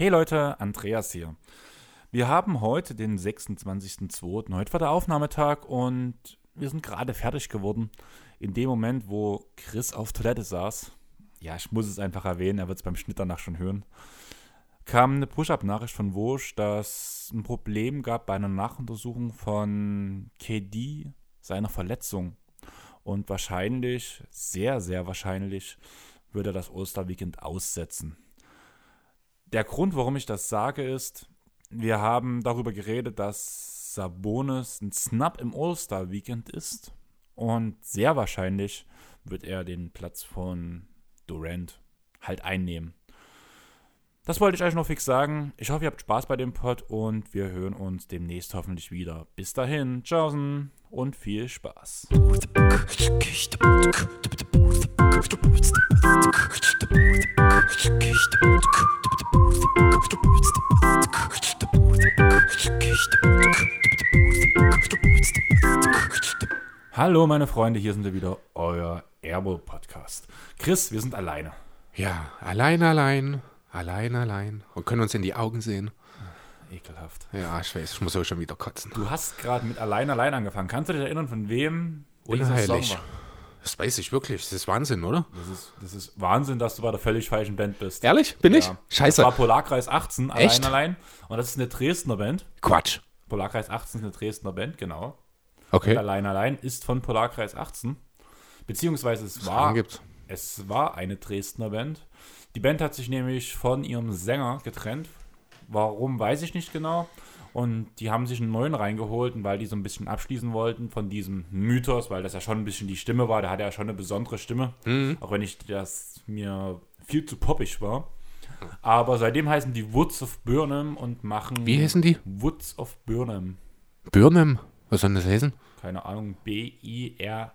Hey Leute, Andreas hier. Wir haben heute den 26.02. Heute war der Aufnahmetag und wir sind gerade fertig geworden. In dem Moment, wo Chris auf Toilette saß, ja, ich muss es einfach erwähnen, er wird es beim Schnitt danach schon hören, kam eine Push-Up-Nachricht von Wosch, dass ein Problem gab bei einer Nachuntersuchung von KD, seiner Verletzung. Und wahrscheinlich, sehr, sehr wahrscheinlich, würde er das Osterweekend aussetzen. Der Grund, warum ich das sage, ist, wir haben darüber geredet, dass Sabonis ein Snap im All-Star-Weekend ist. Und sehr wahrscheinlich wird er den Platz von Durant halt einnehmen. Das wollte ich euch noch fix sagen. Ich hoffe, ihr habt Spaß bei dem Pod und wir hören uns demnächst hoffentlich wieder. Bis dahin, tschaußen und viel Spaß. Hallo meine Freunde, hier sind wir wieder, euer Airball Podcast. Chris, wir sind alleine. Ja, allein, allein, allein, allein. Und können uns in die Augen sehen. Ekelhaft. Ja, ich weiß, ich muss auch schon wieder kotzen. Du hast gerade mit allein, allein angefangen. Kannst du dich erinnern, von wem Unheilig. Das weiß ich wirklich. Das ist Wahnsinn, oder? Das ist, das ist Wahnsinn, dass du bei der völlig falschen Band bist. Ehrlich? Bin ich? Ja. Scheiße. Das war Polarkreis 18, allein, Echt? allein. Und das ist eine Dresdner Band. Quatsch. Polarkreis 18 ist eine Dresdner Band, genau. Okay. Allein, allein ist von Polarkreis 18. Beziehungsweise es war, es war eine Dresdner Band. Die Band hat sich nämlich von ihrem Sänger getrennt. Warum, weiß ich nicht genau. Und die haben sich einen neuen reingeholt, und weil die so ein bisschen abschließen wollten von diesem Mythos, weil das ja schon ein bisschen die Stimme war. Der hatte ja schon eine besondere Stimme. Mhm. Auch wenn ich das mir viel zu poppig war. Aber seitdem heißen die Woods of Burnham und machen. Wie heißen die? Woods of Burnham. Birnem. Was soll das heißen? Keine Ahnung. B-I-R-N-O-M.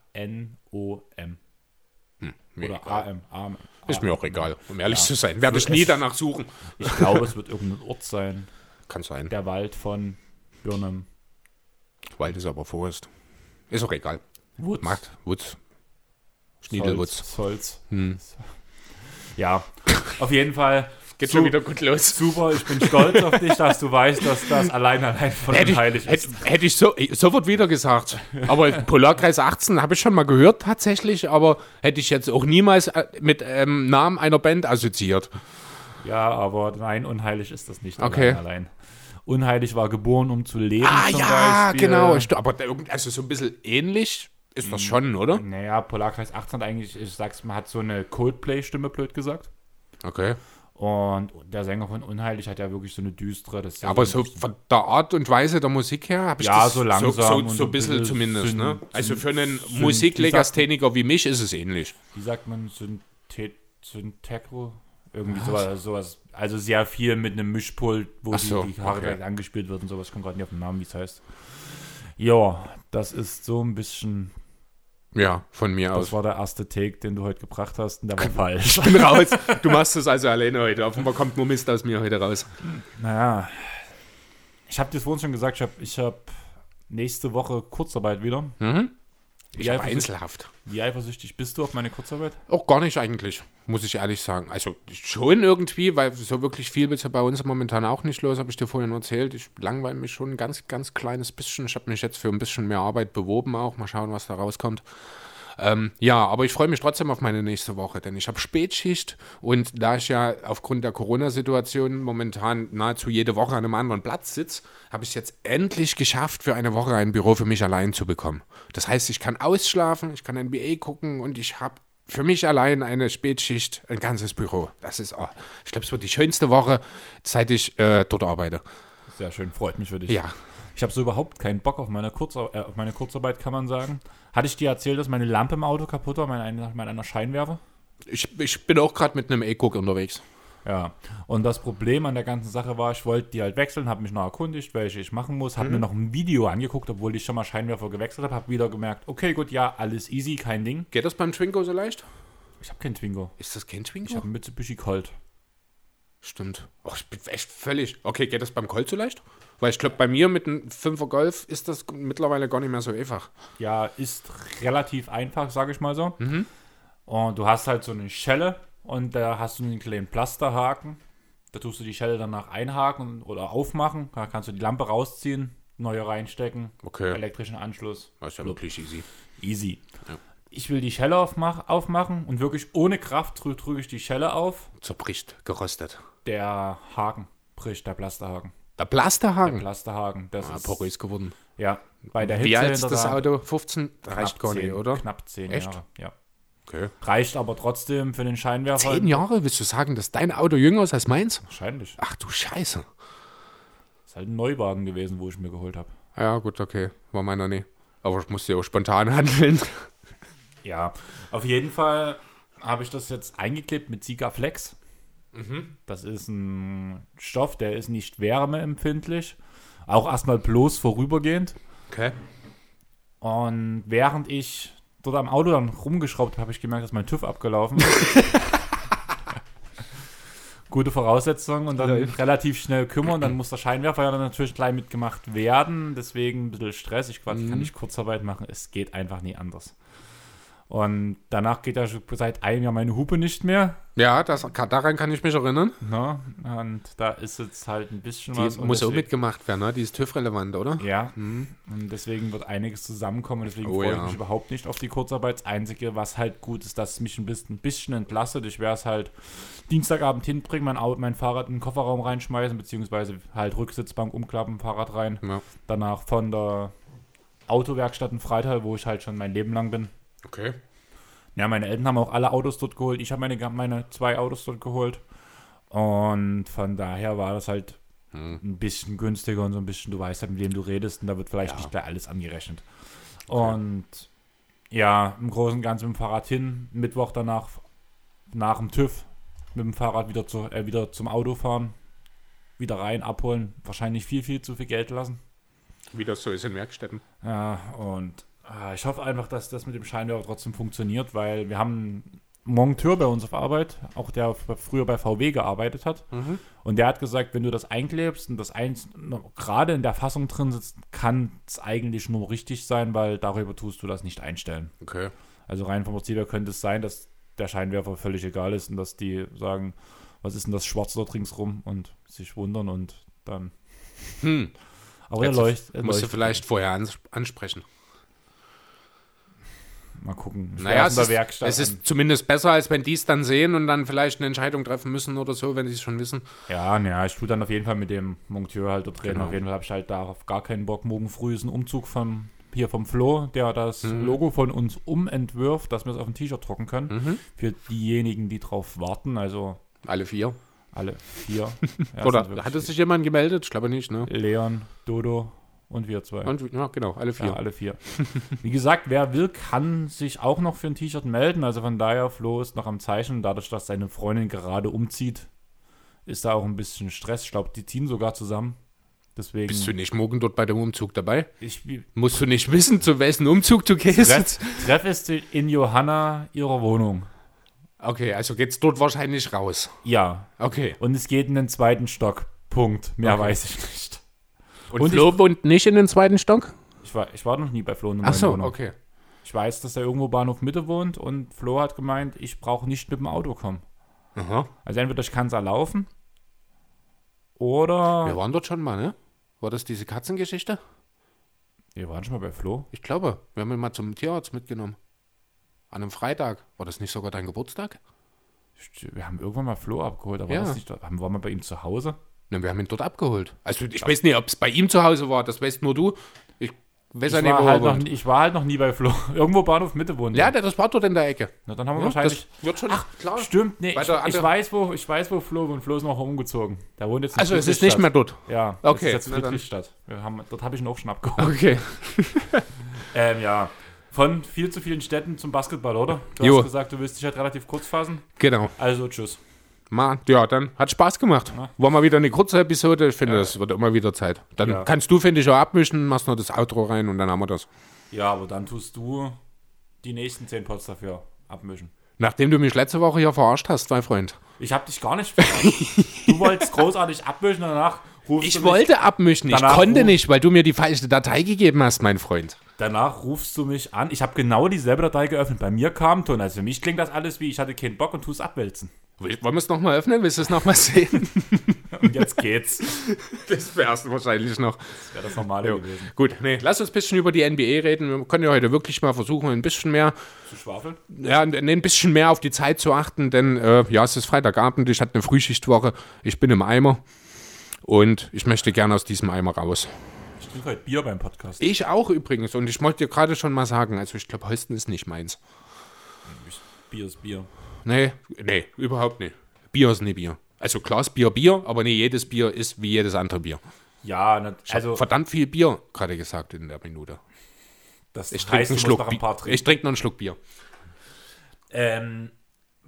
Mir Oder egal. A-M. A-M. Ist mir auch egal, um ehrlich Ja. zu sein. Werde ich Also nie danach suchen. Ich glaube, es wird irgendein Ort sein. Kann sein. Der Wald von Burnham. Wald ist aber Forst. Ist auch egal. Woods. Macht. Woods. Schniedelwutz. Solz. Hm. Ja, auf jeden Fall. Geht schon wieder gut los. Super, ich bin stolz auf dich, dass du weißt, dass das allein allein von Hätte heilig ist. hätte, hätte ich so, sofort wieder gesagt. Aber Polarkreis 18 habe ich schon mal gehört tatsächlich, aber hätte ich jetzt auch niemals äh, mit ähm, Namen einer Band assoziiert. Ja, aber nein, unheilig ist das nicht Okay. allein allein. Unheilig war geboren, um zu leben. Ah ja, Beispiel. genau. Aber also so ein bisschen ähnlich ist das schon, oder? Naja, Polarkreis 18 hat eigentlich, ich sag's mal, hat so eine Coldplay-Stimme, blöd gesagt. Okay. Und der Sänger von Unheilig hat ja wirklich so eine düstere. Das ja Aber so von der Art und Weise der Musik her habe ich Ja, das so langsam so, so, so ein bisschen bisschen zumindest. syn- Ne? Also für einen Musiklegastheniker wie mich ist es ähnlich. wie sagt man, Synthet Syntekro? Irgendwie sowas, sowas. Also sehr viel mit einem Mischpult, wo so, die, Haare okay. angespielt wird und sowas. Ich komme gerade nicht auf den Namen, wie es heißt. Ja, das ist so ein bisschen. Ja, von mir Das aus. war der erste Take, den du heute gebracht hast, und der war falsch. bin raus. Du machst es also alleine heute. Offenbar kommt nur Mist aus mir heute raus. Naja, ich habe dir vorhin schon gesagt, ich habe ich hab nächste Woche Kurzarbeit wieder. Mhm. Ich eifersüchtig- Einzelhaft. Wie eifersüchtig bist du auf meine Kurzarbeit? Auch gar nicht eigentlich, muss ich ehrlich sagen. Also schon irgendwie, weil so wirklich viel ist ja bei uns momentan auch nicht los, habe ich dir vorhin erzählt. Ich langweile mich schon ein ganz, ganz kleines bisschen. Ich habe mich jetzt für ein bisschen mehr Arbeit beworben auch. Mal schauen, was da rauskommt. Ähm, ja, aber ich freue mich trotzdem auf meine nächste Woche, denn ich habe Spätschicht und da ich ja aufgrund der Corona-Situation momentan nahezu jede Woche an einem anderen Platz sitze, habe ich es jetzt endlich geschafft, für eine Woche ein Büro für mich allein zu bekommen. Das heißt, ich kann ausschlafen, ich kann NBA gucken und ich habe für mich allein eine Spätschicht, ein ganzes Büro. Das ist, oh, ich glaube, es wird die schönste Woche, seit ich äh, dort arbeite. Sehr schön, freut mich für dich. Ja, Ich habe so überhaupt keinen Bock auf meine, Kurzar äh, auf meine Kurzarbeit, kann man sagen. Hatte ich dir erzählt, dass meine Lampe im Auto kaputt war, mein, mein einer Scheinwerfer? ich, ich bin auch gerade mit einem E-Cook unterwegs. Ja. Und das Problem an der ganzen Sache war, ich wollte die halt wechseln, habe mich noch erkundigt, welche ich machen muss, habe mir noch ein Video angeguckt, obwohl ich schon mal Scheinwerfer gewechselt habe, habe wieder gemerkt, okay, gut, ja, alles easy, kein Ding. Geht das beim Twingo so leicht? Ich habe keinen Twingo. Ist das kein Twingo? Ich habe einen Mitsubishi Colt. Stimmt. Oh, ich bin echt völlig. Okay, geht das beim Colt so leicht? Weil ich glaube, bei mir mit einem 5er Golf ist das mittlerweile gar nicht mehr so einfach. Ja, ist relativ einfach, sage ich mal so. Und du hast halt so eine Schelle und da hast du einen kleinen Plasterhaken. Da tust du die Schelle danach einhaken oder aufmachen. Da kannst du die Lampe rausziehen, neue reinstecken, Okay. elektrischen Anschluss. Das ist ja wirklich easy. Easy. Ja. Ich will die Schelle aufmach, aufmachen und wirklich ohne Kraft drücke drück ich die Schelle auf. Zerbricht, gerostet. Der Haken bricht, der Plasterhaken. Der Blasterhaken. Plasterhaken, das Ah, ist, porös geworden. ja, bei der Wie Hitze alt hinter ist das der- Auto? 15? knapp Reicht gar nicht, 10, oder? Knapp 10 Echt? Jahre, ja. Okay. Reicht aber trotzdem für den Scheinwerfer. Zehn Jahre? Willst du sagen, dass dein Auto jünger ist als meins? Wahrscheinlich. Ach du Scheiße. Ist halt ein Neuwagen gewesen, wo ich mir geholt habe. Ja, gut, okay. War meiner nie. Aber ich musste ja auch spontan handeln. Ja, auf jeden Fall habe ich das jetzt eingeklebt mit Sikaflex. Das ist ein Stoff, der ist nicht wärmeempfindlich. Auch erstmal bloß vorübergehend. Okay. Und während ich dort am Auto dann rumgeschraubt habe, habe ich gemerkt, dass mein TÜV abgelaufen ist. Gute Voraussetzung und dann Läuft. relativ schnell kümmern. Dann muss der Scheinwerfer ja dann natürlich gleich mitgemacht werden. Deswegen ein bisschen Stress. Ich quasi kann nicht Kurzarbeit machen. Es geht einfach nie anders. Und danach geht ja schon seit einem Jahr meine Hupe nicht mehr. Ja, das, daran kann ich mich erinnern. Ne? Und da ist jetzt halt ein bisschen Die was. und muss auch mitgemacht werden, ne? Die ist TÜV-relevant, oder? Ja, und deswegen wird einiges zusammenkommen. Deswegen Oh freue ja. ich mich überhaupt nicht auf die Kurzarbeit. Das Einzige, was halt gut ist, dass es mich ein bisschen, ein bisschen entlastet. Ich werde es halt Dienstagabend hinbringen, mein, mein Fahrrad in den Kofferraum reinschmeißen, beziehungsweise halt Rücksitzbank umklappen, Fahrrad rein. Ja. Danach von der Autowerkstatt in Freital, wo ich halt schon mein Leben lang bin. Okay. Ja, meine Eltern haben auch alle Autos dort geholt. Ich habe meine, meine zwei Autos dort geholt. Und von daher war das halt Hm. ein bisschen günstiger und so ein bisschen, du weißt halt, mit wem du redest und da wird vielleicht Ja. nicht gleich alles angerechnet. Und ja, im Großen und Ganzen mit dem Fahrrad hin, Mittwoch danach nach dem TÜV mit dem Fahrrad wieder, zu, äh, wieder zum Auto fahren, wieder rein, abholen, wahrscheinlich viel, viel zu viel Geld lassen. Wie das so ist in Werkstätten. Ja, und ich hoffe einfach, dass das mit dem Scheinwerfer trotzdem funktioniert, weil wir haben einen Monteur bei uns auf Arbeit, auch der früher bei VW gearbeitet hat. Und der hat gesagt, wenn du das einklebst und das eins gerade in der Fassung drin sitzt, kann es eigentlich nur richtig sein, weil darüber tust du das nicht einstellen. Okay. Also rein vom Prinzip her könnte es sein, dass der Scheinwerfer völlig egal ist und dass die sagen, was ist denn das Schwarze dort ringsrum und sich wundern und dann. Hm. Aber er leuchtet. er Musst du leuchtet. vielleicht vorher ans ansprechen. Mal gucken. Ich Naja, es ist, Werkstatt es ist zumindest besser, als wenn die es dann sehen und dann vielleicht eine Entscheidung treffen müssen oder so, wenn sie es schon wissen. Ja, naja, ich tue dann auf jeden Fall mit dem Monteur halt dort reden. Genau. Auf jeden Fall habe ich halt darauf gar keinen Bock. Morgen früh ist ein Umzug vom, hier vom Flo, der das Mhm. Logo von uns umentwirft, dass wir es auf ein T-Shirt drucken können. Mhm. Für diejenigen, die drauf warten, also Alle vier. alle vier. Ja, oder hat es sich jemand gemeldet? Ich glaube nicht, ne? Leon, Dodo und wir zwei. Und, ja, genau, alle vier. Ja, alle vier. Wie gesagt, wer will, kann sich auch noch für ein T-Shirt melden. Also von daher, Flo ist noch am Zeichnen. Dadurch, dass seine Freundin gerade umzieht, ist da auch ein bisschen Stress. Ich glaube, die ziehen sogar zusammen. Deswegen. Bist du nicht morgen dort bei dem Umzug dabei? ich Musst du nicht wissen, zu welchem Umzug du gehst? treff, treff ist in Johanna ihrer Wohnung. Okay, also geht's dort wahrscheinlich raus. Ja. Okay. Und es geht in den zweiten Stock. Punkt. Mehr Okay. weiß ich nicht. Und, Und Flo wohnt nicht in den zweiten Stock? Ich war, ich war noch nie bei Flo in der Ach so, Wohnung. okay. Ich weiß, dass er irgendwo Bahnhof Mitte wohnt und Flo hat gemeint, ich brauche nicht mit dem Auto kommen. Aha. Also entweder ich kann es erlaufen oder Wir waren dort schon mal, ne? War das diese Katzengeschichte? wir waren schon mal bei Flo. Ich glaube, wir haben ihn mal zum Tierarzt mitgenommen. An einem Freitag. War das nicht sogar dein Geburtstag? St- Wir haben irgendwann mal Flo abgeholt, aber Ja. war das nicht, waren wir bei ihm zu Hause? Ne, wir haben ihn dort abgeholt. Also ich weiß nicht, ob es bei ihm zu Hause war, das weißt nur du. Ich weiß Ich ja nicht, war, halt noch, ich war halt noch nie bei Flo. Irgendwo Bahnhof Mitte wohnt. Ja, das war dort in der Ecke. Na, dann haben wir Ja, wahrscheinlich. das wird schon klar. Stimmt, nee, ich, ich, weiß, wo, ich weiß, wo Flo wohnt. Flo ist noch umgezogen. Der wohnt jetzt Also es ist nicht mehr dort. Ja, Okay, das ist na jetzt. Friedrichstadt. Wir haben, dort habe ich ihn auch schon abgeholt. Okay. Ähm, ja. Von viel zu vielen Städten zum Basketball, oder? Du Jo. hast gesagt, du willst dich halt relativ kurz fassen. Genau. Also, tschüss. Mal, ja, dann hat Spaß gemacht. Ja. War mal wieder eine kurze Episode. Ich finde, das wird immer wieder Zeit. Dann Ja. kannst du, finde ich, auch abmischen, machst noch das Outro rein und dann haben wir das. Ja, aber dann tust du die nächsten 10 Pots dafür abmischen. Nachdem du mich letzte Woche hier verarscht hast, mein Freund. Ich habe dich gar nicht verarscht. du wolltest großartig abmischen und danach rufst du Ich mich- wollte abmischen, ich konnte ruf- nicht, weil du mir die falsche Datei gegeben hast, mein Freund. Danach rufst du mich an. Ich habe genau dieselbe Datei geöffnet. Bei mir kam Ton. Also für mich klingt das alles wie, ich hatte keinen Bock und tu es abwälzen. Wollen wir es nochmal öffnen? Willst du es nochmal sehen? Und jetzt geht's. das wär's wahrscheinlich noch. Das wäre das Normale Jo. gewesen. Gut, nee, lass uns ein bisschen über die NBA reden. Wir können ja heute wirklich mal versuchen, ein bisschen mehr, Zu schwafeln? ja, nee, ein bisschen mehr auf die Zeit zu achten, denn äh, ja, es ist Freitagabend, ich hatte eine Frühschichtwoche, ich bin im Eimer und ich möchte gerne aus diesem Eimer raus. Ich trinke heute Bier beim Podcast. Ich auch übrigens und ich wollte dir gerade schon mal sagen, also ich glaube, Holsten ist nicht meins. Bier ist Bier. Nee, nee, überhaupt nicht. Bier ist nicht Bier. Also Glas Bier, Bier, aber nicht jedes Bier ist wie jedes andere Bier. Ja, ne, also verdammt viel Bier gerade gesagt in der Minute. das Ich trinke einen Schluck Bier. Ich trinke noch einen Schluck Bier. Ähm,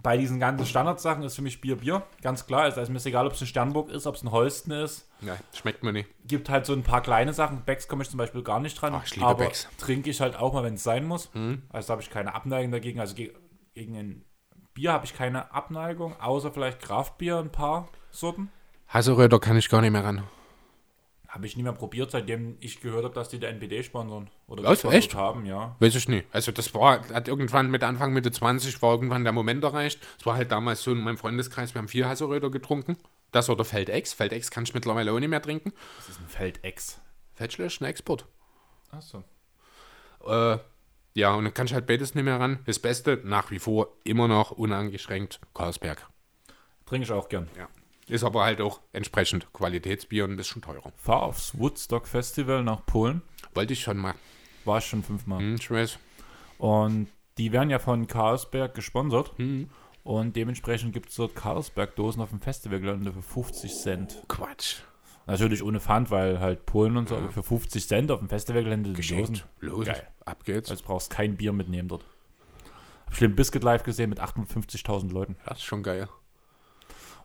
bei diesen ganzen Standardsachen ist für mich Bier Bier, ganz klar. Also, ist mir egal, ob es ein Sternburg ist, ob es ein Holsten ist. Ja, schmeckt mir nicht. Gibt halt so ein paar kleine Sachen. Becks komme ich zum Beispiel gar nicht dran. Ach, ich liebe aber Becks. trinke ich halt auch mal, wenn es sein muss. Also da habe ich keine Abneigung dagegen. Also ge gegen ein Bier habe ich keine Abneigung, außer vielleicht Kraftbier, ein paar Sorten. Haseröder kann ich gar nicht mehr ran. Habe ich nie mehr probiert, seitdem ich gehört habe, dass die der NPD sponsern. Oder gesponsert Echt? haben, ja. Weiß ich nicht. Also das war, hat irgendwann mit Anfang Mitte 20 war irgendwann der Moment erreicht. Es war halt damals so in meinem Freundeskreis, wir haben vier Haseröder getrunken. Das oder Feldex. Feldex kann ich mittlerweile auch nicht mehr trinken. Das ist ein Feldex. Feldschler ist ein Export. Achso. Äh, ja, und dann kann ich halt beides nicht mehr ran. Das Beste nach wie vor immer noch uneingeschränkt Karlsberg. Trinke ich auch gern. Ja. Ist aber halt auch entsprechend Qualitätsbier und ein bisschen teurer. Fahr aufs Woodstock Festival nach Polen. Wollte ich schon mal. War ich schon fünfmal. Hm, ich weiß. Und die werden ja von Carlsberg gesponsert. Hm. Und dementsprechend gibt es dort Carlsberg-Dosen auf dem Festivalgelände für 50 Cent. Quatsch. Natürlich ohne Pfand, weil halt Polen und so, aber für 50 Cent auf dem Festivalgelände die Dosen. Los. Geil. Ab geht's. Also brauchst kein Bier mitnehmen dort. Hab Schlimm Biscuit live gesehen mit 58.000 Leuten. Das ist schon geil.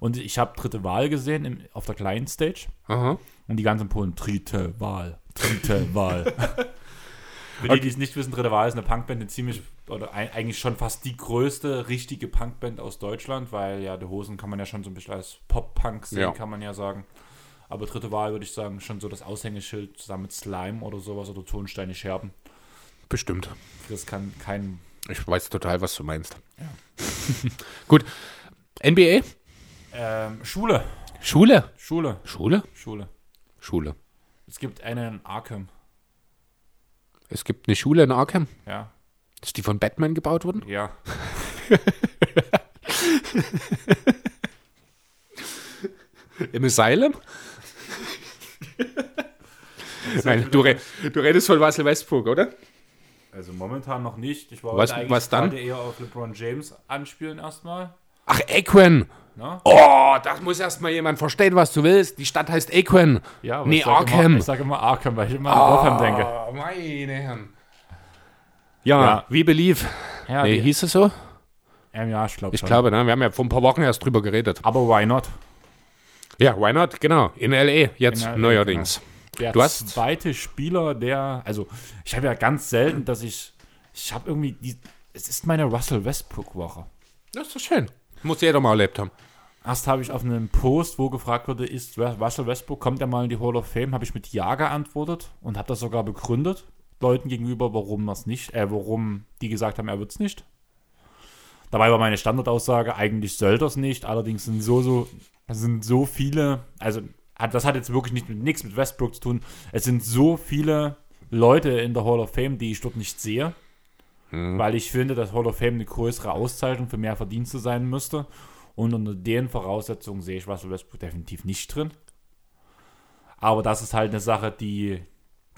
Und ich habe dritte Wahl gesehen im, auf der kleinen Stage. Aha. Und die ganzen Polen, dritte Wahl, dritte Wahl. Für die, die es nicht wissen, dritte Wahl ist eine Punkband, eine ziemlich, oder ein, eigentlich schon fast die größte richtige Punkband aus Deutschland, weil ja, die Hosen kann man ja schon so ein bisschen als Pop-Punk sehen, Ja. kann man ja sagen. Aber dritte Wahl würde ich sagen, schon so das Aushängeschild zusammen mit Slime oder sowas oder Tonsteine Scherben. Bestimmt. Das kann kein. Ich weiß total, was du meinst. Gut. NBA? Ähm, Schule. Schule? Schule. Schule? Schule. Schule. Es gibt einen Arkham. Es gibt eine Schule in Arkham. Ja. Ist die von Batman gebaut worden? Ja. Im Asylum? Nein, du, re du redest von Russell Westbrook, oder? Also momentan noch nicht. Ich war Was- eigentlich was dann? eher auf LeBron James anspielen erstmal. Ach, Aquan. Ne? Oh, das muss erstmal jemand verstehen, was du willst. Die Stadt heißt Aquan. Ja, aber nee, ich sag Arkham. Immer, ich sage immer Arkham, weil ich immer an Arkham denke. Oh, meine Herren. Ja, Ja. wie belief. Ja, nee, die- hieß es so? Ähm, ja, ich glaube Ich schon. glaube, ne? wir haben ja vor ein paar Wochen erst drüber geredet. Aber why not? Ja, why not? Genau, in L.A. jetzt In LA, neuerdings. Der Du hast- zweite Spieler, der, also ich habe ja ganz selten, dass ich, ich habe irgendwie, die, es ist meine Russell Westbrook-Woche. Das ist doch schön. Muss jeder mal erlebt haben. Erst habe ich auf einem Post, wo gefragt wurde, ist Russell Westbrook, kommt er mal in die Hall of Fame, habe ich mit Ja geantwortet und habe das sogar begründet, Leuten gegenüber, warum das nicht, äh, warum die gesagt haben, er wird es nicht. Dabei war meine Standardaussage, eigentlich sollte es nicht, allerdings sind so, so, sind so viele, also das hat jetzt wirklich nicht mit nichts mit Westbrook zu tun, es sind so viele Leute in der Hall of Fame, die ich dort nicht sehe, weil ich finde, dass Hall of Fame eine größere Auszeichnung für mehr Verdienste sein müsste. Und unter den Voraussetzungen sehe ich Russell Westbrook definitiv nicht drin. Aber das ist halt eine Sache, die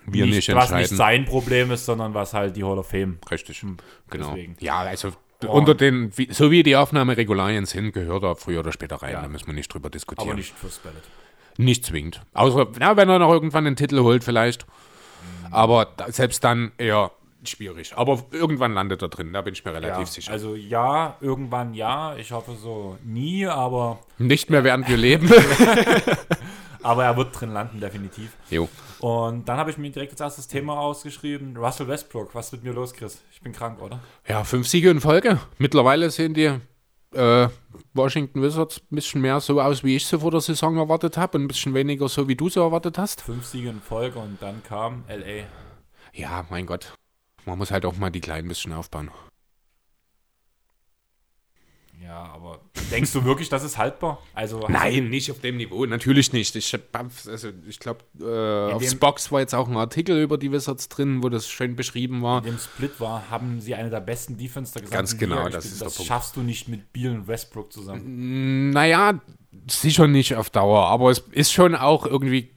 Wir nicht was nicht sein Problem ist, sondern was halt die Hall of Fame. Richtig. Genau. deswegen. Ja, also unter den, so wie die Aufnahmeregularien sind, gehört er früher oder später rein. Ja. Da müssen wir nicht drüber diskutieren. Aber nicht fürs Ballot. Nicht zwingend. Außer, na, wenn er noch irgendwann den Titel holt, vielleicht. Aber da, selbst dann eher schwierig. Aber irgendwann landet er drin, da bin ich mir relativ Ja, sicher. also ja, irgendwann ja. Ich hoffe so nie, aber, Nicht mehr während wir leben. aber er wird drin landen, definitiv. jo. Und dann habe ich mir direkt als erstes Thema ausgeschrieben: Russell Westbrook. Was ist mit mir los, Chris? Ich bin krank, oder? Ja, fünf Siege in Folge. Mittlerweile sehen die äh, Washington Wizards ein bisschen mehr so aus, wie ich sie vor der Saison erwartet habe und ein bisschen weniger so, wie du sie erwartet hast. Fünf Siege in Folge und dann kam LA. Ja, mein Gott. Man muss halt auch mal die Kleinen ein bisschen aufbauen. Ja, aber denkst du wirklich, das ist haltbar? Also Nein, nicht auf dem Niveau, natürlich nicht. Ich, also, ich glaube, äh, auf Spox war jetzt auch ein Artikel über die Wizards drin, wo das schön beschrieben war. in dem Split war, haben sie eine der besten Defense der gesamten Ganz genau, das ist der das Punkt. schaffst du nicht mit Beal und Westbrook zusammen. Naja, sicher nicht auf Dauer, aber es ist schon auch irgendwie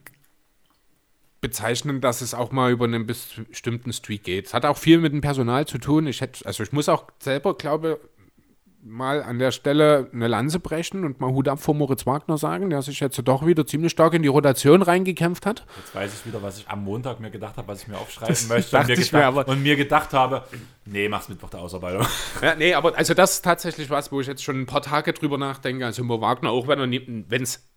bezeichnend, dass es auch mal über einen bestimmten Streak geht. Es hat auch viel mit dem Personal zu tun. Ich hätte, also ich muss auch selber, glaube mal an der Stelle eine Lanze brechen und mal Hut ab vor Moritz Wagner sagen, der sich jetzt doch wieder ziemlich stark in die Rotation reingekämpft hat. Jetzt weiß ich wieder, was ich am Montag mir gedacht habe, was ich mir aufschreiben möchte. dachte und, mir ich mir, gedacht, aber- und mir gedacht habe, nee, mach's Mittwoch der Ausarbeitung. Ja, nee, aber also das ist tatsächlich was, wo ich jetzt schon ein paar Tage drüber nachdenke. Also Mo Wagner, auch wenn er wenn es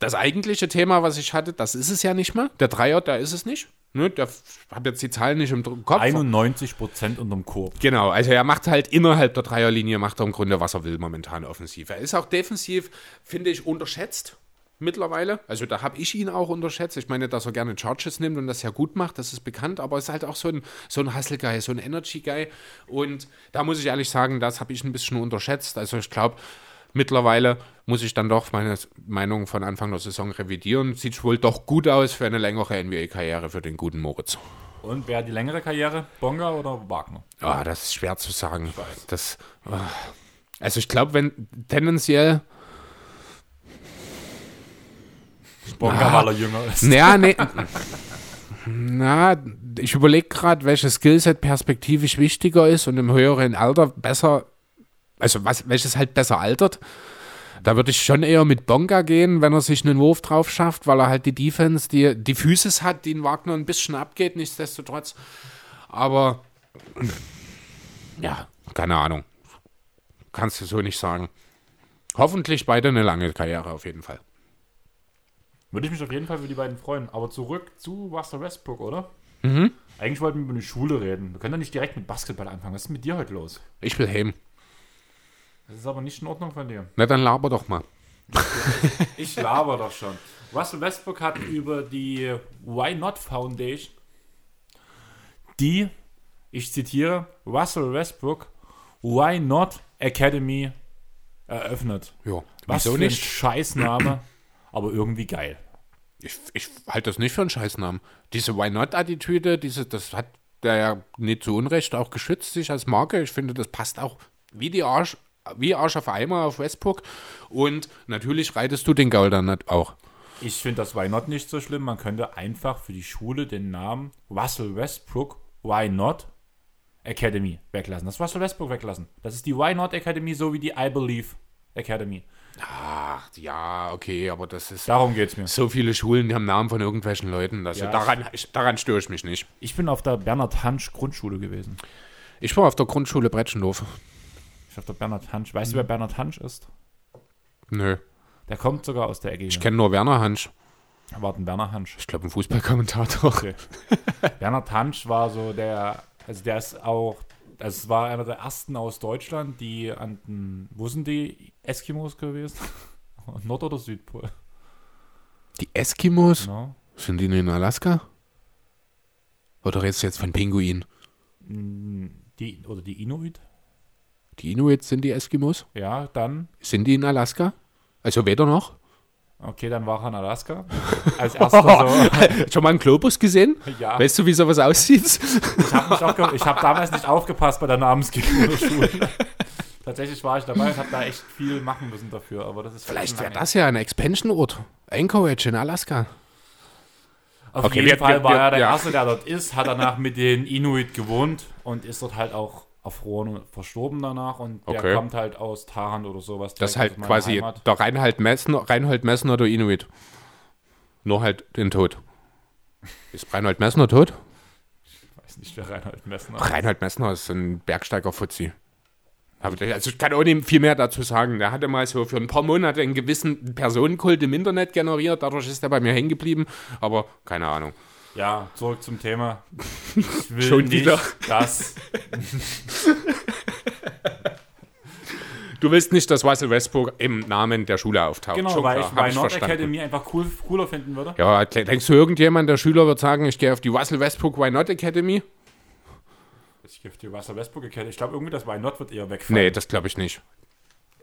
das eigentliche Thema, was ich hatte, das ist es ja nicht mehr. Der Dreier, da ist es nicht. Ne, der habe jetzt die Zahlen nicht im Kopf. 91 Prozent unterm Korb. Genau, also er macht halt innerhalb der Dreierlinie, macht er im Grunde, was er will momentan offensiv. Er ist auch defensiv, finde ich, unterschätzt mittlerweile. Also da habe ich ihn auch unterschätzt. Ich meine, dass er gerne Charges nimmt und das ja gut macht, das ist bekannt, aber er ist halt auch so ein, so ein Hustle-Guy, so ein Energy-Guy. Und da muss ich ehrlich sagen, das habe ich ein bisschen unterschätzt. Also ich glaube, mittlerweile muss ich dann doch meine Meinung von Anfang der Saison revidieren. Sieht wohl doch gut aus für eine längere NBA-Karriere für den guten Moritz. Und wer hat die längere Karriere? Bonga oder Wagner? Ah, das ist schwer zu sagen. Das, ah. also ich glaube, wenn tendenziell, Bonga, Ah. weil er jünger ist. ja, nee, na, ich überlege gerade, welches Skillset perspektivisch wichtiger ist und im höheren Alter besser, also was, welches halt besser altert. Da würde ich schon eher mit Bonga gehen, wenn er sich einen Wurf drauf schafft, weil er halt die Defense, die, die Physis hat, die in Wagner ein bisschen abgeht, nichtsdestotrotz. Aber ja, keine Ahnung. Kannst du so nicht sagen. Hoffentlich beide eine lange Karriere auf jeden Fall. Würde ich mich auf jeden Fall für die beiden freuen. Aber zurück zu Russell Westbrook, oder? Mhm. Eigentlich wollten wir über die Schule reden. Wir können doch nicht direkt mit Basketball anfangen. Was ist mit dir heute los? Ich will heim. Das ist aber nicht in Ordnung von dir. Na, dann laber doch mal. Ich laber doch schon. Russell Westbrook hat über die Why Not Foundation die, ich zitiere, Russell Westbrook Why Not Academy eröffnet. Ja, Was für ein nicht? Scheißname, aber irgendwie geil. Ich, ich halte das nicht für einen Scheißnamen. Diese Why Not-Attitüde, diese, das hat der ja nicht zu Unrecht auch geschützt, sich als Marke. Ich finde, das passt auch wie die Arsch, wie Arsch auf Eimer auf Westbrook. Und natürlich reitest du den Gaul dann auch. Ich finde das Why Not nicht so schlimm. Man könnte einfach für die Schule den Namen Russell Westbrook Why Not Academy weglassen. Das Russell Westbrook weglassen. Das ist die Why Not Academy, so wie die I Believe Academy. Ach, ja, okay, aber das ist. Darum geht's mir. So viele Schulen, die haben Namen von irgendwelchen Leuten. Also Ja, daran, ich, daran störe ich mich nicht. Ich bin auf der Bernhard Hansch Grundschule gewesen. Ich war auf der Grundschule Bretschendorf. Ich auf der Bernhard Hansch. Weißt du, wer Bernhard Hansch ist? Nö, Der kommt sogar aus der Ecke. ich kenne nur Werner Hansch. War ein Werner Hansch. Ich glaube, ein Fußballkommentator. Okay. Bernhard Hansch war so der, also der ist auch, also es war einer der ersten aus Deutschland, die an den, wo sind die Eskimos gewesen? Nord- oder Südpol? Die Eskimos? No? Sind die in Alaska? Oder redest du jetzt von Pinguinen? Die, oder die Inuit? Die Inuits sind die Eskimos? Ja, dann, Sind die in Alaska? Also weder noch? okay, dann war er in Alaska. Als erster so, Schon mal einen Globus gesehen? ja. Weißt du, wie sowas aussieht? Ich habe hab damals nicht aufgepasst bei der Namensgebung der Schule. Tatsächlich war ich dabei und habe da echt viel machen müssen dafür, aber das ist Vielleicht schon wäre das ja ein Expansion-Ort. Anchorage in Alaska. Auf Okay, jeden wir- Fall war wir- er der ja. Erste, der dort ist, hat danach mit den Inuit gewohnt und ist dort halt auch erfroren und verstorben danach und der Okay. kommt halt aus Tarant oder sowas. Das ist halt quasi Heimat. der Reinhold Messner, Reinhold Messner der Inuit. Nur halt den Tod. Ist Reinhold Messner tot? Ich weiß nicht, wer Reinhold Messner Reinhold Messner ist ein Bergsteiger-Fuzzi. Also ich kann auch nicht viel mehr dazu sagen. Der hatte mal so für ein paar Monate einen gewissen Personenkult im Internet generiert. Dadurch ist er bei mir hängen geblieben. Aber keine Ahnung. Ja, zurück zum Thema. Ich will Schon nicht, wieder. dass Du willst nicht, dass Russell Westbrook im Namen der Schule auftaucht. Genau, Schon weil klar, ich Not verstanden. Academy einfach cool, cooler finden würde. Ja, denkst du, irgendjemand der Schüler wird sagen, ich gehe auf die Russell Westbrook Why Not Academy? Ich gebe die Russell Westbrook Academy. Ich glaube irgendwie, das Why Not wird eher wegfallen. Nee, das glaube ich nicht.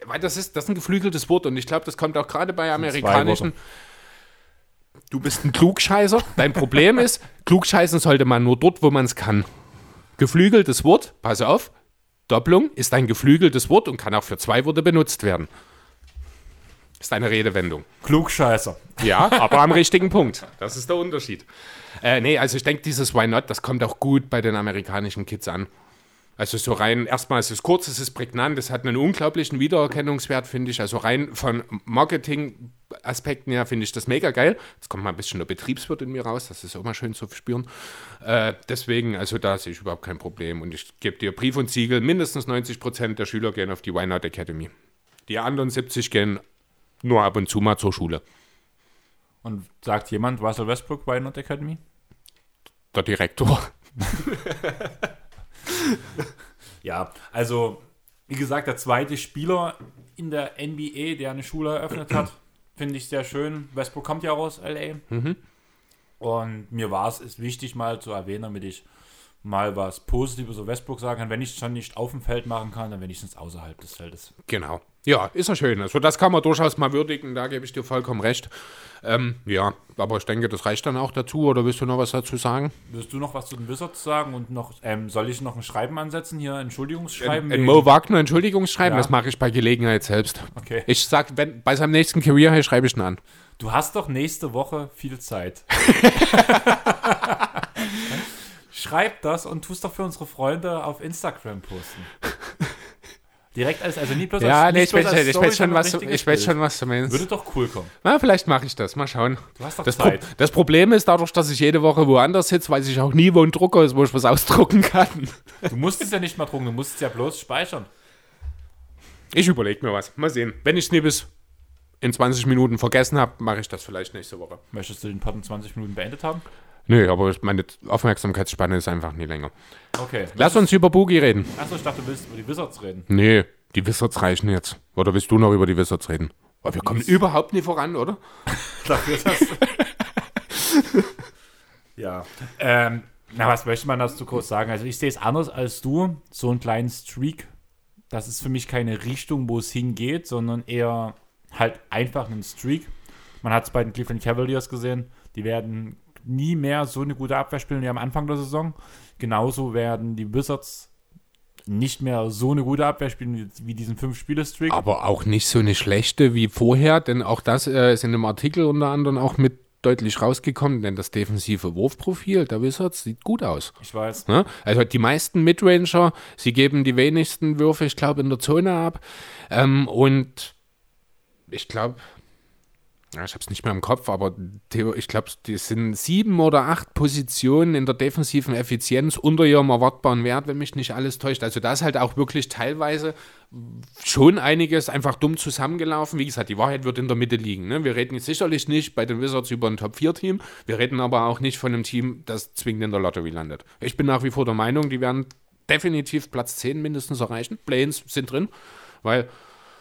Weil das ist, das ist ein geflügeltes Wort und ich glaube, das kommt auch gerade bei amerikanischen. Du bist ein Klugscheißer. Dein Problem ist, klugscheißen sollte man nur dort, wo man es kann. Geflügeltes Wort, pass auf, Doppelung ist ein geflügeltes Wort und kann auch für zwei Worte benutzt werden. Ist eine Redewendung. Klugscheißer. Ja, aber am richtigen Punkt. Das ist der Unterschied. Äh, nee, also ich denke, dieses Why Not, das kommt auch gut bei den amerikanischen Kids an. Also so rein, erstmal ist es kurz, es ist prägnant, es hat einen unglaublichen Wiedererkennungswert, finde ich. Also rein von Marketing-Aspekten her finde ich das mega geil. Jetzt kommt mal ein bisschen der Betriebswirt in mir raus, das ist auch mal schön zu spüren. Äh, deswegen, also da sehe ich überhaupt kein Problem. Und ich gebe dir Brief und Siegel, mindestens 90 Prozent der Schüler gehen auf die Why Not Academy. Die anderen 70 gehen nur ab und zu mal zur Schule. Und sagt jemand Russell Westbrook Why Not Academy? Der Direktor. Ja, also wie gesagt, der zweite Spieler in der NBA, der eine Schule eröffnet hat, finde ich sehr schön. Westbrook kommt ja aus LA. Und mir war es wichtig mal zu erwähnen, damit ich mal was Positives über Westbrook sagen kann. Wenn ich es schon nicht auf dem Feld machen kann, dann wenigstens außerhalb des Feldes. Genau. Ja, ist ja schön. Also das kann man durchaus mal würdigen, da gebe ich dir vollkommen recht. Ähm, ja, aber ich denke, das reicht dann auch dazu. Oder willst du noch was dazu sagen? Willst du noch was zu den Wizards sagen und noch, ähm, soll ich noch ein Schreiben ansetzen hier, Entschuldigungsschreiben? Ein wegen- Mo Wagner Entschuldigungsschreiben, Ja. das mache ich bei Gelegenheit selbst. Okay. Ich sag, wenn bei seinem nächsten Career High schreibe ich ihn an. Du hast doch nächste Woche viel Zeit. Schreib das und tust doch für unsere Freunde auf Instagram posten. Direkt als, also nie bloß Ja, als, nee, ich weiß, ich weiß schon, was ich weiß schon, was du meinst. Würde doch cool kommen. Na, vielleicht mache ich das. Mal schauen. Du hast doch Das, Pro Zeit. das Problem ist, dadurch, dass ich jede Woche woanders sitze, weiß ich auch nie, wo ein Drucker ist, wo ich was ausdrucken kann. Du musst es ja nicht mal drucken, du musst es ja bloß speichern. Ich überlege mir was. Mal sehen. Wenn ich es nie bis in 20 Minuten vergessen habe, mache ich das vielleicht nächste Woche. Möchtest du den Pod in 20 Minuten beendet haben? Nö, aber meine Aufmerksamkeitsspanne ist einfach nie länger. Okay. Lass uns über Boogie reden. Achso, ich dachte, du willst über die Wizards reden. Nee, die Wizards reichen jetzt. Oder willst du noch über die Wizards reden? Aber wir kommen überhaupt nie voran, oder? Dafür das. ja. Ähm, na, was möchte man dazu kurz sagen? Also ich sehe es anders als du. So einen kleinen Streak, das ist für mich keine Richtung, wo es hingeht, sondern eher halt einfach einen Streak. Man hat es bei den Cleveland Cavaliers gesehen. Die werden nie mehr so eine gute Abwehr spielen wie am Anfang der Saison. Genauso werden die Wizards nicht mehr so eine gute Abwehr spielen wie, diesen Fünf-Spiele-Streak. Aber auch nicht so eine schlechte wie vorher, denn auch das äh, ist in dem Artikel unter anderem auch mit deutlich rausgekommen, denn das defensive Wurfprofil der Wizards sieht gut aus. Ich weiß. Ne? Also die meisten Midranger, sie geben die wenigsten Würfe, ich glaube, in der Zone ab. Ähm, und ich glaube, ja, ich habe es nicht mehr im Kopf, aber ich glaube, die sind sieben oder acht Positionen in der defensiven Effizienz unter ihrem erwartbaren Wert, wenn mich nicht alles täuscht. Also da ist halt auch wirklich teilweise schon einiges einfach dumm zusammengelaufen. Wie gesagt, die Wahrheit wird in der Mitte liegen. Ne? Wir reden jetzt sicherlich nicht bei den Wizards über ein Top-4-Team. Wir reden aber auch nicht von einem Team, das zwingend in der Lottery landet. Ich bin nach wie vor der Meinung, die werden definitiv Platz 10 mindestens erreichen. Planes sind drin, weil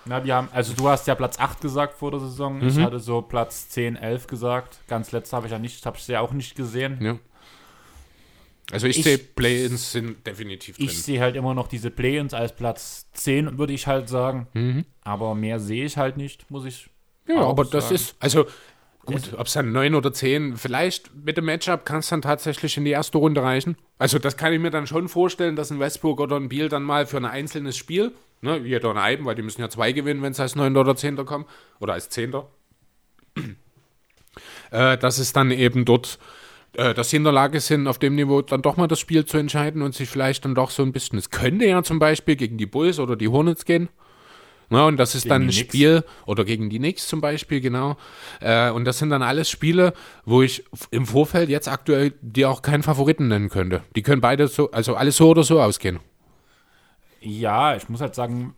Na, wir haben, also du hast ja Platz 8 gesagt vor der Saison. Mhm. Ich hatte so Platz 10, 11 gesagt. Ganz letzte habe ich ja nicht, habe ich ja auch nicht gesehen. Ja. Also ich, Ich- sehe, Play-ins sind definitiv drin. Ich sehe halt immer noch diese Play-ins als Platz 10, würde ich halt sagen. Mhm. Aber mehr sehe ich halt nicht, muss ich. Ja, aber das sagen. ist, also gut, ob es dann 9 oder 10, vielleicht mit dem Matchup kann es dann tatsächlich in die erste Runde reichen. Also das kann ich mir dann schon vorstellen, dass ein Westbrook oder ein Biel dann mal für ein einzelnes Spiel, ne, jeder ein Eiben, weil die müssen ja zwei gewinnen, wenn es als 9. oder 10. kommen, oder als 10. äh, dass es dann eben dort, äh, dass sie in der Lage sind, auf dem Niveau dann doch mal das Spiel zu entscheiden und sich vielleicht dann doch so ein bisschen, es könnte ja zum Beispiel gegen die Bulls oder die Hornets gehen, na, und das ist Gegen dann ein die Knicks. Spiel, oder gegen die Knicks zum Beispiel, genau. Äh, und das sind dann alles Spiele, wo ich im Vorfeld jetzt aktuell dir auch keinen Favoriten nennen könnte. Die können beide so, also alles so oder so ausgehen. Ja, ich muss halt sagen,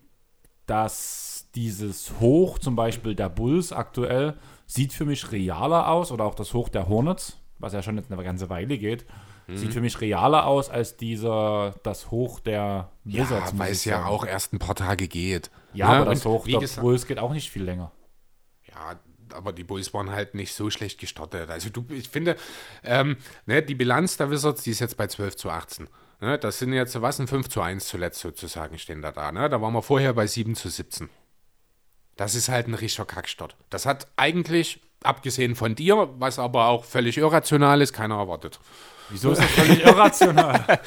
dass dieses Hoch zum Beispiel der Bulls aktuell sieht für mich realer aus oder auch das Hoch der Hornets, was ja schon jetzt eine ganze Weile geht. Sieht für mich realer aus als dieser, das Hoch der Ja, Wizards. muss weil es ja auch erst ein paar Tage geht. Ja, Ne? aber das Hoch der gesagt- Bulls geht auch nicht viel länger. Ja, aber die Bulls waren halt nicht so schlecht gestartet. Also du, ich finde, ähm, ne, die Bilanz der Wizards, die ist jetzt bei 12 zu 18. Ne, das sind jetzt, was, ein 5 zu 1 zuletzt sozusagen stehen da da. Ne? Da waren wir vorher bei 7 zu 17. Das ist halt ein richtiger Kackstart. Das hat eigentlich, abgesehen von dir, was aber auch völlig irrational ist, keiner erwartet. Wieso ist das völlig irrational?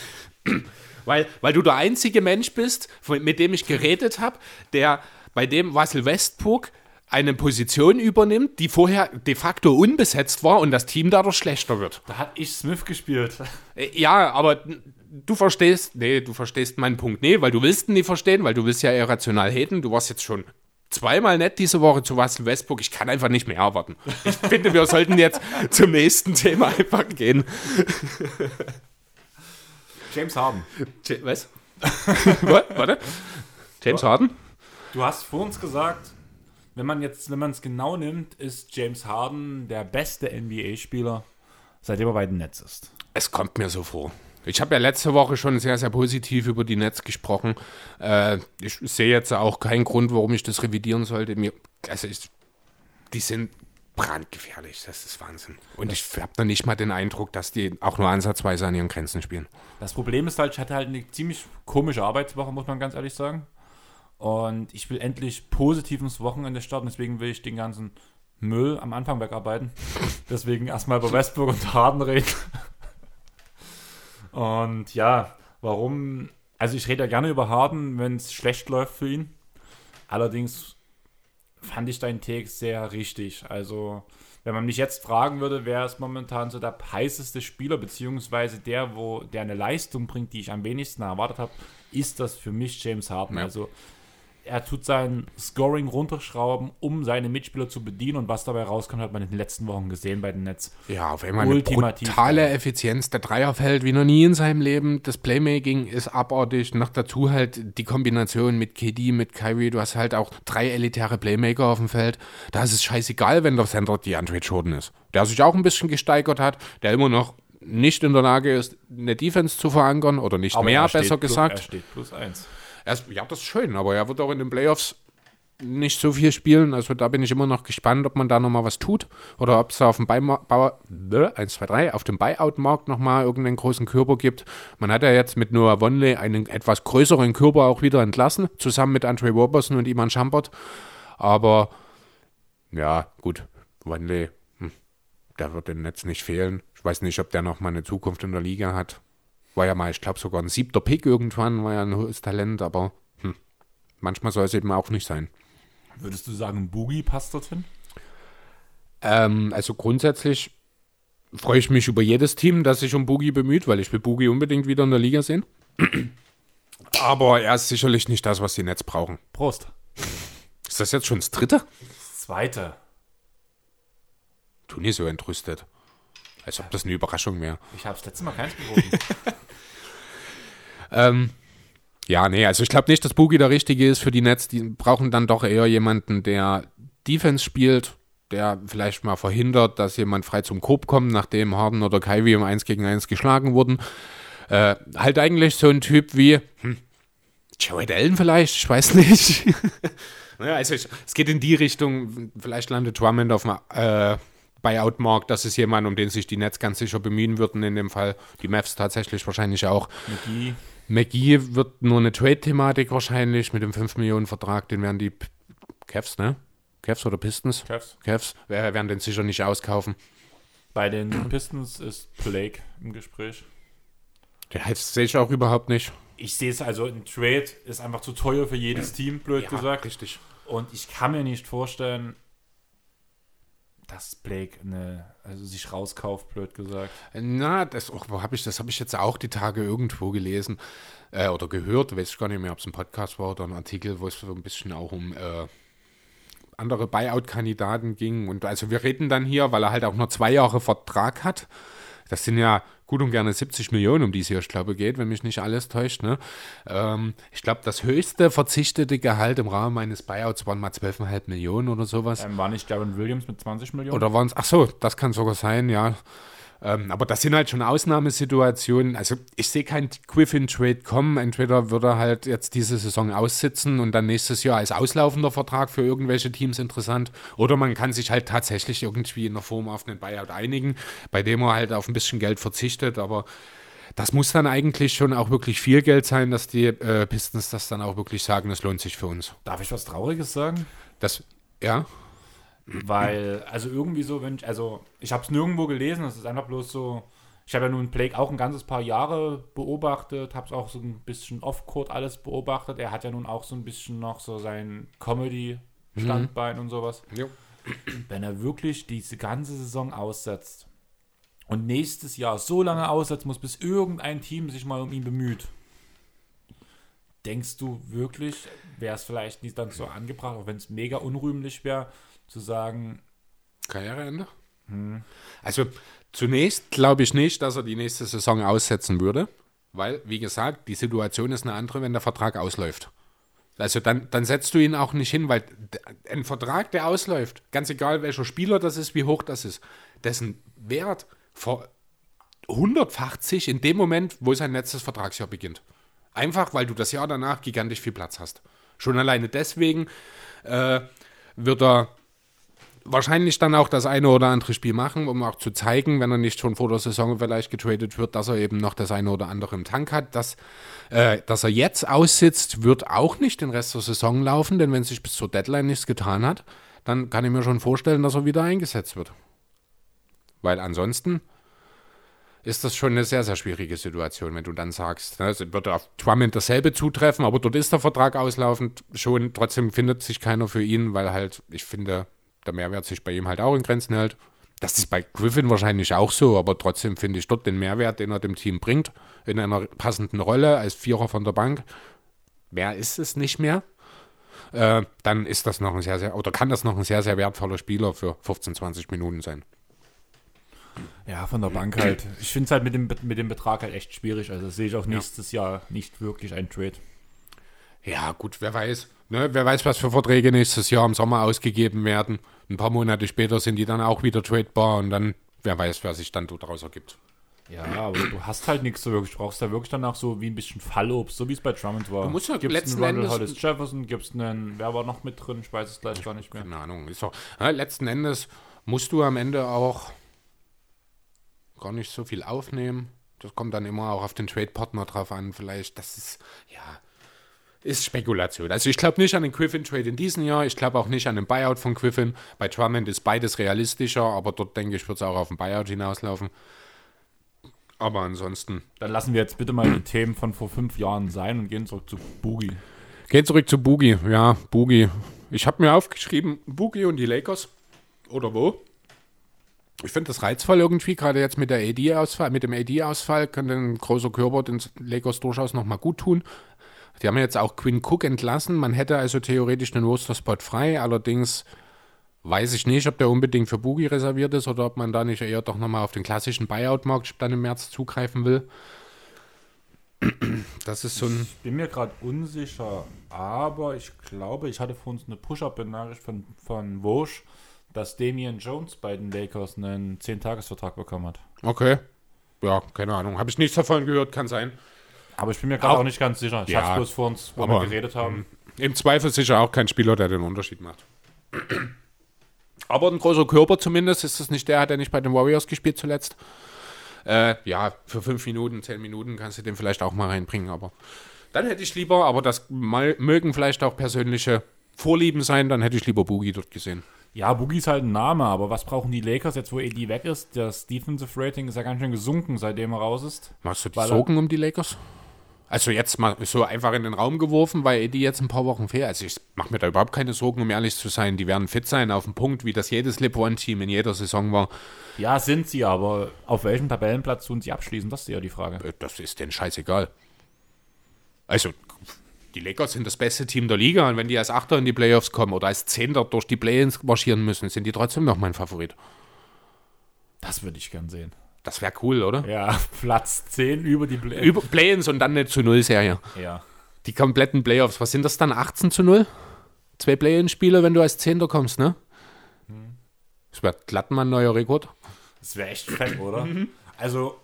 Weil, weil du der einzige Mensch bist, mit dem ich geredet habe, der bei dem Russell Westbrook eine Position übernimmt, die vorher de facto unbesetzt war und das Team dadurch schlechter wird. da hat ich Smith gespielt. Äh, Ja, aber du verstehst, nee, du verstehst meinen Punkt. Nee, weil du willst ihn nicht verstehen, weil du willst ja irrational haten. Du warst jetzt schon zweimal nett diese Woche zu Russell Westbrook. Ich kann einfach nicht mehr erwarten. Ich finde, wir sollten jetzt zum nächsten Thema einfach gehen. James Harden. Was? What? Warte. James Harden? Du hast vor uns gesagt, wenn man jetzt, wenn man es genau nimmt, ist James Harden der beste NBA-Spieler, seitdem er bei den Nets ist. Es kommt mir so vor. Ich habe ja letzte Woche schon sehr, sehr positiv über die Nets gesprochen. Äh, ich sehe jetzt auch keinen Grund, warum ich das revidieren sollte. Mir, also ich, die sind brandgefährlich, das ist Wahnsinn. Und ich habe noch nicht mal den Eindruck, dass die auch nur ansatzweise an ihren Grenzen spielen. Das Problem ist halt, ich hatte halt eine ziemlich komische Arbeitswoche, muss man ganz ehrlich sagen. Und ich will endlich positiv ins Wochenende starten, deswegen will ich den ganzen Müll am Anfang wegarbeiten. Deswegen erstmal über Westbrook und Harden reden. Und ja, warum? Also ich rede ja gerne über Harden, wenn es schlecht läuft für ihn. Allerdings fand ich deinen Take sehr richtig. Also, wenn man mich jetzt fragen würde, wer ist momentan so der heißeste Spieler, beziehungsweise der, wo der eine Leistung bringt, die ich am wenigsten erwartet habe, ist das für mich James Harden. Ja. Also, er tut sein Scoring runterschrauben, um seine Mitspieler zu bedienen. Und was dabei rauskommt, hat man in den letzten Wochen gesehen bei den Nets. Ja, auf einmal eine Ultimativ brutale geil. Effizienz. Der Dreier fällt wie noch nie in seinem Leben. Das Playmaking ist abartig. Noch dazu halt die Kombination mit KD, mit Kyrie. Du hast halt auch drei elitäre Playmaker auf dem Feld. Da ist es scheißegal, wenn der Center die Andre Jordan ist. Der sich auch ein bisschen gesteigert hat, der immer noch nicht in der Lage ist, eine Defense zu verankern oder nicht Aber mehr, er besser gesagt. Er steht plus eins. Ist, ja, das ist schön, aber er wird auch in den Playoffs nicht so viel spielen. Also da bin ich immer noch gespannt, ob man da nochmal was tut oder ob es auf dem Buy- Bauer, 1, 2, 3, auf dem Buyout-Markt nochmal irgendeinen großen Körper gibt. Man hat ja jetzt mit Noah Wonley einen etwas größeren Körper auch wieder entlassen, zusammen mit Andre Roberson und Iman Schampert. Aber ja, gut, Wonley, hm, der wird dem Netz nicht fehlen. Ich weiß nicht, ob der noch mal eine Zukunft in der Liga hat. War ja mal, ich glaube, sogar ein siebter Pick irgendwann, war ja ein hohes Talent, aber hm, manchmal soll es eben auch nicht sein. Würdest du sagen, Boogie passt dorthin? Ähm, also grundsätzlich freue ich mich über jedes Team, das sich um Boogie bemüht, weil ich will Boogie unbedingt wieder in der Liga sehen. Aber er ist sicherlich nicht das, was die Nets brauchen. Prost. Ist das jetzt schon das dritte? Zweite. Tu nicht so entrüstet. Als ob das eine Überraschung wäre. Ich habe das letzte Mal keins geworfen. Ähm, ja, nee, also ich glaube nicht, dass Boogie der Richtige ist für die Nets. Die brauchen dann doch eher jemanden, der Defense spielt, der vielleicht mal verhindert, dass jemand frei zum Korb kommt, nachdem Harden oder Kyrie im 1 gegen 1 geschlagen wurden. Äh, halt eigentlich so ein Typ wie hm, Jared Allen vielleicht, ich weiß nicht. ja, also ich, es geht in die Richtung, vielleicht landet Drummond auf dem äh, Buyout-Markt, das ist jemand, um den sich die Nets ganz sicher bemühen würden in dem Fall. Die Mavs tatsächlich wahrscheinlich auch. McGee. McGee wird nur eine Trade-Thematik wahrscheinlich mit dem 5 Millionen Vertrag, den werden die Cavs, ne? Cavs oder Pistons? Cavs. Cavs werden den sicher nicht auskaufen. Bei den Pistons ist Blake im Gespräch. Der heißt sehe ich auch überhaupt nicht. Ich sehe es also, ein Trade ist einfach zu teuer für jedes Team, blöd gesagt. richtig. Und ich kann mir nicht vorstellen, dass Blake eine, also sich rauskauft, blöd gesagt. Na, das, oh, habe ich das? Ich jetzt auch die Tage irgendwo gelesen äh, oder gehört. Weiß ich gar nicht mehr, ob es ein Podcast war oder ein Artikel, wo es so ein bisschen auch um äh, andere Buyout-Kandidaten ging. Und also wir reden dann hier, weil er halt auch nur zwei Jahre Vertrag hat. Das sind ja gut und gerne 70 Millionen, um die es hier, ich glaube, geht, wenn mich nicht alles täuscht. Ne? Ähm, ich glaube, das höchste verzichtete Gehalt im Rahmen meines Buyouts waren mal 12,5 Millionen oder sowas. Ähm, war nicht Darren Williams mit 20 Millionen? Oder waren es, ach so, das kann sogar sein, ja. Ähm, aber das sind halt schon Ausnahmesituationen. Also ich sehe kein Griffin-Trade kommen. Entweder würde er halt jetzt diese Saison aussitzen und dann nächstes Jahr als auslaufender Vertrag für irgendwelche Teams interessant. Oder man kann sich halt tatsächlich irgendwie in der Form auf einen Buyout einigen, bei dem er halt auf ein bisschen Geld verzichtet. Aber das muss dann eigentlich schon auch wirklich viel Geld sein, dass die äh, Pistons das dann auch wirklich sagen, es lohnt sich für uns. Darf ich was Trauriges sagen? Das, ja. Weil, also irgendwie so, wenn ich, also ich habe es nirgendwo gelesen, das ist einfach bloß so, ich habe ja nun Blake auch ein ganzes paar Jahre beobachtet, habe es auch so ein bisschen off-court alles beobachtet. Er hat ja nun auch so ein bisschen noch so sein Comedy-Standbein mhm. und sowas. Jo. Wenn er wirklich diese ganze Saison aussetzt und nächstes Jahr so lange aussetzen muss, bis irgendein Team sich mal um ihn bemüht, denkst du wirklich, wäre es vielleicht nicht dann so angebracht, auch wenn es mega unrühmlich wäre, zu sagen. Karriereende? Hm. Also zunächst glaube ich nicht, dass er die nächste Saison aussetzen würde, weil, wie gesagt, die Situation ist eine andere, wenn der Vertrag ausläuft. Also dann, dann setzt du ihn auch nicht hin, weil ein Vertrag, der ausläuft, ganz egal welcher Spieler das ist, wie hoch das ist, dessen Wert verhundertfacht sich in dem Moment, wo sein letztes Vertragsjahr beginnt. Einfach, weil du das Jahr danach gigantisch viel Platz hast. Schon alleine deswegen äh, wird er wahrscheinlich dann auch das eine oder andere Spiel machen, um auch zu zeigen, wenn er nicht schon vor der Saison vielleicht getradet wird, dass er eben noch das eine oder andere im Tank hat. Dass, äh, dass er jetzt aussitzt, wird auch nicht den Rest der Saison laufen, denn wenn sich bis zur Deadline nichts getan hat, dann kann ich mir schon vorstellen, dass er wieder eingesetzt wird. Weil ansonsten ist das schon eine sehr, sehr schwierige Situation, wenn du dann sagst, ne, es wird auf Drummond dasselbe zutreffen, aber dort ist der Vertrag auslaufend schon, trotzdem findet sich keiner für ihn, weil halt, ich finde, der Mehrwert sich bei ihm halt auch in Grenzen hält. Das ist bei Griffin wahrscheinlich auch so, aber trotzdem finde ich dort den Mehrwert, den er dem Team bringt, in einer passenden Rolle als Vierer von der Bank. Mehr ist es nicht mehr. Äh, dann ist das noch ein sehr, sehr, oder kann das noch ein sehr, sehr wertvoller Spieler für 15, 20 Minuten sein. Ja, von der Bank halt. Ich finde es halt mit dem, mit dem Betrag halt echt schwierig. Also sehe ich auch nächstes ja. Jahr nicht wirklich ein Trade. Ja, gut, wer weiß. Ne, wer weiß, was für Verträge nächstes Jahr im Sommer ausgegeben werden. Ein paar Monate später sind die dann auch wieder tradebar und dann, wer weiß, wer sich dann daraus ergibt. Ja, aber du hast halt nichts so wirklich. Du brauchst da wirklich dann auch so wie ein bisschen Fallobst, so wie es bei Drummond war. Du musst ja gibt's letzten einen Endes. Hollis Jefferson, gibst einen, wer war noch mit drin? Ich weiß es gleich gar nicht mehr. Keine Ahnung. Ist doch, ja, letzten Endes musst du am Ende auch gar nicht so viel aufnehmen. Das kommt dann immer auch auf den Trade-Partner drauf an. Vielleicht, das ist, ja, ist Spekulation. Also ich glaube nicht an den Griffin-Trade in diesem Jahr. Ich glaube auch nicht an den Buyout von Griffin. Bei Drummond ist beides realistischer, aber dort denke ich, wird es auch auf den Buyout hinauslaufen. Aber ansonsten. Dann lassen wir jetzt bitte mal die Themen von vor fünf Jahren sein und gehen zurück zu Boogie. Gehen zurück zu Boogie. Ja, Boogie. Ich habe mir aufgeschrieben, Boogie und die Lakers. Oder wo? Ich finde das reizvoll irgendwie, gerade jetzt mit der AD-Ausfall, mit dem AD-Ausfall könnte ein großer Körper den Lakers durchaus nochmal gut tun. Die haben jetzt auch Quinn Cook entlassen. Man hätte also theoretisch einen Roster-Spot frei. Allerdings weiß ich nicht, ob der unbedingt für Boogie reserviert ist oder ob man da nicht eher doch nochmal auf den klassischen Buyout-Markt dann im März zugreifen will. Das ist so ein. Ich bin mir gerade unsicher, aber ich glaube, ich hatte vor uns eine Push-Up-Benachricht von, von Wosch, dass Damian Jones bei den Lakers einen 10-Tages-Vertrag bekommen hat. Okay. Ja, keine Ahnung. Habe ich nichts davon gehört, kann sein. Aber ich bin mir gerade auch, auch, nicht ganz sicher. Ich ja, hatte es bloß vor uns, wo wir geredet haben. Im Zweifel sicher auch kein Spieler, der den Unterschied macht. Aber ein großer Körper zumindest. Ist das nicht der, hat er nicht bei den Warriors gespielt zuletzt? Äh, ja, für fünf Minuten, zehn Minuten kannst du den vielleicht auch mal reinbringen. Aber dann hätte ich lieber, aber das mal, mögen vielleicht auch persönliche Vorlieben sein, dann hätte ich lieber Boogie dort gesehen. Ja, Boogie ist halt ein Name, aber was brauchen die Lakers jetzt, wo AD weg ist? Das Defensive Rating ist ja ganz schön gesunken, seitdem er raus ist. Machst du die Sorgen um die Lakers? Also jetzt mal so einfach in den Raum geworfen, weil die jetzt ein paar Wochen fehlt. Also ich mache mir da überhaupt keine Sorgen, um ehrlich zu sein. Die werden fit sein auf dem Punkt, wie das jedes Lip One-Team in jeder Saison war. Ja, sind sie, aber auf welchem Tabellenplatz tun sie abschließen? Das ist ja die Frage. Äh, das ist denen scheißegal. Also, die Lakers sind das beste Team der Liga und wenn die als Achter in die Playoffs kommen oder als Zehnter durch die Play-ins marschieren müssen, sind die trotzdem noch mein Favorit. Das würde ich gern sehen. Das wäre cool, oder? Ja, Platz 10 über die Play über Play-ins und dann eine zu Null Serie. Ja. Die kompletten Playoffs, was sind das dann? 18 zu 0? Zwei Play-in-Spiele, wenn du als Zehnter kommst, ne? Hm. Das wäre glatt mal ein neuer Rekord. Das wäre echt fett, oder? Also,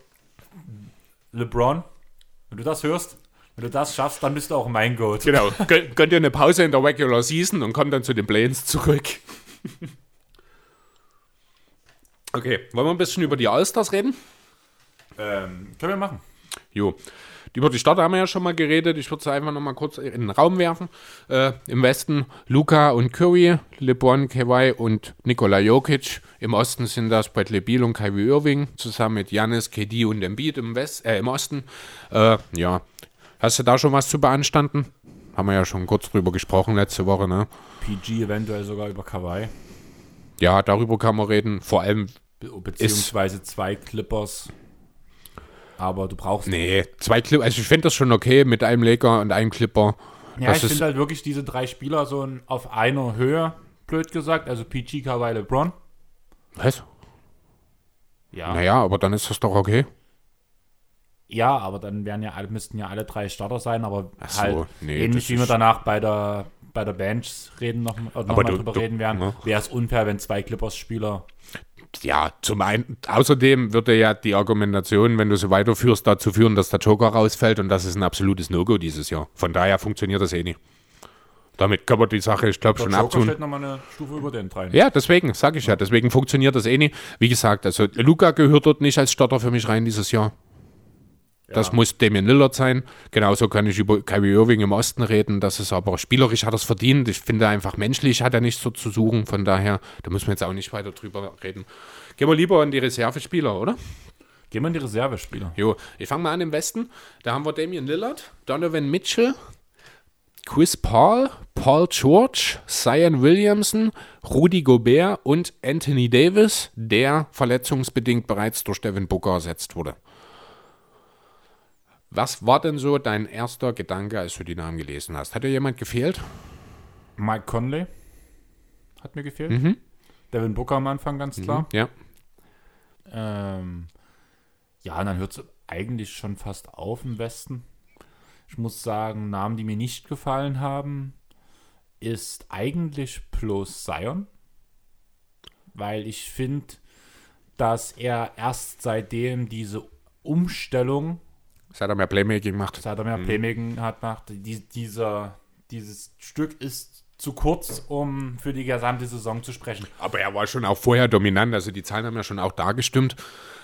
LeBron, wenn du das hörst, wenn du das schaffst, dann bist du auch mein Goat. Genau. Gönn, gönn dir eine Pause in der Regular Season und komm dann zu den Planes zurück. okay, wollen wir ein bisschen über die Allstars reden? Ähm, können wir machen. Jo. Über die Starter haben wir ja schon mal geredet. Ich würde es einfach noch mal kurz in den Raum werfen. Äh, Im Westen Luca und Curry, LeBron, Kawhi und Nikola Jokic. Im Osten sind das Bradley Beal und Kyrie Irving zusammen mit Janis, KD und Embiid im, West, äh, im Osten. Äh, ja, hast du da schon was zu beanstanden? Haben wir ja schon kurz drüber gesprochen letzte Woche, ne? PG eventuell sogar über Kawhi. Ja, darüber kann man reden. Vor allem, Be beziehungsweise zwei Clippers. Aber du brauchst. nee, zwei Clipper. Also ich finde das schon okay mit einem Laker und einem Clipper. Ja, das ich finde halt wirklich diese drei Spieler so auf einer Höhe, blöd gesagt. Also PG, Kawhi, LeBron. Was? Ja. Naja, aber dann ist das doch okay. Ja, aber dann wären ja alle, müssten ja alle drei Starter sein, aber so, halt nee, ähnlich wie wir danach bei der bei der Bench reden noch, oder noch Aber mal du- drüber du- reden werden, ne? wäre es unfair, wenn zwei Clippers-Spieler. Ja, zum einen, außerdem würde ja die Argumentation, wenn du so weiterführst, dazu führen, dass der Joker rausfällt und das ist ein absolutes No-Go dieses Jahr. Von daher funktioniert das eh nicht. Damit können wir die Sache, ich glaube, schon Joker abtun. steht nochmal eine Stufe über den dreien. Ja, deswegen, sage ich ja, deswegen funktioniert das eh nicht. Wie gesagt, also Luca gehört dort nicht als Starter für mich rein dieses Jahr. Das muss Damian Lillard sein. Genauso kann ich über Kyrie Irving im Osten reden. Das ist aber spielerisch hat er es verdient. Ich finde einfach menschlich hat er nichts so zu suchen. Von daher, da müssen wir jetzt auch nicht weiter drüber reden. Gehen wir lieber an die Reservespieler, oder? Gehen wir in die Reservespieler. Jo, ich fange mal an im Westen. Da haben wir Damian Lillard, Donovan Mitchell, Chris Paul, Paul George, Zion Williamson, Rudy Gobert und Anthony Davis, der verletzungsbedingt bereits durch Devin Booker ersetzt wurde. Was war denn so dein erster Gedanke, als du die Namen gelesen hast? Hat dir jemand gefehlt? Mike Conley hat mir gefehlt. Mhm. Devin Booker am Anfang ganz klar. Ja. Ähm, ja, und dann hört es eigentlich schon fast auf im Westen. Ich muss sagen, Namen, die mir nicht gefallen haben, ist eigentlich plus Zion. Weil ich finde, dass er erst seitdem diese Umstellung, Seit er mehr Playmaking macht. seit er mehr Playmaking hat, macht, die, dieser, dieses Stück ist zu kurz, um für die gesamte Saison zu sprechen. Aber er war schon auch vorher dominant. Also die Zahlen haben ja schon auch da gestimmt.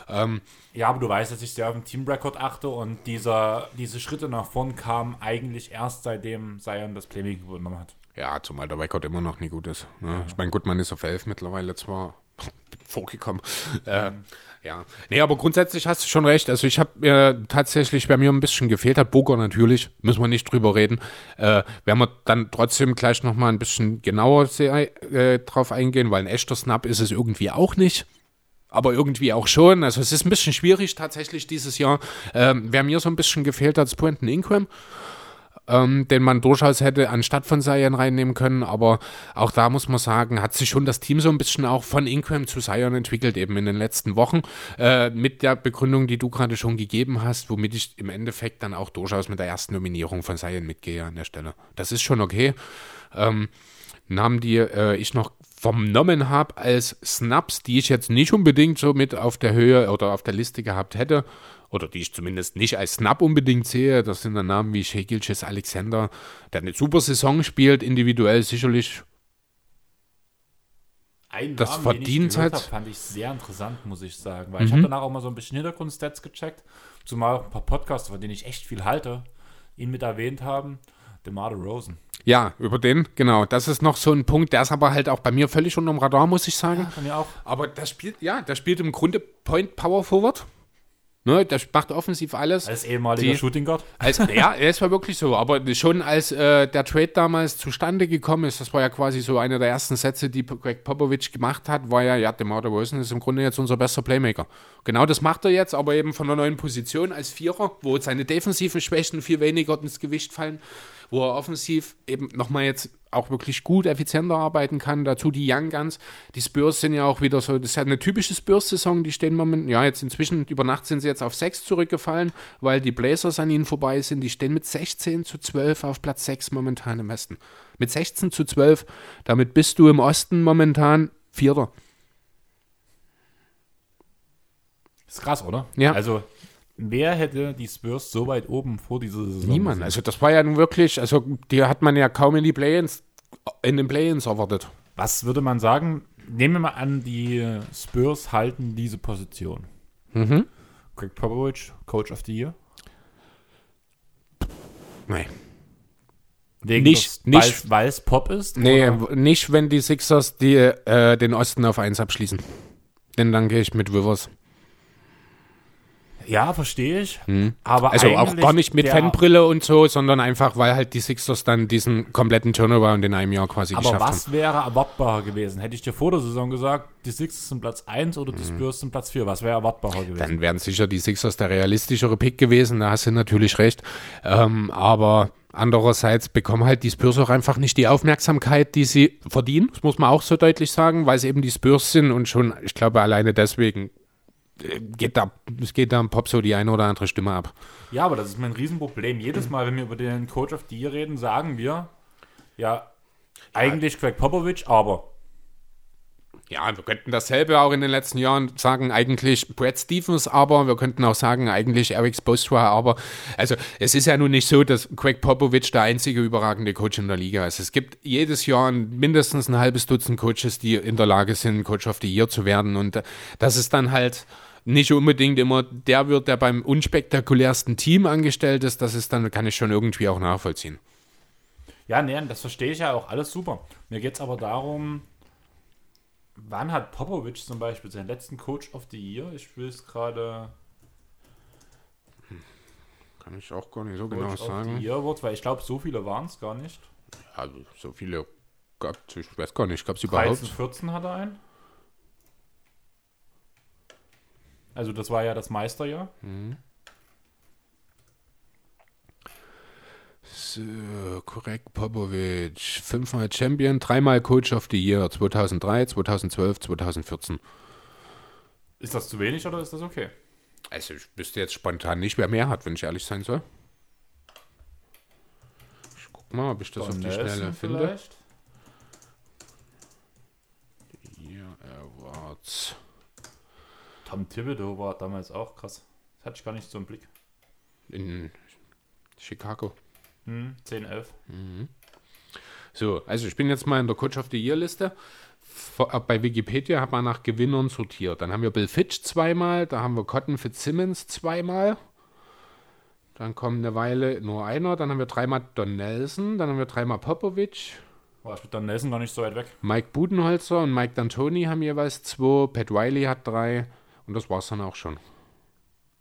Ähm, Ja, aber du weißt, dass ich sehr auf den Teamrekord achte und dieser, diese Schritte nach vorn kamen eigentlich erst seitdem Zion das Playmaking übernommen hat. Ja, zumal der Rekord immer noch nie gut ist. Ne? Ich meine, gut, man ist auf 11 mittlerweile zwar vorgekommen. Äh, ja. Nee, aber grundsätzlich hast du schon recht. Also ich habe mir tatsächlich, wer mir ein bisschen gefehlt hat, Boker natürlich, müssen wir nicht drüber reden. Äh, werden wir dann trotzdem gleich nochmal ein bisschen genauer äh, drauf eingehen, weil ein echter Snap ist es irgendwie auch nicht. Aber irgendwie auch schon. Also es ist ein bisschen schwierig tatsächlich dieses Jahr. Ähm, wer mir so ein bisschen gefehlt hat, ist Quentin Ingram ähm, den man durchaus hätte anstatt von Zion reinnehmen können. Aber auch da muss man sagen, hat sich schon das Team so ein bisschen auch von Ingram zu Zion entwickelt, eben in den letzten Wochen. Äh, mit der Begründung, die du gerade schon gegeben hast, womit ich im Endeffekt dann auch durchaus mit der ersten Nominierung von Zion mitgehe an der Stelle. Das ist schon okay. Ähm, Namen, die äh, ich noch vernommen habe als Snaps, die ich jetzt nicht unbedingt so mit auf der Höhe oder auf der Liste gehabt hätte, oder die ich zumindest nicht als Snap unbedingt sehe, das sind dann Namen wie Shea Gilchrist Alexander, der eine super Saison spielt, individuell sicherlich. Ein Das Namen, verdient halt- hab, fand ich sehr interessant, muss ich sagen. Weil ich habe danach auch mal so ein bisschen Hintergrundstats gecheckt. Zumal auch ein paar Podcasts, von denen ich echt viel halte, ihn mit erwähnt haben. DeMar Rosen. Ja, über den, genau. Das ist noch so ein Punkt, der ist aber halt auch bei mir völlig unterm Radar, muss ich sagen. Von mir auch. Aber der spielt, ja, der spielt im Grunde Point Power Forward. Ne, der macht offensiv alles. Als ehemaliger Die- Shooting Guard. Als, ja, es war wirklich so. Aber schon als äh, der Trade damals zustande gekommen ist, das war ja quasi so einer der ersten Sätze, die Greg Popovich gemacht hat, war ja, ja, DeMar DeRozan ist im Grunde jetzt unser bester Playmaker. Genau das macht er jetzt, aber eben von einer neuen Position als Vierer, wo seine defensiven Schwächen viel weniger ins Gewicht fallen, wo er offensiv eben nochmal jetzt auch wirklich gut, effizienter arbeiten kann. Dazu die Young Guns. Die Spurs sind ja auch wieder so, das ist ja eine typische Spurs-Saison, die stehen momentan, ja, jetzt inzwischen, über Nacht sind sie jetzt auf 6 zurückgefallen, weil die Blazers an ihnen vorbei sind. Die stehen mit 16 zu 12 auf Platz 6 momentan im Westen. Mit 16 zu 12, damit bist du im Osten momentan Vierter. Ist krass, oder? Ja. Also, wer hätte die Spurs so weit oben vor dieser Saison? Niemand. gesehen? Also das war ja nun wirklich, also die hat man ja kaum in die Play-ins, in den Play-ins erwartet. Was würde man sagen? Nehmen wir mal an, die Spurs halten diese Position. Mhm. Greg Popovich, Coach of the Year. Nee. Wegen Nicht- nicht- Weil es Pop ist? Nee, oder? nicht, wenn die Sixers die, äh, den Osten auf 1 abschließen. Denn dann gehe ich mit Rivers. Ja, verstehe ich. Aber Also auch gar nicht mit Fanbrille und so, sondern einfach, weil halt die Sixers dann diesen kompletten Turnaround in einem Jahr quasi Aber geschafft haben. was wäre erwartbarer gewesen? Hätte ich dir vor der Saison gesagt, die Sixers sind Platz 1 oder die Spurs sind Platz 4? Was wäre erwartbarer gewesen? Mhm. Dann wären sicher die Sixers der realistischere Pick gewesen, da hast du natürlich recht. Ähm, aber andererseits bekommen halt die Spurs auch einfach nicht die Aufmerksamkeit, die sie verdienen. Das muss man auch so deutlich sagen, weil es eben die Spurs sind und schon, ich glaube, alleine deswegen geht da, es geht da im Pop so die eine oder andere Stimme ab. Ja, aber das ist mein Riesenproblem. Jedes Mal, wenn wir über den Coach of the Year reden, sagen wir, ja, eigentlich Greg Popovich, aber. Ja, wir könnten dasselbe auch in den letzten Jahren sagen, eigentlich Brad Stevens, aber wir könnten auch sagen, eigentlich Eric Spoelstra, aber also es ist ja nun nicht so, dass Craig Popovich der einzige überragende Coach in der Liga ist. Es gibt jedes Jahr mindestens ein halbes Dutzend Coaches, die in der Lage sind, Coach of the Year zu werden und äh, das ist dann halt nicht unbedingt immer der wird, der beim unspektakulärsten Team angestellt ist, das ist dann, kann ich schon irgendwie auch nachvollziehen. Ja, nee, das verstehe ich ja auch alles super. Mir geht es aber darum, wann hat Popovich zum Beispiel seinen letzten Coach of the Year? Ich will es gerade Kann ich auch gar nicht so Coach genau of the sagen. Year Award, weil ich glaube, so viele waren es gar nicht. Also, so viele gab es, ich weiß gar nicht, gab es 13, überhaupt? 14 hat er einen. Also das war ja das Meisterjahr. So, korrekt, Popovic. Fünfmal Champion, dreimal Coach of the Year. 2003, 2012, 2014. Ist das zu wenig oder ist das okay? Also, ich wüsste jetzt spontan nicht, wer mehr hat, wenn ich ehrlich sein soll. Ich guck mal, ob ich das auf Von die Nelson Schnelle finde. vielleicht? Year Awards. Tom Thibodeau war damals auch krass. Das hatte ich gar nicht so im Blick. In Chicago. Hm, 10, 11. So, also ich bin jetzt mal in der Coach of the Year Liste. Bei Wikipedia hat man nach Gewinnern sortiert. Dann haben wir Bill Fitch zweimal, da haben wir Cotton Fitzsimmons zweimal. Dann kommt eine Weile nur einer, dann haben wir dreimal Don Nelson, dann haben wir dreimal Popovic, War ich mit Don Nelson gar nicht so weit weg. Mike Budenholzer und Mike D'Antoni haben jeweils zwei, Pat Riley hat drei und das war's dann auch schon.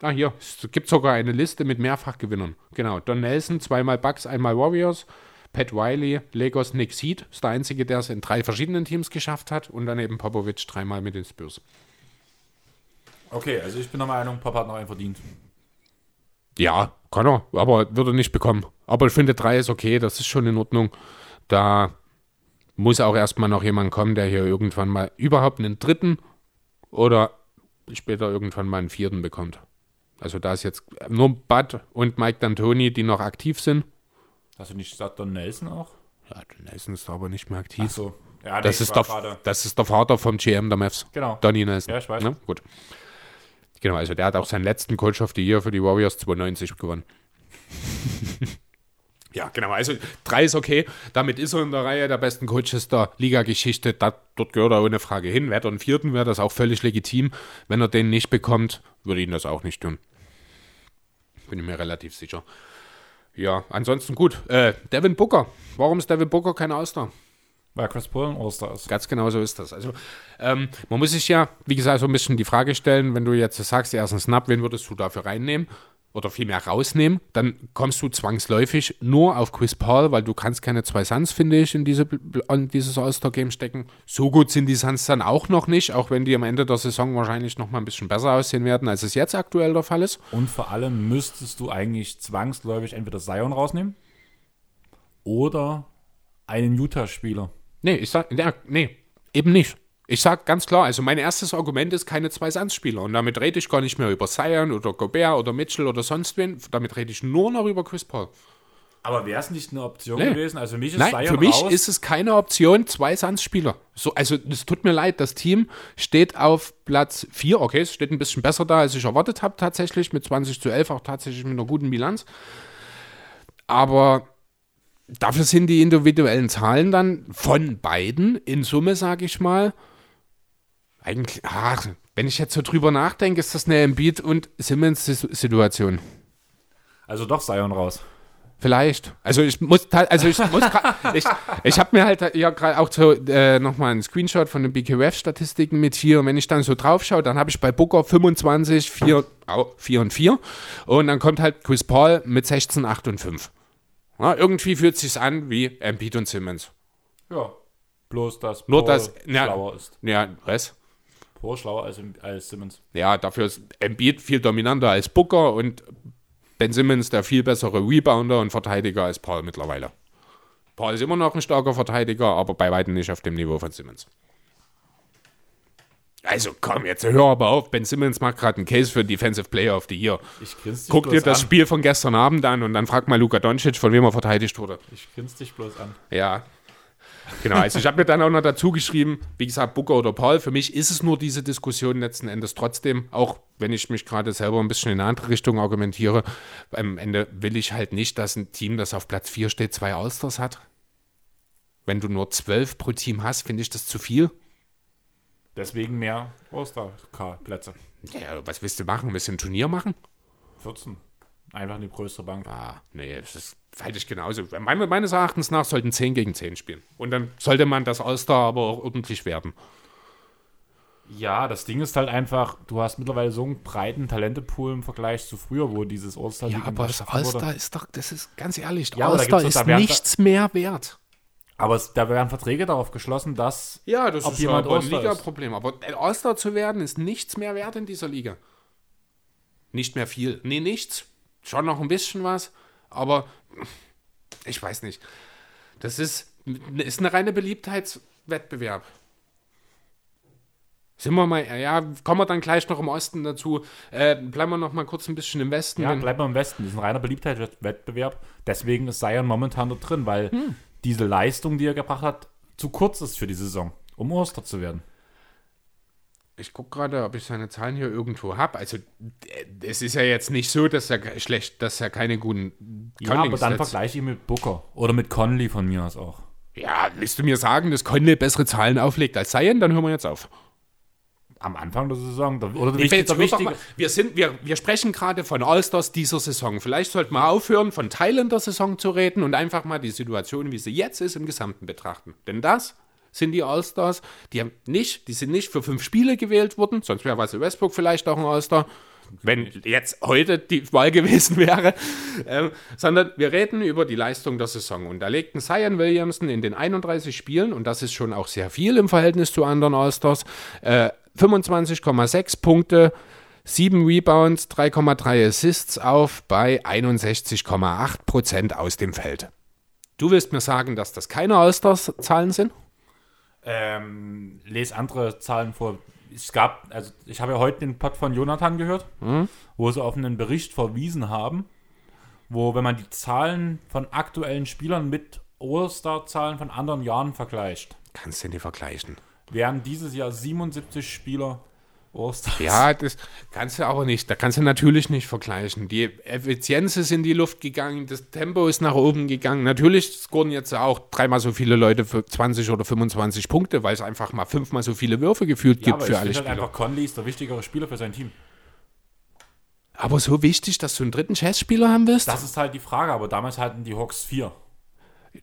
Ah, hier, es gibt sogar eine Liste mit Mehrfachgewinnern. Genau, Don Nelson, zweimal Bucks, einmal Warriors, Pat Riley, Lagos, Nick Seed, ist der Einzige, der es in drei verschiedenen Teams geschafft hat und dann eben Popovic dreimal mit den Spurs. Okay, also ich bin der Meinung, Papa hat noch einen verdient. Ja, kann er, aber würde nicht bekommen. Aber ich finde, drei ist okay, das ist schon in Ordnung. Da muss auch erstmal noch jemand kommen, der hier irgendwann mal überhaupt einen dritten oder später irgendwann mal einen vierten bekommt. Also da ist jetzt nur Bud und Mike D'Antoni, die noch aktiv sind. Hast du nicht gesagt, Don Nelson auch? Ja, Don Nelson ist aber nicht mehr aktiv. Achso. Ja, nee, das, ich ist der, gerade- das ist der Vater vom GM der Mavs. Genau. Donny Nelson. Ja, ich weiß. Ne? Gut. Genau, also der hat auch seinen letzten Coach of the Year für die Warriors 92 gewonnen. ja, genau. Also drei ist okay. Damit ist er in der Reihe der besten Coaches der Liga-Geschichte. Da, dort gehört er ohne Frage hin. Wäre er einen vierten, wäre das auch völlig legitim. Wenn er den nicht bekommt, würde ihn das auch nicht tun. Bin ich mir relativ sicher. Ja, ansonsten gut. Äh, Devin Booker. Warum ist Devin Booker kein Auster? Weil Chris Paul ein All-Star ist. Ganz genau so ist das. Also, ähm, man muss sich ja, wie gesagt, so ein bisschen die Frage stellen, wenn du jetzt sagst, er ist ein Snap, wen würdest du dafür reinnehmen? Oder vielmehr rausnehmen, dann kommst du zwangsläufig nur auf Chris Paul, weil du kannst keine zwei Suns, finde ich, in, diese, in dieses All-Star-Game stecken. So gut sind die Suns dann auch noch nicht, auch wenn die am Ende der Saison wahrscheinlich noch mal ein bisschen besser aussehen werden, als es jetzt aktuell der Fall ist. Und vor allem müsstest du eigentlich zwangsläufig entweder Zion rausnehmen oder einen Utah-Spieler. Nee, ich sag, nee, eben nicht. Ich sag ganz klar, also mein erstes Argument ist keine zwei Suns-Spieler. Und damit rede ich gar nicht mehr über Zion oder Gobert oder Mitchell oder sonst wen. Damit rede ich nur noch über Chris Paul. Aber wäre es nicht eine Option Nee. gewesen? Also für mich ist Nein, Zion für mich raus. ist es keine Option, zwei Suns-Spieler. So, also es tut mir leid, das Team steht auf Platz 4. Okay, es steht ein bisschen besser da, als ich erwartet habe tatsächlich, mit 20 zu 11, auch tatsächlich mit einer guten Bilanz. Aber dafür sind die individuellen Zahlen dann von beiden in Summe, sage ich mal, eigentlich, ach, wenn ich jetzt so drüber nachdenke, ist das eine Embiid- und Simmons-Situation. also doch Zion raus. Vielleicht. Also ich muss, also ich muss, ich, ich habe mir halt ja gerade auch so äh, nochmal einen Screenshot von den BKWF-Statistiken mit hier. Und wenn ich dann so drauf schaue, dann habe ich bei Booker 25, 4, au, 4 und 4. Und dann kommt halt Chris Paul mit 16, 8 und 5. Ja, irgendwie fühlt sich's an wie Embiid und Simmons. Ja. Bloß, dass Nur Paul dass- ja. schlauer ist. Ja, was? Paul schlauer als, als Simmons. Ja, dafür ist Embiid viel dominanter als Booker und Ben Simmons der viel bessere Rebounder und Verteidiger als Paul mittlerweile. Paul ist immer noch ein starker Verteidiger, aber bei weitem nicht auf dem Niveau von Simmons. Also komm, jetzt hör aber auf. Ben Simmons macht gerade einen Case für Defensive Player of the Year. Ich dich Guck dir bloß das an. Spiel von gestern Abend an und dann frag mal Luka Doncic, von wem er verteidigt wurde. Ich grinse dich bloß an. Ja. Genau, also ich habe mir dann auch noch dazu geschrieben, wie gesagt, Booker oder Paul. Für mich ist es nur diese Diskussion letzten Endes trotzdem, auch wenn ich mich gerade selber ein bisschen in eine andere Richtung argumentiere. Am Ende will ich halt nicht, dass ein Team, das auf Platz 4 steht, zwei Allstars hat. Wenn du nur zwölf pro Team hast, finde ich das zu viel. Deswegen mehr All-Star-Plätze. Ja, was willst du machen? Willst du ein Turnier machen? 14. Einfach eine größere Bank. Ah, nee, das ist halte ich genauso. Meine, meines Erachtens nach sollten 10 gegen 10 spielen. Und dann sollte man das All-Star aber auch ordentlich werden. Ja, das Ding ist halt einfach, du hast mittlerweile so einen breiten Talentepool im Vergleich zu früher, wo dieses All-Star Ja, aber das. All-Star ist doch, das ist ganz ehrlich, Ja, All-Star ist nichts mehr wert. Aber es, da werden Verträge darauf geschlossen, dass Ja, das ob ist jemand aber ein. Liga-Problem. Aber All-Star zu werden, ist nichts mehr wert in dieser Liga. Nicht mehr viel. Nee, nichts. Schon noch ein bisschen was, aber ich weiß nicht. Das ist, ist eine reine Beliebtheitswettbewerb. Sind wir mal, ja, kommen wir dann gleich noch im Osten dazu. Äh, bleiben wir noch mal kurz ein bisschen im Westen. Ja, bleibt mal im Westen. Das ist ein reiner Beliebtheitswettbewerb. Deswegen ist Zion momentan da drin, weil Hm. diese Leistung, die er gebracht hat, zu kurz ist für die Saison, um Oster zu werden. Ich gucke gerade, ob ich seine Zahlen hier irgendwo habe. Also, es ist ja jetzt nicht so, dass er schlecht, dass er keine guten Ja, aber dann vergleiche ich mit Booker oder mit Conley von mir aus auch. Ja, willst du mir sagen, dass Conley bessere Zahlen auflegt als Zion? Dann hören wir jetzt auf. Am Anfang der Saison. Der, oder der Ich will jetzt wichtige, der wichtige, mal, wir, sind, wir, wir sprechen gerade von Allstars dieser Saison. Vielleicht sollten wir aufhören, von Teilen der Saison zu reden und einfach mal die Situation, wie sie jetzt ist, im Gesamten betrachten. Denn das sind die Allstars, die haben nicht, die sind nicht für fünf Spiele gewählt worden, sonst wäre Russell Westbrook vielleicht auch ein Allstar, wenn jetzt heute die Wahl gewesen wäre, ähm, sondern wir reden über die Leistung der Saison. Und da legten Zion Williamson in den 31 Spielen, und das ist schon auch sehr viel im Verhältnis zu anderen Allstars, äh, 25,6 Punkte, 7 Rebounds, 3,3 Assists auf bei 61,8 Prozent aus dem Feld. Du willst mir sagen, dass das keine Allstars-Zahlen sind? Ähm, lese andere Zahlen vor. Es gab, also ich habe ja heute den Pod von Jonathan gehört, Mhm. wo sie auf einen Bericht verwiesen haben, wo, wenn man die Zahlen von aktuellen Spielern mit All-Star-Zahlen von anderen Jahren vergleicht, Kannst du nicht vergleichen. wären dieses Jahr 77 Spieler All-Stars. Ja, das kannst du aber nicht. Da kannst du natürlich nicht vergleichen. Die Effizienz ist in die Luft gegangen, das Tempo ist nach oben gegangen. Natürlich scoren jetzt auch dreimal so viele Leute für 20 oder 25 Punkte, weil es einfach mal fünfmal so viele Würfe gefühlt Ja, gibt aber für ich alle halt Spieler. einfach, Conley ist der wichtigere Spieler für sein Team. Aber so wichtig, dass du einen dritten Chess-Spieler haben willst? Das ist halt die Frage, aber damals hatten die Hawks vier.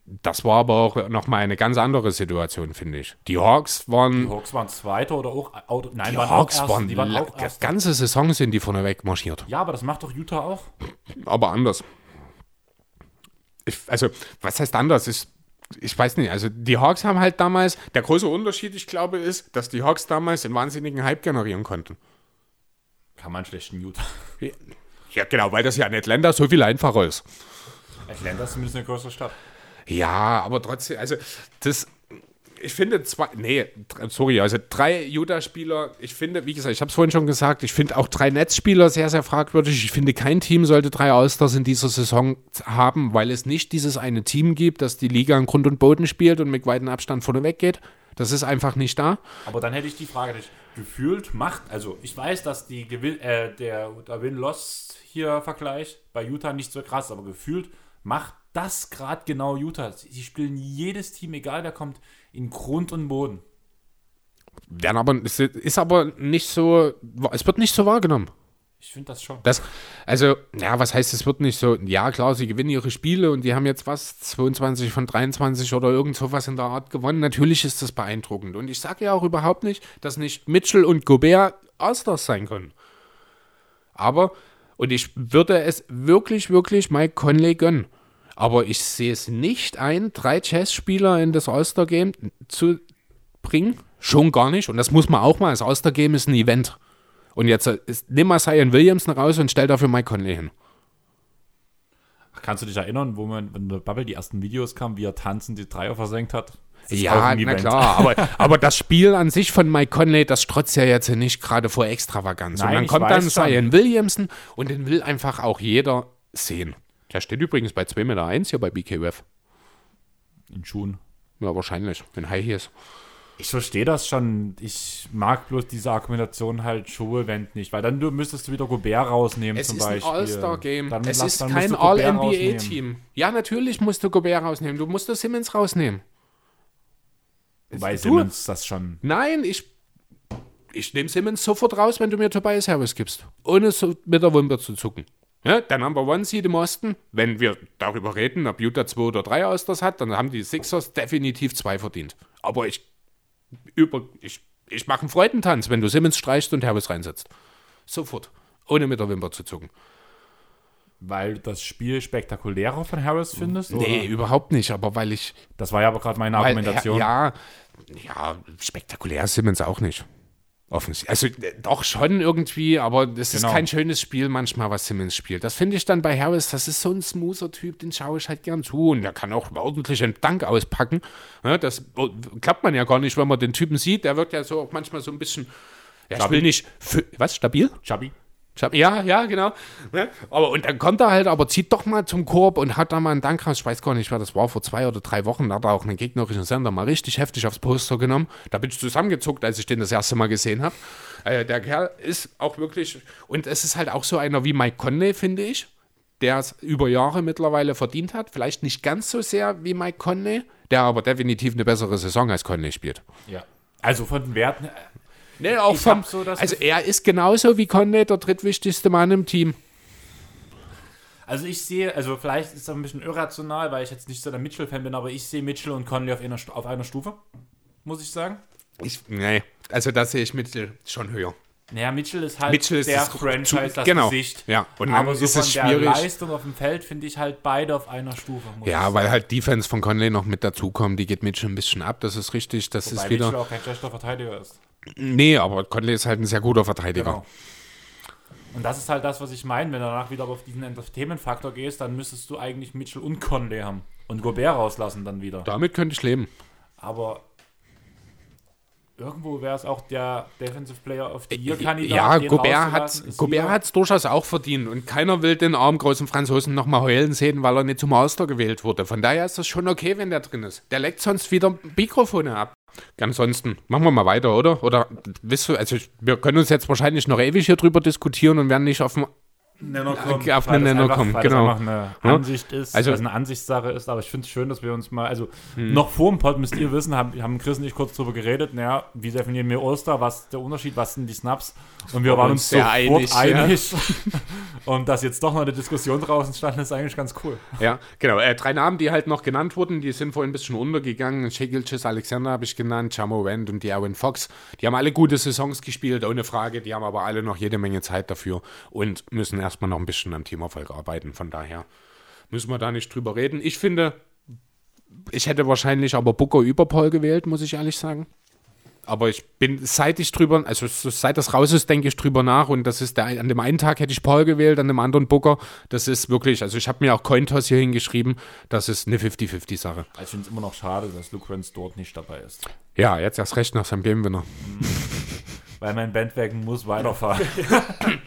Das war aber auch nochmal eine ganz andere Situation, finde ich. Die Hawks waren. Die Hawks waren Zweiter oder auch, auch nein, Die waren Hawks auch Erste. waren die waren auch Erste. ganze Saison sind die vorne weg marschiert. Ja, aber das macht doch Utah auch. Aber anders. Ich, also, was heißt anders? Ich, ich weiß nicht. Also, die Hawks haben halt damals. Der große Unterschied, ich glaube, ist, dass die Hawks damals einen wahnsinnigen Hype generieren konnten. Kann man schlecht in Utah. Ja, genau, weil das ja in Atlanta so viel einfacher ist. Atlanta ist zumindest eine größere Stadt. Ja, aber trotzdem, also, das. ich finde zwei, nee, sorry, also drei Utah-Spieler, ich finde, wie gesagt, ich habe es vorhin schon gesagt, ich finde auch drei Netzspieler sehr, sehr fragwürdig. Ich finde, kein Team sollte drei Allstars in dieser Saison haben, weil es nicht dieses eine Team gibt, das die Liga in Grund und Boden spielt und mit weitem Abstand vorne weggeht. Das ist einfach nicht da. Aber dann hätte ich die Frage nicht gefühlt macht, also ich weiß, dass die Gewinn, äh, der, der Win-Loss hier Vergleich bei Utah nicht so krass, aber gefühlt macht das gerade genau Utah. Sie spielen jedes Team, egal wer kommt, in Grund und Boden. Werden aber, ist aber nicht so, es wird nicht so wahrgenommen. Ich finde das schon. Das, also, ja, was heißt, es wird nicht so, ja klar, sie gewinnen ihre Spiele und die haben jetzt was, 22 von 23 oder irgend sowas in der Art gewonnen. Natürlich ist das beeindruckend. Und ich sage ja auch überhaupt nicht, dass nicht Mitchell und Gobert Allstars sein können. Aber, und ich würde es wirklich, wirklich Mike Conley gönnen. Aber ich sehe es nicht ein, drei Chess-Spieler in das All-Star-Game zu bringen. Schon gar nicht. Und das muss man auch mal. Das All-Star-Game ist ein Event. Und jetzt ist, nimm mal Zion Williamson raus und stell dafür Mike Conley hin. Kannst du dich erinnern, wo man, wenn der Bubble die ersten Videos kam, wie er tanzend die Dreier versenkt hat? Ja, na klar, aber, aber das Spiel an sich von Mike Conley, das strotzt ja jetzt nicht gerade vor Extravaganz. Nein, und dann kommt dann Zion Williamson und den will einfach auch jeder sehen. Der steht übrigens bei 2,1 Meter hier bei BKUF. In Schuhen. Ja, wahrscheinlich, wenn High Heels. Ich verstehe das schon. Ich mag bloß diese Argumentation halt Schuhe-Event nicht, weil dann du müsstest du wieder Gobert rausnehmen es zum Beispiel. Es ist ein All-Star-Game. Es lass, ist kein All-NBA-Team. Ja, natürlich musst du Gobert rausnehmen. Du musst das Simmons rausnehmen. Wobei du? Simmons das schon. Nein, ich, ich nehme Simmons sofort raus, wenn du mir Tobias Harris gibst. Ohne so mit der Wumpe zu zucken. Ja, der Number One Seed im Osten, wenn wir darüber reden, ob Utah 2 oder 3 Austers hat, dann haben die Sixers definitiv 2 verdient. Aber ich, über, ich, ich mache einen Freudentanz, wenn du Simmons streichst und Harris reinsetzt. Sofort. Ohne mit der Wimper zu zucken. Weil du das Spiel spektakulärer von Harris findest? Nee, oder? überhaupt nicht, aber weil ich. Das war ja aber gerade meine weil, Argumentation. Ja, ja, spektakulär Simmons auch nicht. Offensiv. Also doch schon irgendwie, aber es genau. ist kein schönes Spiel manchmal, was Simmons spielt. Das finde ich dann bei Harris, das ist so ein smoother Typ, den schaue ich halt gern zu und der kann auch ordentlich einen Dank auspacken. Das klappt man ja gar nicht, wenn man den Typen sieht. Der wirkt ja so auch manchmal so ein bisschen, ja, ich will nicht, was, stabil? Chubby. Ja, ja, genau. Ne? Aber, und dann kommt er halt, aber zieht doch mal zum Korb und hat da mal einen Dank raus. Ich weiß gar nicht, wer das war, vor zwei oder drei Wochen. Da hat er auch einen gegnerischen Sender mal richtig heftig aufs Poster genommen. Da bin ich zusammengezuckt, als ich den das erste Mal gesehen habe. Äh, der Kerl ist auch wirklich, und es ist halt auch so einer wie Mike Conley, finde ich, der es über Jahre mittlerweile verdient hat. Vielleicht nicht ganz so sehr wie Mike Conley, der aber definitiv eine bessere Saison als Conley spielt. Ja. Also von den Werten, Nee, auch vom, so also er ist genauso wie Conley der drittwichtigste Mann im Team. Also ich sehe, also vielleicht ist das ein bisschen irrational, weil ich jetzt nicht so der Mitchell-Fan bin, aber ich sehe Mitchell und Conley auf einer, auf einer Stufe, muss ich sagen. Ich, nee, also da sehe ich Mitchell schon höher. Naja, Mitchell ist halt Mitchell ist der Franchise, das genau. Gesicht. Ja, und aber so ist von es der schwierig. Leistung auf dem Feld finde ich halt beide auf einer Stufe. Ja, weil halt Defense von Conley noch mit dazukommen, die geht Mitchell ein bisschen ab, das ist richtig, das Wobei ist wieder... Mitchell auch kein schlechter Verteidiger ist. Nee, aber Conley ist halt ein sehr guter Verteidiger. Genau. Und das ist halt das, was ich meine. Wenn du danach wieder auf diesen Entertainment-Faktor gehst, dann müsstest du eigentlich Mitchell und Conley haben. Und Gobert rauslassen dann wieder. Damit könnte ich leben. Aber irgendwo wäre es auch der Defensive Player of the Year-Kandidat. Ja, Gobert hat es durchaus auch verdient. Und keiner will den armen großen Franzosen nochmal heulen sehen, weil er nicht zum Master gewählt wurde. Von daher ist das schon okay, wenn der drin ist. Der leckt sonst wieder Mikrofone ab. Ansonsten machen wir mal weiter, oder? Oder wisst du, also wir können uns jetzt wahrscheinlich noch ewig hier drüber diskutieren und werden nicht auf dem Nenner kommen. Auf einen Nenner kommen, genau. Eine Ansicht ist, also, also eine Ansichtssache ist, aber ich finde es schön, dass wir uns mal, also hm. noch vor dem Pod müsst ihr wissen, haben, haben Chris und ich kurz drüber geredet, naja, wie definieren wir Oster, was ist der Unterschied, was sind die Snaps und wir waren uns sehr einig. einig. Ja. und dass jetzt doch noch eine Diskussion draußen stand, ist eigentlich ganz cool. Ja, genau. Äh, drei Namen, die halt noch genannt wurden, die sind vorhin ein bisschen untergegangen. Shegilchis Alexander habe ich genannt, Chamo Wendt und die Erwin Fox. Die haben alle gute Saisons gespielt, ohne Frage. Die haben aber alle noch jede Menge Zeit dafür und müssen erstmal noch ein bisschen am Teamerfolg arbeiten. Von daher müssen wir da nicht drüber reden. Ich finde, ich hätte wahrscheinlich aber Booker über Paul gewählt, muss ich ehrlich sagen. aber ich bin, seit ich drüber, also so seit das raus ist, denke ich drüber nach und das ist der, an dem einen Tag hätte ich Paul gewählt, an dem anderen Booker. Das ist wirklich, also ich habe mir auch Cointoss hier hingeschrieben, das ist eine 50-50-Sache. Also ich finde es immer noch schade, dass Luke Renz dort nicht dabei ist. Ja, jetzt erst recht nach seinem Game Winner. Weil mein Bandwagon muss weiterfahren.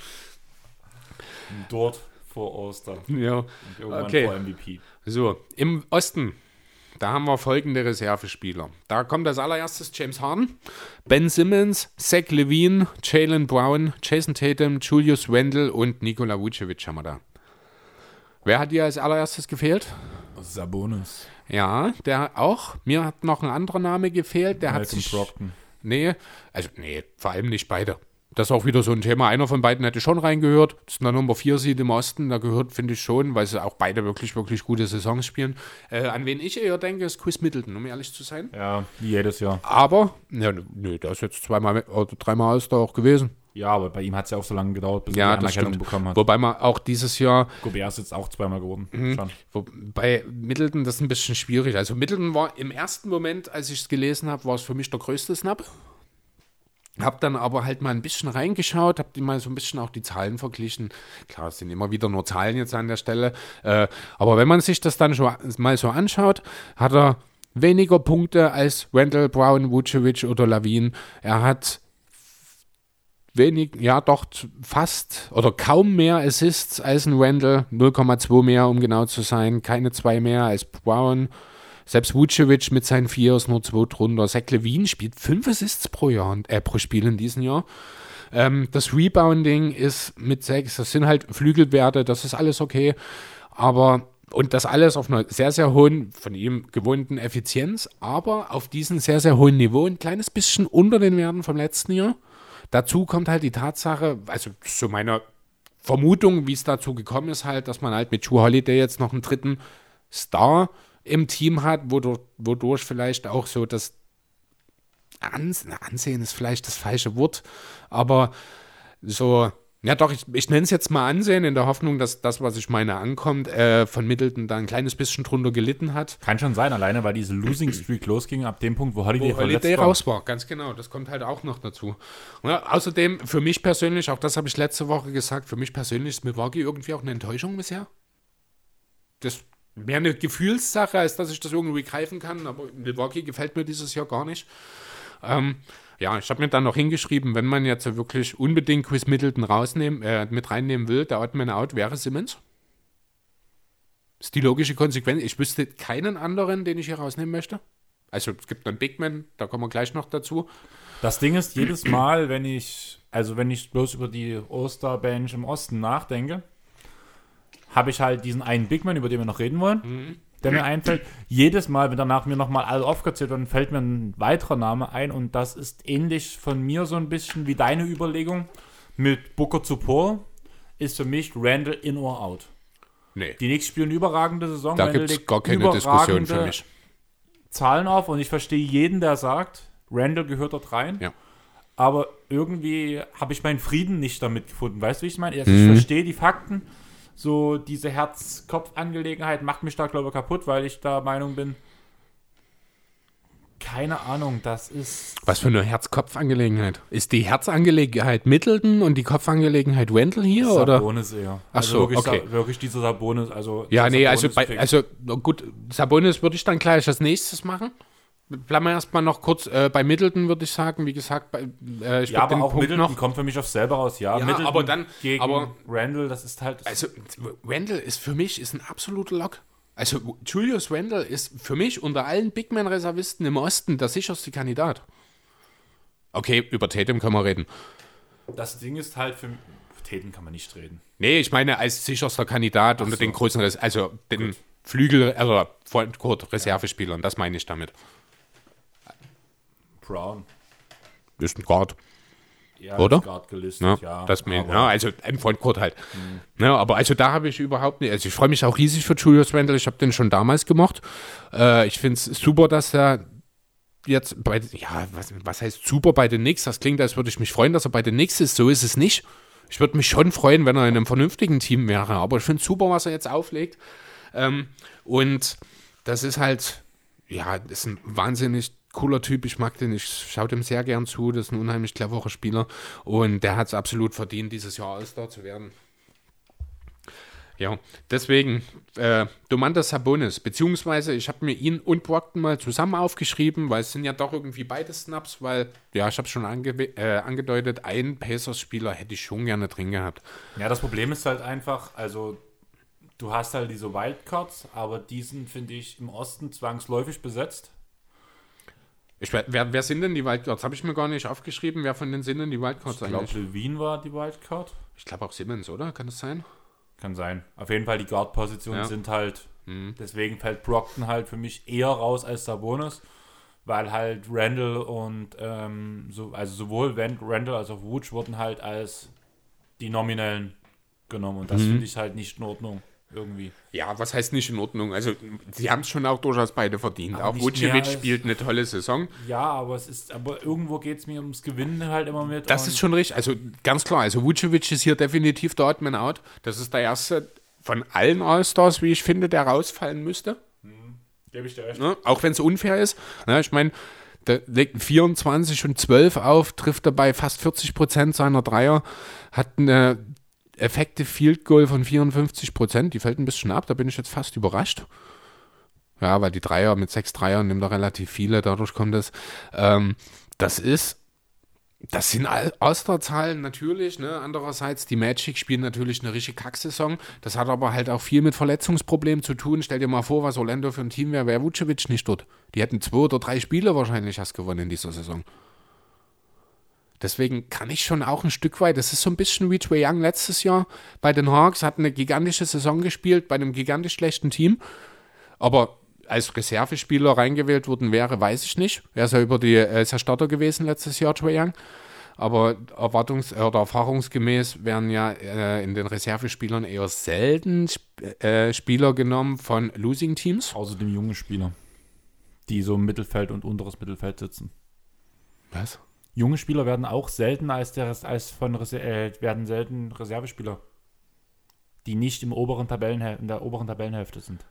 dort vor Oster. Ja, Und irgendwann Okay. vor MVP. so, im Osten, da haben wir folgende Reservespieler. Da kommt als allererstes James Harden, Ben Simmons, Zach Levine, Jalen Brown, Jason Tatum, Julius Wendell und Nikola Vucevic haben wir da. Wer hat dir als allererstes gefehlt? Sabonis. Ja, der auch. Mir hat noch ein anderer Name gefehlt. Der hat Malcolm sich, Brogdon. Nee, also nee, vor allem nicht beide. Das ist auch wieder so ein Thema. Einer von beiden hätte schon reingehört. Das ist der Nummer 4 Seed im Osten. Da gehört, finde ich schon, weil sie auch beide wirklich, wirklich gute Saisons spielen. Äh, an wen ich eher denke, ist Chris Middleton, um ehrlich zu sein. Ja, wie jedes Jahr. Aber, ja, nö, der ist jetzt zweimal oder dreimal ist da auch gewesen. Ja, aber bei ihm hat es ja auch so lange gedauert, bis Ja, er die das Anerkennung bekommen hat. Wobei man auch dieses Jahr Gobert ist jetzt auch zweimal geworden. Mhm. Schon. Wo- Bei Middleton, das ist ein bisschen schwierig. Also Middleton war im ersten Moment, als ich es gelesen habe, war es für mich der größte Snap. Hab dann aber halt mal ein bisschen reingeschaut, hab die mal so ein bisschen auch die Zahlen verglichen. Klar, es sind immer wieder nur Zahlen jetzt an der Stelle. Äh, aber wenn man sich das dann schon mal so anschaut, hat er weniger Punkte als Randall Brown, Vucevic oder Lavin. Er hat wenig, ja doch fast oder kaum mehr Assists als ein Randall, 0,2 mehr, um genau zu sein, keine zwei mehr als Brown. Selbst Vucevic mit seinen vier ist nur zwei drunter. Zach Levine spielt fünf Assists pro Jahr, äh, pro Spiel in diesem Jahr. Ähm, das Rebounding ist mit sechs, das sind halt Flügelwerte, das ist alles okay. Aber, und das alles auf einer sehr, sehr hohen, von ihm gewohnten Effizienz, aber auf diesem sehr, sehr hohen Niveau, ein kleines bisschen unter den Werten vom letzten Jahr. Dazu kommt halt die Tatsache, also so meine Vermutung, wie es dazu gekommen ist, halt, dass man halt mit Drew Holiday jetzt noch einen dritten Star im Team hat, wodurch, wodurch vielleicht auch so das Ans Ansehen ist vielleicht das falsche Wort, aber so, ja doch, ich, ich nenne es jetzt mal Ansehen, in der Hoffnung, dass das, was ich meine, ankommt, äh, von Middleton da ein kleines bisschen drunter gelitten hat. Kann schon sein, alleine weil diese Losing Streak losging, ab dem Punkt, wo Holiday, Wo Holiday war. raus war, ganz genau. Das kommt halt auch noch dazu. Ja, außerdem, für mich persönlich, auch das habe ich letzte Woche gesagt, für mich persönlich ist Milwaukee irgendwie auch eine Enttäuschung bisher. Das mehr eine Gefühlssache, als dass ich das irgendwie greifen kann, aber Milwaukee gefällt mir dieses Jahr gar nicht. Ähm, ja, ich habe mir dann noch hingeschrieben, wenn man jetzt wirklich unbedingt Chris Middleton rausnehmen, äh, mit reinnehmen will, der Odd Man Out wäre Simmons. Ist die logische Konsequenz. Ich wüsste keinen anderen, den ich hier rausnehmen möchte. Also es gibt einen Big Man, da kommen wir gleich noch dazu. Das Ding ist, jedes Mal, wenn ich, also wenn ich bloß über die Osterbench im Osten nachdenke, habe ich halt diesen einen Big Man, über den wir noch reden wollen, der mir einfällt. Jedes Mal, wenn danach mir nochmal alle aufgezählt werden, fällt mir ein weiterer Name ein und das ist ähnlich von mir so ein bisschen wie deine Überlegung mit Booker zu Paul, ist für mich Randall in or out. Nee, Die Knicks spielen überragende Saison. da gibt es gar keine Diskussion für mich. Zahlen auf und ich verstehe jeden, der sagt, Randall gehört dort rein. Ja. Aber irgendwie habe ich meinen Frieden nicht damit gefunden. Weißt du, wie ich meine? Also Ich Mhm. verstehe die Fakten. So diese Herz-Kopf-Angelegenheit macht mich da, glaube ich, kaputt, weil ich da Meinung bin, keine Ahnung, das ist. Was für eine Herz-Kopf-Angelegenheit? Ist die Herzangelegenheit Middleton und die Kopfangelegenheit Wendell hier? Oder? Sabonis eher. Ach also so, wirklich, okay. Sa- wirklich dieser Sabonis. Also Ja, nee, also, bei, also gut, Sabonis würde ich dann gleich als nächstes machen. Bleiben wir erstmal noch kurz äh, bei Middleton, würde ich sagen. Wie gesagt, bei, äh, ich ja, aber auch Punkt Middleton noch. kommt für mich auf selber raus. Ja, Ja, Middleton aber dann- gegen aber- Randall, das ist halt. Also, Wendell ist für mich ist ein absoluter Lock. Also, Julius Wendell ist für mich unter allen Big Man-Reservisten im Osten der sicherste Kandidat. Okay, über Tatum können wir reden. das Ding ist halt für. Tatum kann man nicht reden. Nee, ich meine als sicherster Kandidat unter so. den Res also den Flügel, also Frontcourt Reservespielern, das meine ich damit. Brown. Ist ein Guard. Ja, Oder? gerade gelistet, Ne? ja. das mein, ja, also im Frontcourt halt. Ne, aber also da habe ich überhaupt nicht, also ich freue mich auch riesig für Julius Randle, ich habe den schon damals gemocht. Äh, ich finde es super, dass er jetzt bei, ja, was, was heißt super bei den Knicks? Das klingt, als würde ich mich freuen, dass er bei den Knicks ist. So ist es nicht. Ich würde mich schon freuen, wenn er in einem vernünftigen Team wäre, aber ich finde es super, was er jetzt auflegt. Ähm, und das ist halt, ja, das ist ein wahnsinnig cooler Typ, ich mag den, ich schaue dem sehr gern zu, das ist ein unheimlich cleverer Spieler und der hat es absolut verdient, dieses Jahr All-Star zu werden. Ja, deswegen äh, Domantas Sabonis, beziehungsweise ich habe mir ihn und Brockton mal zusammen aufgeschrieben, weil es sind ja doch irgendwie beide Snaps, weil, ja, ich habe schon ange äh, angedeutet, einen Pacers-Spieler hätte ich schon gerne drin gehabt. Ja, das Problem ist halt einfach, also du hast halt diese Wildcards, aber die sind, finde ich, im Osten zwangsläufig besetzt. Ich, wer, wer sind denn die Wildcards? Habe ich mir gar nicht aufgeschrieben. Wer von den sind denn die Wildcards ich eigentlich? Ich glaube, Levine war die Wildcard. Ich glaube auch Simmons, oder? Kann das sein? Kann sein. Auf jeden Fall, die Guard-Positionen ja. sind halt. Mhm. Deswegen fällt Brockton halt für mich eher raus als Sabonis, weil halt Randall und ähm, so, also sowohl Randall als auch Woods wurden halt als die Nominellen genommen und das mhm. finde ich halt nicht in Ordnung irgendwie. Ja, was heißt nicht in Ordnung? Also, sie haben es schon auch durchaus beide verdient. Aber auch Vucevic spielt eine tolle Saison. Ja, aber es ist, aber irgendwo geht es mir ums Gewinnen halt immer mit. Das ist schon richtig. Also, ganz klar. Also, Vucevic ist hier definitiv der Oddman out. Das ist der erste von allen All-Stars, wie ich finde, der rausfallen müsste. Mhm. Gebe ich dir recht. Ne? Auch wenn es unfair ist. Ne? Ich meine, der legt 24 und 12 auf, trifft dabei fast 40 Prozent seiner Dreier, hat eine Effekte Field Goal von 54 Prozent. Die fällt ein bisschen ab, da bin ich jetzt fast überrascht. Ja, weil die Dreier mit sechs Dreiern nimmt er relativ viele, dadurch kommt es. Ähm, das ist, das sind Austerzahlen natürlich. Ne? Andererseits, die Magic spielen natürlich eine richtige Kacksaison. Das hat aber halt auch viel mit Verletzungsproblemen zu tun. Stell dir mal vor, was Orlando für ein Team wäre, wäre Vucevic nicht dort. Die hätten zwei oder drei Spiele wahrscheinlich erst gewonnen in dieser Saison. Deswegen kann ich schon auch ein Stück weit, das ist so ein bisschen wie Trey Young letztes Jahr bei den Hawks, hat eine gigantische Saison gespielt bei einem gigantisch schlechten Team. Aber als Reservespieler reingewählt worden wäre, weiß ich nicht. Er ist ja über die, er ist ja Starter gewesen letztes Jahr, Trey Young. Aber erwartungs- oder erfahrungsgemäß werden ja äh, in den Reservespielern eher selten Sp äh, Spieler genommen von Losing Teams. Außerdem junge Spieler, die so im Mittelfeld und unteres Mittelfeld sitzen. Was? Junge Spieler werden auch selten als, der, als von äh, werden selten Reservespieler, die nicht im oberen Tabellenhäl in der oberen Tabellenhälfte sind.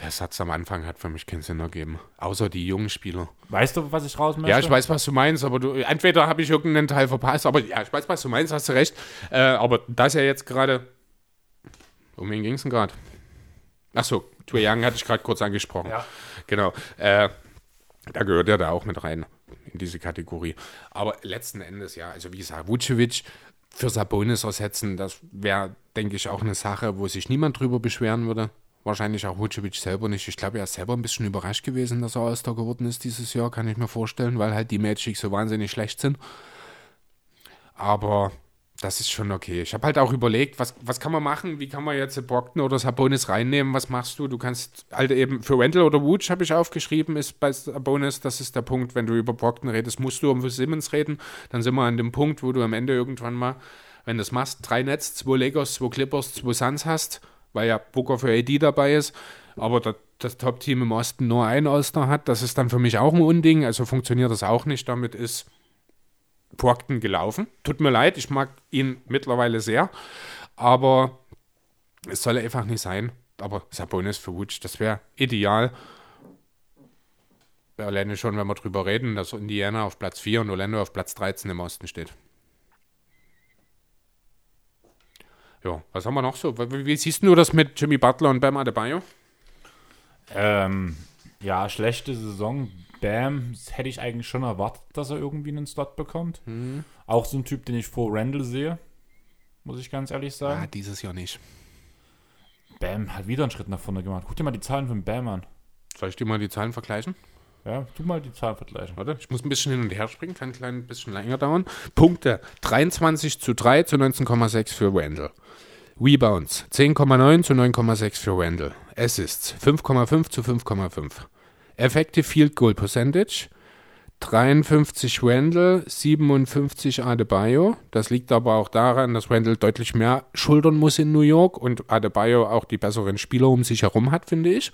Der Satz am Anfang hat für mich keinen Sinn ergeben. Außer die jungen Spieler. Weißt du, was ich raus möchte? Ja, ich weiß, was du meinst, aber du, entweder habe ich irgendeinen Teil verpasst, aber ja, ich weiß, was du meinst, hast du recht. Äh, aber das ja jetzt gerade. Um wen ging es denn gerade? Achso, Trae Young hatte ich gerade kurz angesprochen. Ja. Genau. Äh, da gehört er da auch mit rein in diese Kategorie. Aber letzten Endes, ja, also wie gesagt, Vucevic für Sabonis ersetzen, das wäre, denke ich, auch eine Sache, wo sich niemand drüber beschweren würde. Wahrscheinlich auch Vucevic selber nicht. Ich glaube, er ist selber ein bisschen überrascht gewesen, dass er All-Star geworden ist dieses Jahr, kann ich mir vorstellen, weil halt die Magic so wahnsinnig schlecht sind. Aber das ist schon okay. Ich habe halt auch überlegt, was, was kann man machen? Wie kann man jetzt Brockton oder Sabonis reinnehmen? Was machst du? Du kannst halt eben für Wendell oder Woods habe ich aufgeschrieben, ist bei Sabonis, das ist der Punkt, wenn du über Brockton redest, musst du um Simmons reden. Dann sind wir an dem Punkt, wo du am Ende irgendwann mal, wenn du es machst, drei Nets, zwei Lakers, zwei Clippers, zwei Suns hast, weil ja Booker für AD dabei ist. Aber das, das Top-Team im Osten nur ein All-Star hat, das ist dann für mich auch ein Unding. Also funktioniert das auch nicht. Damit ist Brockton gelaufen. Tut mir leid, ich mag ihn mittlerweile sehr, aber es soll einfach nicht sein. Aber Sabonis für Wutsch, das wäre ideal. Alleine schon, wenn wir drüber reden, dass Indiana auf Platz 4 und Orlando auf Platz 13 im Osten steht. Ja, was haben wir noch so? Wie, wie siehst du das mit Jimmy Butler und Bam Adebayo? Ähm, ja, schlechte Saison. Bam hätte ich eigentlich schon erwartet, dass er irgendwie einen Slot bekommt. Mhm. Auch so ein Typ, den ich vor Randall sehe, muss ich ganz ehrlich sagen. Ja, dieses Jahr nicht. Bam hat wieder einen Schritt nach vorne gemacht. Guck dir mal die Zahlen von Bam an. Soll ich dir mal die Zahlen vergleichen? Ja, tu mal die Zahlen vergleichen. Warte, ich muss ein bisschen hin und her springen, kann ein klein bisschen länger dauern. Punkte: 23 zu 3 zu 19,6 für Randall. Rebounds: 10,9 zu 9,6 für Randall. Assists: 5,5 zu 5,5. Effective Field Goal Percentage 53 Randall, 57 Adebayo. Das liegt aber auch daran, dass Randall deutlich mehr schultern muss in New York und Adebayo auch die besseren Spieler um sich herum hat, finde ich.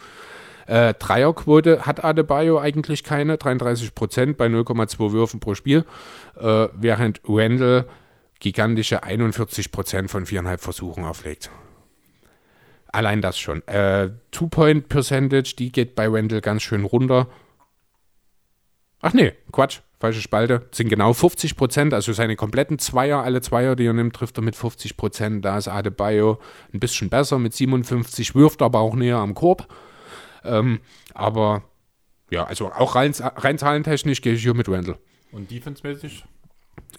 Äh, Dreierquote hat Adebayo eigentlich keine, 33 Prozent bei 0,2 Würfen pro Spiel, äh, während Randall gigantische 41 Prozent von viereinhalb Versuchen auflegt. Allein das schon. Äh, Two-Point-Percentage, die geht bei Wendell ganz schön runter. Ach nee, Quatsch, falsche Spalte. Sind genau 50 Prozent, also seine kompletten Zweier, alle Zweier, die er nimmt, trifft er mit 50 Prozent. Da ist Adebayo ein bisschen besser mit 57, wirft aber auch näher am Korb. Ähm, aber ja, also auch rein, rein zahlentechnisch gehe ich hier mit Randall. Und defense-mäßig?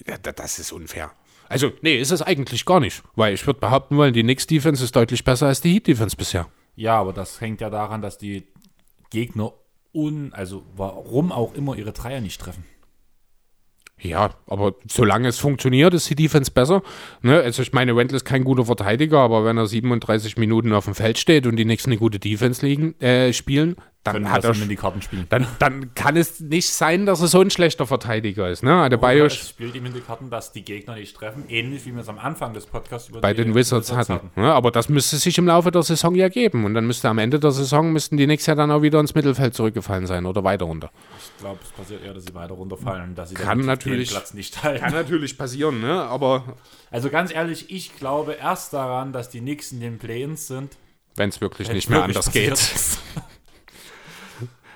Ja, das ist unfair. Also, nee, ist es eigentlich gar nicht. Weil ich würde behaupten wollen, die Knicks Defense ist deutlich besser als die Heat Defense bisher. Ja, aber das hängt ja daran, dass die Gegner un, also warum auch immer ihre Dreier nicht treffen. Ja, aber solange es funktioniert, ist die Defense besser. Ne? Also ich meine, Wendell ist kein guter Verteidiger, aber wenn er 37 Minuten auf dem Feld steht und die nächsten eine gute Defense liegen, äh, spielen, dann hat er die Karten spielen. Dann, dann kann es nicht sein, dass er so ein schlechter Verteidiger ist. Ne? Adebayo es spielt ihm in die Karten, dass die Gegner nicht treffen, ähnlich wie wir es am Anfang des Podcasts über bei den Wizards, Wizards hatten. hatten. Ja, aber das müsste sich im Laufe der Saison ja geben und dann müsste am Ende der Saison müssten die nächstes Jahr dann auch wieder ins Mittelfeld zurückgefallen sein oder weiter runter. Ich glaube, es passiert eher, dass sie weiter runterfallen dass sie kann natürlich, Platz nicht halten. Kann natürlich passieren, ne? aber also ganz ehrlich, ich glaube erst daran, dass die Knicks in den Play-ins sind, wenn es wirklich nicht mehr anders geht.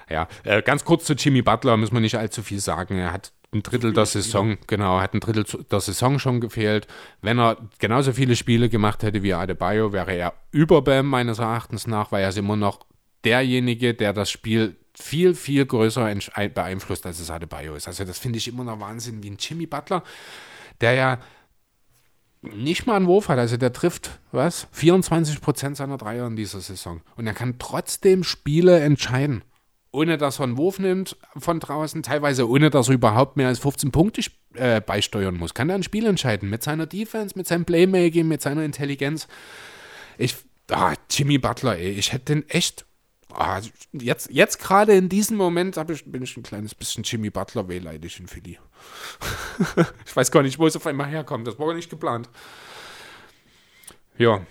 Ja, äh, ganz kurz zu Jimmy Butler müssen wir nicht allzu viel sagen. Er hat ein Drittel der Saison, genau, hat ein Drittel der Saison schon gefehlt. Wenn er genauso viele Spiele gemacht hätte wie Adebayo, wäre er über Bam meines Erachtens nach, weil er ist immer noch derjenige, der das Spiel viel, viel größer beeinflusst, als es Adebayo ist. Also das finde ich immer noch Wahnsinn, wie ein Jimmy Butler, der ja nicht mal einen Wurf hat. Also der trifft, was? 24 Prozent seiner Dreier in dieser Saison. Und er kann trotzdem Spiele entscheiden ohne dass er einen Wurf nimmt von draußen, teilweise ohne dass er überhaupt mehr als 15 Punkte äh, beisteuern muss. Kann er ein Spiel entscheiden mit seiner Defense, mit seinem Playmaking, mit seiner Intelligenz. Ich, ah, Jimmy Butler, ey, ich hätte den echt. Ah, jetzt jetzt gerade in diesem Moment ich, bin ich ein kleines bisschen Jimmy Butler wehleidig in Philly. ich weiß gar nicht, wo es auf einmal herkommt. Das war gar nicht geplant. Ja.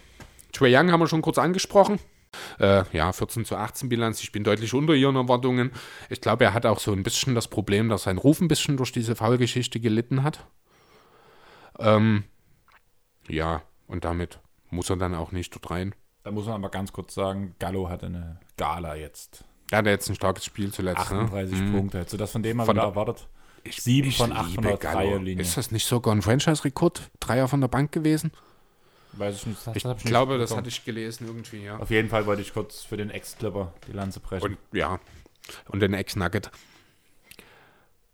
Trey Young haben wir schon kurz angesprochen. Äh, ja, 14 zu 18 Bilanz. Ich bin deutlich unter ihren Erwartungen. Ich glaube, er hat auch so ein bisschen das Problem, dass sein Ruf ein bisschen durch diese Foulgeschichte gelitten hat. Ähm, ja, und damit muss er dann auch nicht dort rein. Da muss man aber ganz kurz sagen, Gallo hatte eine Gala jetzt. Ja, der hat jetzt ein starkes Spiel zuletzt. 38 ne? Punkte. Hättest du das von dem mal von wieder erwartet? Ich, 7 von 800 Dreierlinien. Ist das nicht sogar ein Franchise-Rekord? Dreier von der Bank gewesen? Weiß ich nicht. Das ich, ich glaube, das hatte ich gelesen irgendwie, ja. Auf jeden Fall wollte ich kurz für den Ex-Clipper die Lanze brechen. Und, ja, und den Ex-Nugget.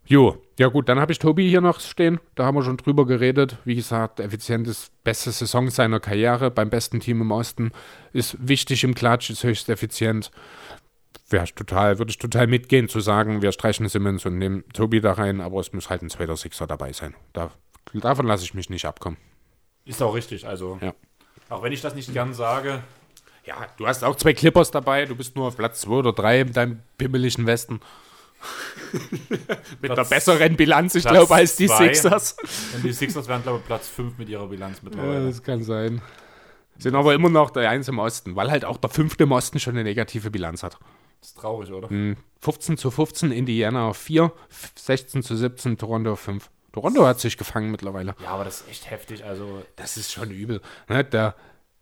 Jo, ja gut, dann habe ich Tobi hier noch stehen. Da haben wir schon drüber geredet. Wie gesagt, effizientes, beste Saison seiner Karriere beim besten Team im Osten. Ist wichtig im Klatsch, ist höchst effizient. Wäre total, würde ich total mitgehen zu sagen, wir streichen Simmons und nehmen Tobi da rein, aber es muss halt ein zweiter Sixer dabei sein. Da, davon lasse ich mich nicht abkommen. Ist auch richtig, also. Ja. Auch wenn ich das nicht gern sage. Ja, du hast auch zwei Clippers dabei, du bist nur auf Platz 2 oder 3 in deinem pimmeligen Westen. mit Platz, einer besseren Bilanz, ich glaube, als die zwei. Sixers. Und die Sixers wären, glaube ich, Platz 5 mit ihrer Bilanz mittlerweile. Ja, das kann sein. Sind aber immer noch der Eins im Osten, weil halt auch der fünfte im Osten schon eine negative Bilanz hat. Das ist traurig, oder? 15 hm. zu 15, Indiana auf 4, 16 zu 17, Toronto auf 5. Toronto hat sich gefangen mittlerweile. Ja, aber das ist echt heftig. Also das ist schon übel. Ne? Der,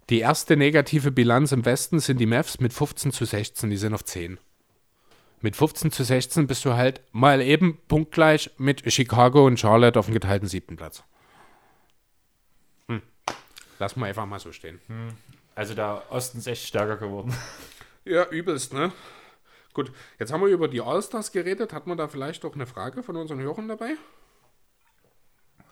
die erste negative Bilanz im Westen sind die Mavs mit 15 zu 16. Die sind auf 10. Mit 15 zu 16 bist du halt mal eben punktgleich mit Chicago und Charlotte auf dem geteilten siebten Platz. Hm. Lass mal einfach mal so stehen. Hm. Also der Osten ist echt stärker geworden. Ja, übelst, ne? Gut, jetzt haben wir über die Allstars geredet. Hat man da vielleicht auch eine Frage von unseren Hörern dabei?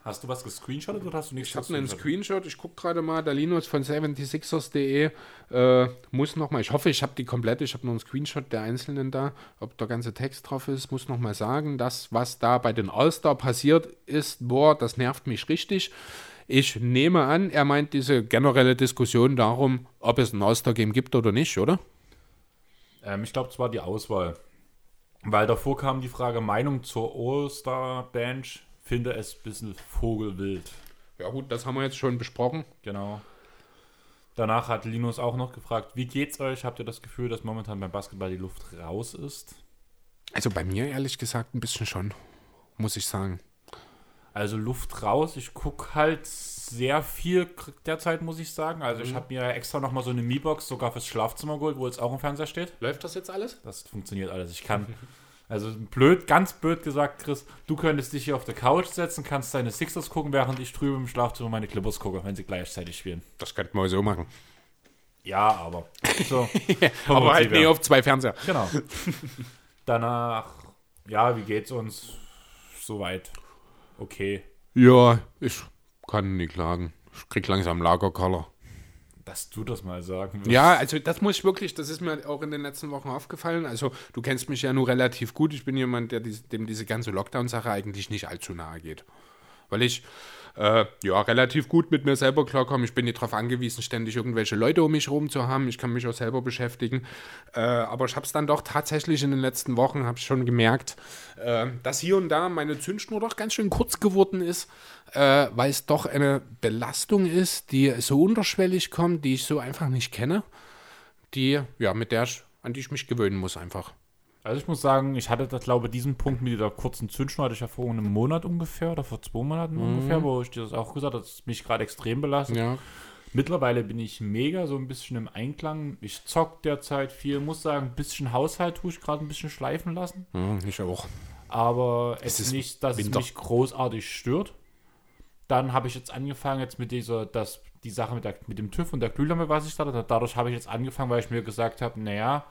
Hast du was gescreenshottet oder hast du nichts Ich habe einen Screenshot, ich gucke gerade mal, der Linus von 76ers.de äh, muss nochmal, ich hoffe, ich habe die komplette, ich habe nur einen Screenshot der einzelnen da, ob der ganze Text drauf ist, muss nochmal sagen, das, was da bei den All-Star passiert ist, boah, das nervt mich richtig. Ich nehme an, er meint diese generelle Diskussion darum, ob es ein All-Star-Game gibt oder nicht, oder? Ähm, ich glaube, es war die Auswahl. Weil davor kam die Frage Meinung zur All-Star-Bench finde es ein bisschen vogelwild. Ja gut, das haben wir jetzt schon besprochen. Genau. Danach hat Linus auch noch gefragt, wie geht's euch? Habt ihr das Gefühl, dass momentan beim Basketball die Luft raus ist? Also bei mir ehrlich gesagt ein bisschen schon, muss ich sagen. Also Luft raus, ich gucke halt sehr viel derzeit, muss ich sagen. Also mhm. ich habe mir extra nochmal so eine Mi-Box sogar fürs Schlafzimmer geholt, wo jetzt auch im Fernseher steht. Läuft das jetzt alles? Das funktioniert alles. Ich kann Also blöd, ganz blöd gesagt, Chris, du könntest dich hier auf der Couch setzen, kannst deine Sixers gucken, während ich drüben im Schlafzimmer meine Clippers gucke, wenn sie gleichzeitig spielen. Das könnten wir so machen. Ja, aber. So, Aber halt nie auf zwei Fernseher. Genau. Danach, ja, wie geht's uns? Soweit. Okay. Ja, ich kann nicht klagen. Ich krieg langsam Lagerkoller. Dass du das mal sagen wirst. Ja, also das muss ich wirklich, das ist mir auch in den letzten Wochen aufgefallen. Also du kennst mich ja nur relativ gut. Ich bin jemand, der dem diese ganze Lockdown-Sache eigentlich nicht allzu nahe geht. Weil ich äh, ja relativ gut mit mir selber klarkomme. Ich bin nicht darauf angewiesen, ständig irgendwelche Leute um mich herum zu haben. Ich kann mich auch selber beschäftigen. Äh, aber ich habe es dann doch tatsächlich in den letzten Wochen, habe ich schon gemerkt, äh, dass hier und da meine Zündschnur doch ganz schön kurz geworden ist, äh, weil es doch eine Belastung ist, die so unterschwellig kommt, die ich so einfach nicht kenne, die, ja, mit der ich, an die ich mich gewöhnen muss einfach. Also ich muss sagen, ich hatte, das, glaube ich, diesen Punkt mit dieser kurzen Zündschnur hatte ich ja vor einem Monat ungefähr oder vor zwei Monaten ungefähr, wo ich dir das auch gesagt habe, dass es mich gerade extrem belastet. Ja. Mittlerweile bin ich mega so ein bisschen im Einklang. Ich zock derzeit viel, muss sagen, ein bisschen Haushalt tue ich gerade ein bisschen schleifen lassen. ja ich auch. aber es Es ist ist nicht, dass Winter. es mich großartig stört. Dann habe ich jetzt angefangen jetzt mit dieser, das, die Sache mit, der, mit dem TÜV und der Glühlampe, was ich da hatte. Dadurch habe ich jetzt angefangen, weil ich mir gesagt habe, naja,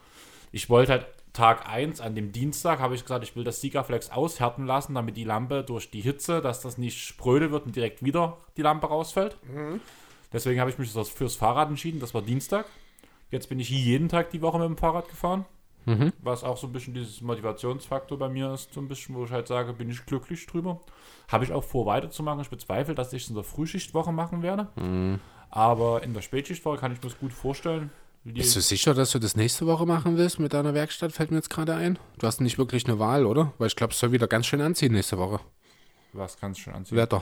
ich wollte halt Tag 1 an dem Dienstag, habe ich gesagt, ich will das Sikaflex aushärten lassen, damit die Lampe durch die Hitze, dass das nicht spröde wird und direkt wieder die Lampe rausfällt. Deswegen habe ich mich fürs Fahrrad entschieden, das war Dienstag. Jetzt bin ich jeden Tag die Woche mit dem Fahrrad gefahren. Was auch so ein bisschen dieses Motivationsfaktor bei mir ist, so ein bisschen, wo ich halt sage, bin ich glücklich drüber. Habe ich auch vor, weiterzumachen. Ich bezweifle, dass ich es in der Frühschichtwoche machen werde. Aber in der Spätschichtwoche kann ich mir das gut vorstellen. Bist du sicher, dass du das nächste Woche machen willst mit deiner Werkstatt? Fällt mir jetzt gerade ein. Du hast nicht wirklich eine Wahl, oder? Weil ich glaube, es soll wieder ganz schön anziehen nächste Woche. was kannst du schon anziehen? Wetter.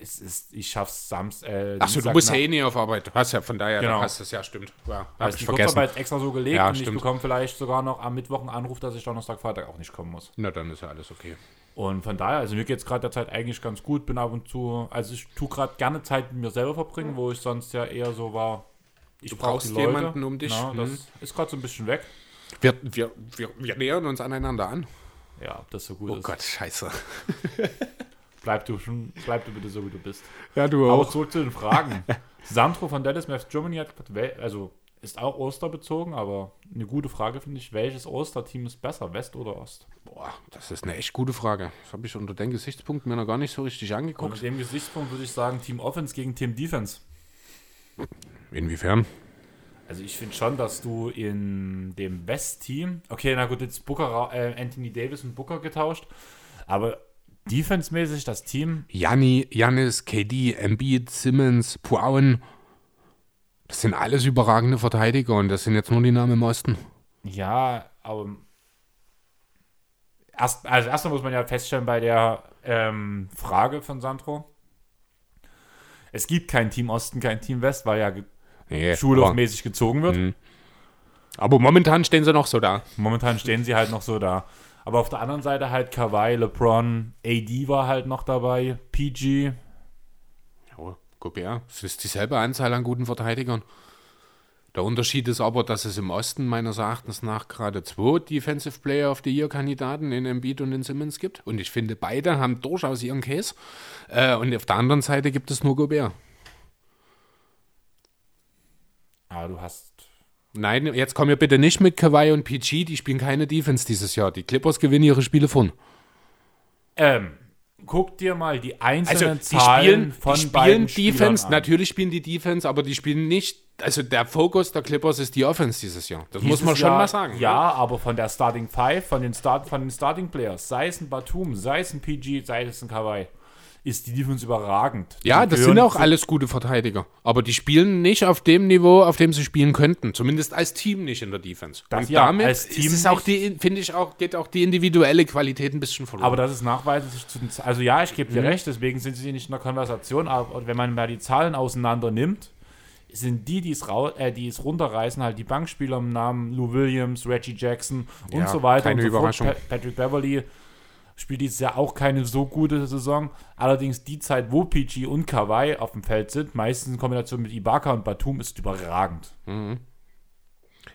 Es ist, ich schaff's Samstag. Äh, Achso, du musst ja eh nie auf Arbeit. Du hast ja von daher, Genau. hast du es ja, stimmt. Ja, hab ich die vergessen. Kurzarbeit extra so gelegt Ja, und ich stimmt. bekomme vielleicht sogar noch am Mittwoch einen Anruf, dass ich Donnerstag, Freitag auch nicht kommen muss. Na, dann ist ja alles okay. Und von daher, also mir geht es gerade derzeit eigentlich ganz gut. Bin ab und zu, also ich tue gerade gerne Zeit mit mir selber verbringen, wo ich sonst ja eher so war. Ich Du brauch brauchst Leute. jemanden um dich. Das Mhm. ist gerade so ein bisschen weg. Wir, wir, wir, wir nähern uns aneinander an. Ja, ob das so gut Oh ist. Gott, scheiße. Bleib du schon, bleib du bitte so, wie du bist. Ja, du Aber zurück zu den Fragen. Sandro von Dallas Mavericks Germany hat gefragt, also ist auch osterbezogen, aber eine gute Frage finde ich, welches Osterteam ist besser, West oder Ost? Boah, das ist eine echt gute Frage. Das habe ich unter den Gesichtspunkten mir noch gar nicht so richtig angeguckt. mit dem Gesichtspunkt würde ich sagen, Team Offense gegen Team Defense. Inwiefern? Also ich finde schon, dass du in dem West-Team, okay, na gut, jetzt Booker, äh, Anthony Davis und Booker getauscht, aber defensemäßig das Team, Janni, Janis, KD, Embiid, Simmons, Brown. Das sind alles überragende Verteidiger und das sind jetzt nur die Namen im Osten. ja, aber erst, also erstmal muss man ja feststellen bei der ähm, Frage von Sandro, es gibt kein Team Osten, kein Team West, weil ja Nee, schulhofmäßig gezogen wird. Mhm. aber momentan stehen sie noch so da. Momentan stehen sie halt noch so da. Aber auf der anderen Seite halt Kawhi, LeBron, AD war halt noch dabei, PG, Ja, Gobert, es ist dieselbe Anzahl an guten Verteidigern. Der Unterschied ist aber, dass es im Osten meines Erachtens nach gerade zwei Defensive Player of the Year Kandidaten in Embiid und in Simmons gibt. Und ich finde, beide haben durchaus ihren Case. Äh, und auf der anderen Seite gibt es nur Gobert. Ah, du hast. Nein, jetzt kommen wir bitte nicht mit Kawhi und PG, die spielen keine Defense dieses Jahr. Die Clippers gewinnen ihre Spiele von. Ähm, guck dir mal die Also, einzelnen die Zahlen spielen, von die spielen Defense, an. natürlich spielen die Defense, aber die spielen nicht, also der Fokus der Clippers ist die Offense dieses Jahr. Das muss Dieses man schon Jahr, mal sagen. ne? Ja, aber von der Starting Five, von den, Start, von den Starting Players, sei es ein Batum, sei es ein PG, sei es ein Kawhi, ist die Defense überragend. Ja, Die das sind auch alles gute Verteidiger. Aber die spielen nicht auf dem Niveau, auf dem sie spielen könnten. Zumindest als Team nicht in der Defense. Das Und ja, damit als Team ist es auch die, finde ich auch, geht auch die individuelle Qualität ein bisschen verloren. Aber das ist nachweislich zu den Also ja, ich Mhm. gebe dir recht, deswegen sind sie nicht in der Konversation, aber wenn man mal die Zahlen auseinander nimmt, sind die, die es, äh, die es runterreißen, halt die Bankspieler im Namen Lou Williams, Reggie Jackson und Ja, so weiter keine und so Überraschung. fort. Pa Patrick Beverly spielt dieses Jahr auch keine so gute Saison. Allerdings die Zeit, wo PG und Kawhi auf dem Feld sind, meistens in Kombination mit Ibaka und Batum, ist überragend.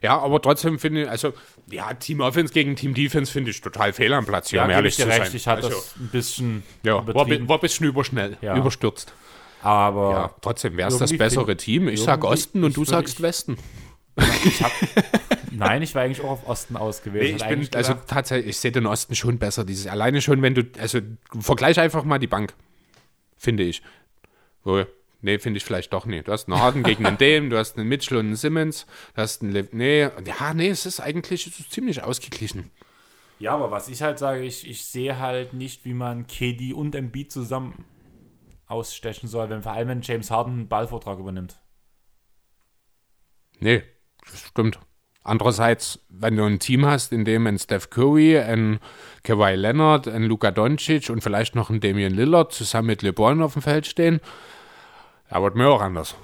Ja, aber trotzdem finde ich, also, ja, Team Offense gegen Team Defense finde ich total fehl am Platz, hier, Ja, um ehrlich ich zu recht, sein. ich hatte also, das ein bisschen ja, war, war ein bisschen überschnell, Ja. überstürzt. aber Ja, trotzdem wäre es das bessere Team. Ich sag irgendwie- Osten und du sagst ich- Westen. nein, ich war eigentlich auch auf Osten ausgewählt. Nee, Ich bin, eigentlich also gedacht, tatsächlich, ich sehe den Osten schon besser. Dieses alleine schon, wenn du, also vergleich einfach mal die Bank, finde ich. So, nee, finde ich vielleicht doch nicht. Du hast einen Harden gegen einen Dame, du hast einen Mitchell und einen Simmons, du hast einen, Le nee, ja, nee, es ist eigentlich es ist ziemlich ausgeglichen. ja, aber was ich halt sage, ich, ich sehe halt nicht, wie man KD und Embiid zusammen ausstechen soll, wenn vor allem wenn James Harden einen Ballvortrag übernimmt. Nee, das stimmt. Andererseits, wenn du ein Team hast, in dem ein Steph Curry, ein Kawhi Leonard, ein Luka Doncic und vielleicht noch ein Damian Lillard zusammen mit LeBron auf dem Feld stehen, da wird mir auch anders.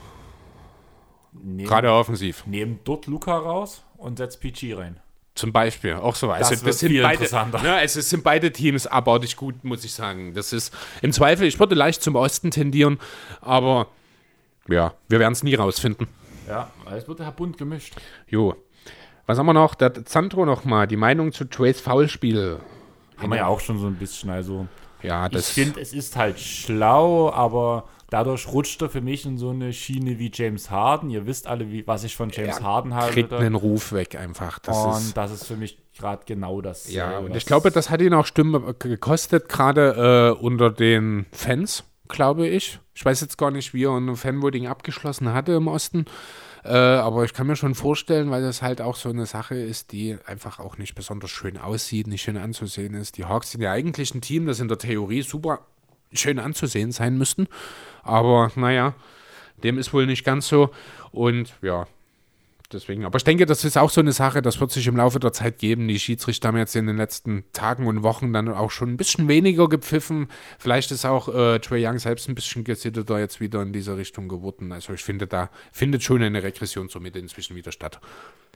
Nehmen, Gerade offensiv. nehmen dort Luca raus und setzt PG rein. Zum Beispiel, auch so. Also, Das wird sind viel beide, ne, also es sind beide Teams abartig gut, muss ich sagen. Das ist im Zweifel, ich würde leicht zum Osten tendieren, aber ja, wir werden es nie rausfinden. Ja, es wird ja bunt gemischt. Jo. Was haben wir noch? Der Sandro noch mal, die Meinung zu Trace Foulspiel. Haben wir ja auch schon so ein bisschen. Also, Ja, ich das finde, es ist halt schlau, aber dadurch rutscht er für mich in so eine Schiene wie James Harden. Ihr wisst alle, wie, was ich von James Ja, Harden halte. kriegt einen Ruf weg einfach. Das und ist, das ist für mich gerade genau das. ja, äh, und ich glaube, das hat ihn auch Stimmen gekostet, gerade äh, unter den Fans, glaube ich. Ich weiß jetzt gar nicht, wie er ein Fanvoting abgeschlossen hatte im Osten. Äh, aber ich kann mir schon vorstellen, weil das halt auch so eine Sache ist, die einfach auch nicht besonders schön aussieht, nicht schön anzusehen ist. Die Hawks sind ja eigentlich ein Team, das in der Theorie super schön anzusehen sein müssten. Aber naja, dem ist wohl nicht ganz so. Und ja, deswegen. Aber ich denke, das ist auch so eine Sache, das wird sich im Laufe der Zeit geben. Die Schiedsrichter haben jetzt in den letzten Tagen und Wochen dann auch schon ein bisschen weniger gepfiffen. Vielleicht ist auch äh, Trey Young selbst ein bisschen gesitteter jetzt wieder in diese Richtung geworden. Also ich finde, da findet schon eine Regression somit inzwischen wieder statt.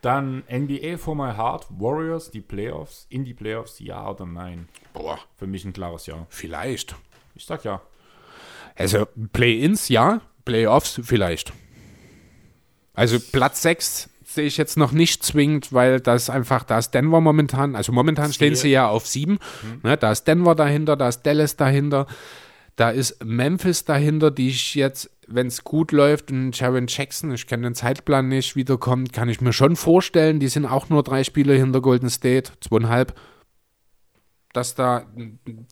Dann NBA for my heart, Warriors, die Playoffs, in die Playoffs, ja oder nein? Boah, Für mich ein klares Ja. vielleicht. Ich sag ja. Also Play-ins, ja. Playoffs vielleicht. Also Platz 6 sehe ich jetzt noch nicht zwingend, weil das einfach, da ist Denver momentan, also momentan stehen sie ja auf 7. Ne, da ist Denver dahinter, da ist Dallas dahinter, da ist Memphis dahinter, die ich jetzt, wenn es gut läuft und Sharon Jackson, ich kenne den Zeitplan nicht, wiederkommt, kann ich mir schon vorstellen, die sind auch nur drei Spiele hinter Golden State, zweieinhalb dass da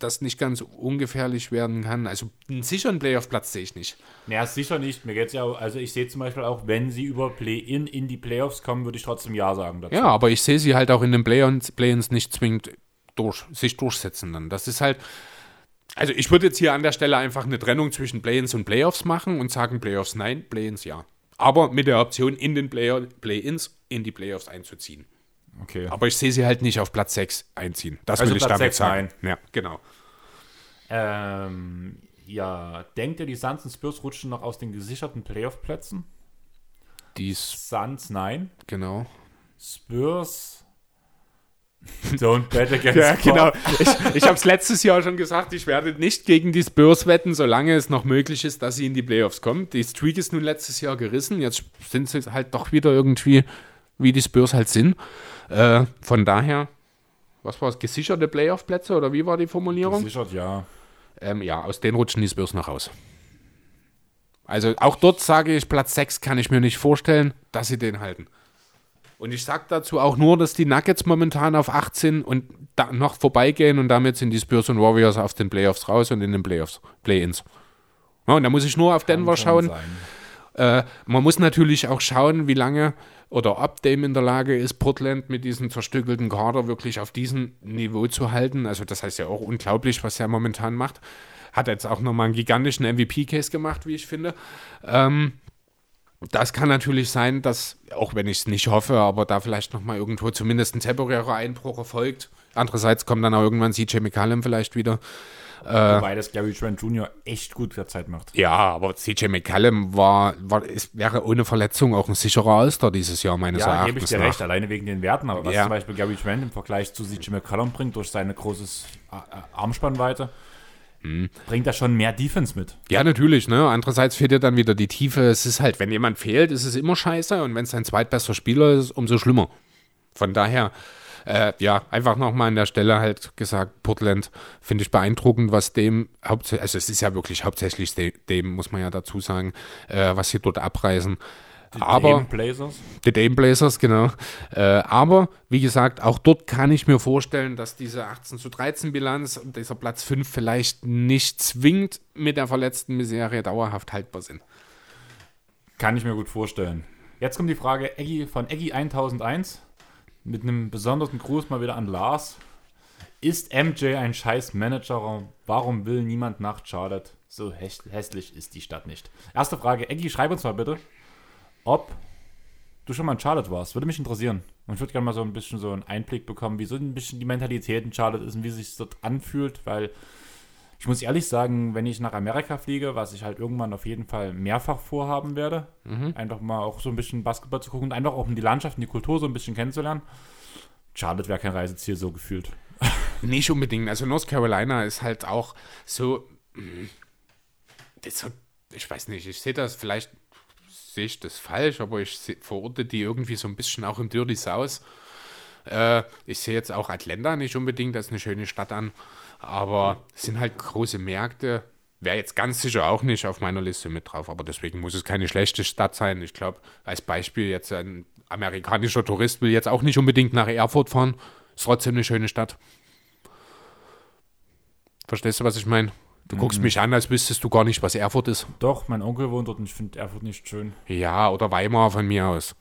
das nicht ganz ungefährlich werden kann. Also einen sicheren Playoff-Platz sehe ich nicht. Naja, sicher nicht. Mir geht's ja auch, also ich sehe zum Beispiel auch, wenn sie über Play-In in die Playoffs kommen, würde ich trotzdem Ja sagen dazu. Ja, aber ich sehe sie halt auch in den Play-ins Play nicht zwingend durch, sich durchsetzen dann. Das ist halt, also ich würde jetzt hier an der Stelle einfach eine Trennung zwischen Play-ins und Playoffs machen und sagen Playoffs nein, Play-ins ja. Aber mit der Option in den Play- Play-ins in die Playoffs einzuziehen. Okay. Aber ich sehe sie halt nicht auf Platz 6 einziehen. Das Also will ich Platz damit sechs, sagen. Ja, genau. Ähm, ja, denkt ihr, die Suns und Spurs rutschen noch aus den gesicherten Playoff-Plätzen? Dies, Suns, nein. genau. Spurs, don't bet against Ja, genau. Ich, ich habe es letztes Jahr schon gesagt, ich werde nicht gegen die Spurs wetten, solange es noch möglich ist, dass sie in die Playoffs kommen. Die Streak ist nun letztes Jahr gerissen, jetzt sind sie halt doch wieder irgendwie, wie die Spurs halt sind. Äh, von daher, was war es, gesicherte Playoff-Plätze oder wie war die Formulierung? Gesichert, ja. Ähm, ja, aus denen rutschen die Spurs noch raus. Also auch dort sage ich, Platz 6 kann ich mir nicht vorstellen, dass sie den halten. Und ich sage dazu auch nur, dass die Nuggets momentan auf 8 sind und da noch vorbeigehen und damit sind die Spurs und Warriors auf den Playoffs raus und in den Playoffs, Play-ins. Ja, und da muss ich nur auf Denver schauen. sein. Äh, man muss natürlich auch schauen, wie lange oder ob Dame in der Lage ist, Portland mit diesem zerstückelten Kader wirklich auf diesem Niveau zu halten. Also das heißt ja auch unglaublich, was er momentan macht. Hat jetzt auch nochmal einen gigantischen MVP-Case gemacht, wie ich finde. Ähm, das kann natürlich sein, dass, auch wenn ich es nicht hoffe, aber da vielleicht nochmal irgendwo zumindest ein temporärer Einbruch erfolgt. Andererseits kommt dann auch irgendwann CJ McCallum vielleicht wieder. Wobei das Gary Trent Jr. echt gut der Zeit macht. Ja, aber CJ McCallum war, war es wäre ohne Verletzung auch ein sicherer Alster dieses Jahr, meines Ja, gebe ich Erachtens. dir nach. recht, alleine wegen den Werten. Aber was Ja. zum Beispiel Gary Trent im Vergleich zu CJ McCollum bringt, durch seine große Armspannweite, bringt er schon mehr Defense mit. Ja, natürlich, ne? Andererseits fehlt dir dann wieder die Tiefe. Es ist halt, wenn jemand fehlt, ist es immer scheiße und wenn es dein zweitbester Spieler ist, umso schlimmer. Von daher, äh, ja, einfach nochmal an der Stelle halt gesagt, Portland finde ich beeindruckend, was dem hauptsächlich, also es ist ja wirklich hauptsächlich de- dem, muss man ja dazu sagen, äh, was sie dort abreißen. aber Dame Blazers. die Dame Blazers, genau. Äh, aber wie gesagt, auch dort kann ich mir vorstellen, dass diese 18 zu 13 Bilanz und dieser Platz 5 vielleicht nicht zwingend mit der verletzten Miserie dauerhaft haltbar sind. Kann ich mir gut vorstellen. Jetzt kommt die Frage Eggy, von Eggy 1001 mit einem besonderen Gruß mal wieder an Lars. Ist MJ ein scheiß Manager? Warum will niemand nach Charlotte? So häss- hässlich ist die Stadt nicht. Erste Frage, Eggy, schreib uns mal bitte, ob du schon mal in Charlotte warst. Würde mich interessieren. Und ich würde gerne mal so ein bisschen so einen Einblick bekommen, wie so ein bisschen die Mentalität in Charlotte ist und wie sich dort anfühlt, weil ich muss ehrlich sagen, wenn ich nach Amerika fliege, was ich halt irgendwann auf jeden Fall mehrfach vorhaben werde, einfach mal auch so ein bisschen Basketball zu gucken und einfach auch um die Landschaft und die Kultur so ein bisschen kennenzulernen. Charlotte wäre kein Reiseziel so gefühlt. Nicht unbedingt. Also North Carolina ist halt auch so. Das ist so ich weiß nicht, ich sehe das vielleicht, sehe ich das falsch, aber ich verorte die irgendwie so ein bisschen auch im Dirty South. Äh, ich sehe jetzt auch Atlanta nicht unbedingt als eine schöne Stadt an, aber es sind halt große Märkte. Wäre jetzt ganz sicher auch nicht auf meiner Liste mit drauf, aber deswegen muss es keine schlechte Stadt sein. Ich glaube, als Beispiel jetzt ein amerikanischer Tourist will jetzt auch nicht unbedingt nach Erfurt fahren. Ist trotzdem eine schöne Stadt. Verstehst du, was ich meine? Du guckst mich an, als wüsstest du gar nicht, was Erfurt ist. Doch, mein Onkel wohnt dort und ich finde Erfurt nicht schön. Ja, oder Weimar von mir aus.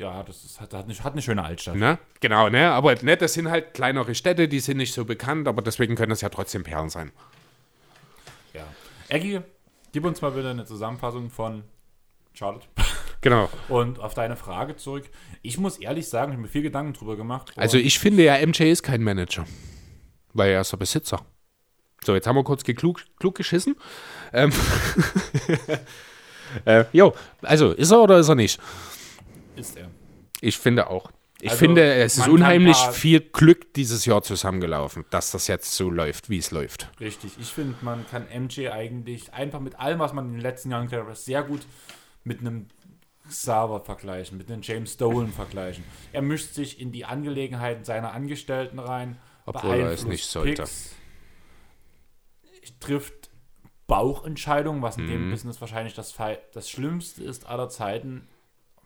Ja, das ist, hat, hat, eine, hat eine schöne Altstadt. Ne? Genau, ne? Aber ne, das sind halt kleinere Städte, die sind nicht so bekannt, aber deswegen können das ja trotzdem Perlen sein. Ja. Eggy, gib uns mal bitte eine Zusammenfassung von Charlotte. Genau. Und auf deine Frage zurück. Ich muss ehrlich sagen, ich habe mir viel Gedanken drüber gemacht. Also ich finde ja, MJ ist kein Manager. Weil er ist der Besitzer. So, jetzt haben wir kurz geklug, klug geschissen. Ähm, äh, jo, also ist er oder ist er nicht? Ist er. Ich finde auch. Ich Also, finde, es ist unheimlich viel Glück dieses Jahr zusammengelaufen, dass das jetzt so läuft, wie es läuft. Richtig. Ich finde, man kann MJ eigentlich einfach mit allem, was man in den letzten Jahren getan hat, sehr gut mit einem Xaver vergleichen, mit einem James Dolan vergleichen. Er mischt sich in die Angelegenheiten seiner Angestellten rein. Obwohl er es nicht sollte. Picks, trifft Bauchentscheidungen, was in Mhm. dem Business wahrscheinlich das, das Schlimmste ist aller Zeiten.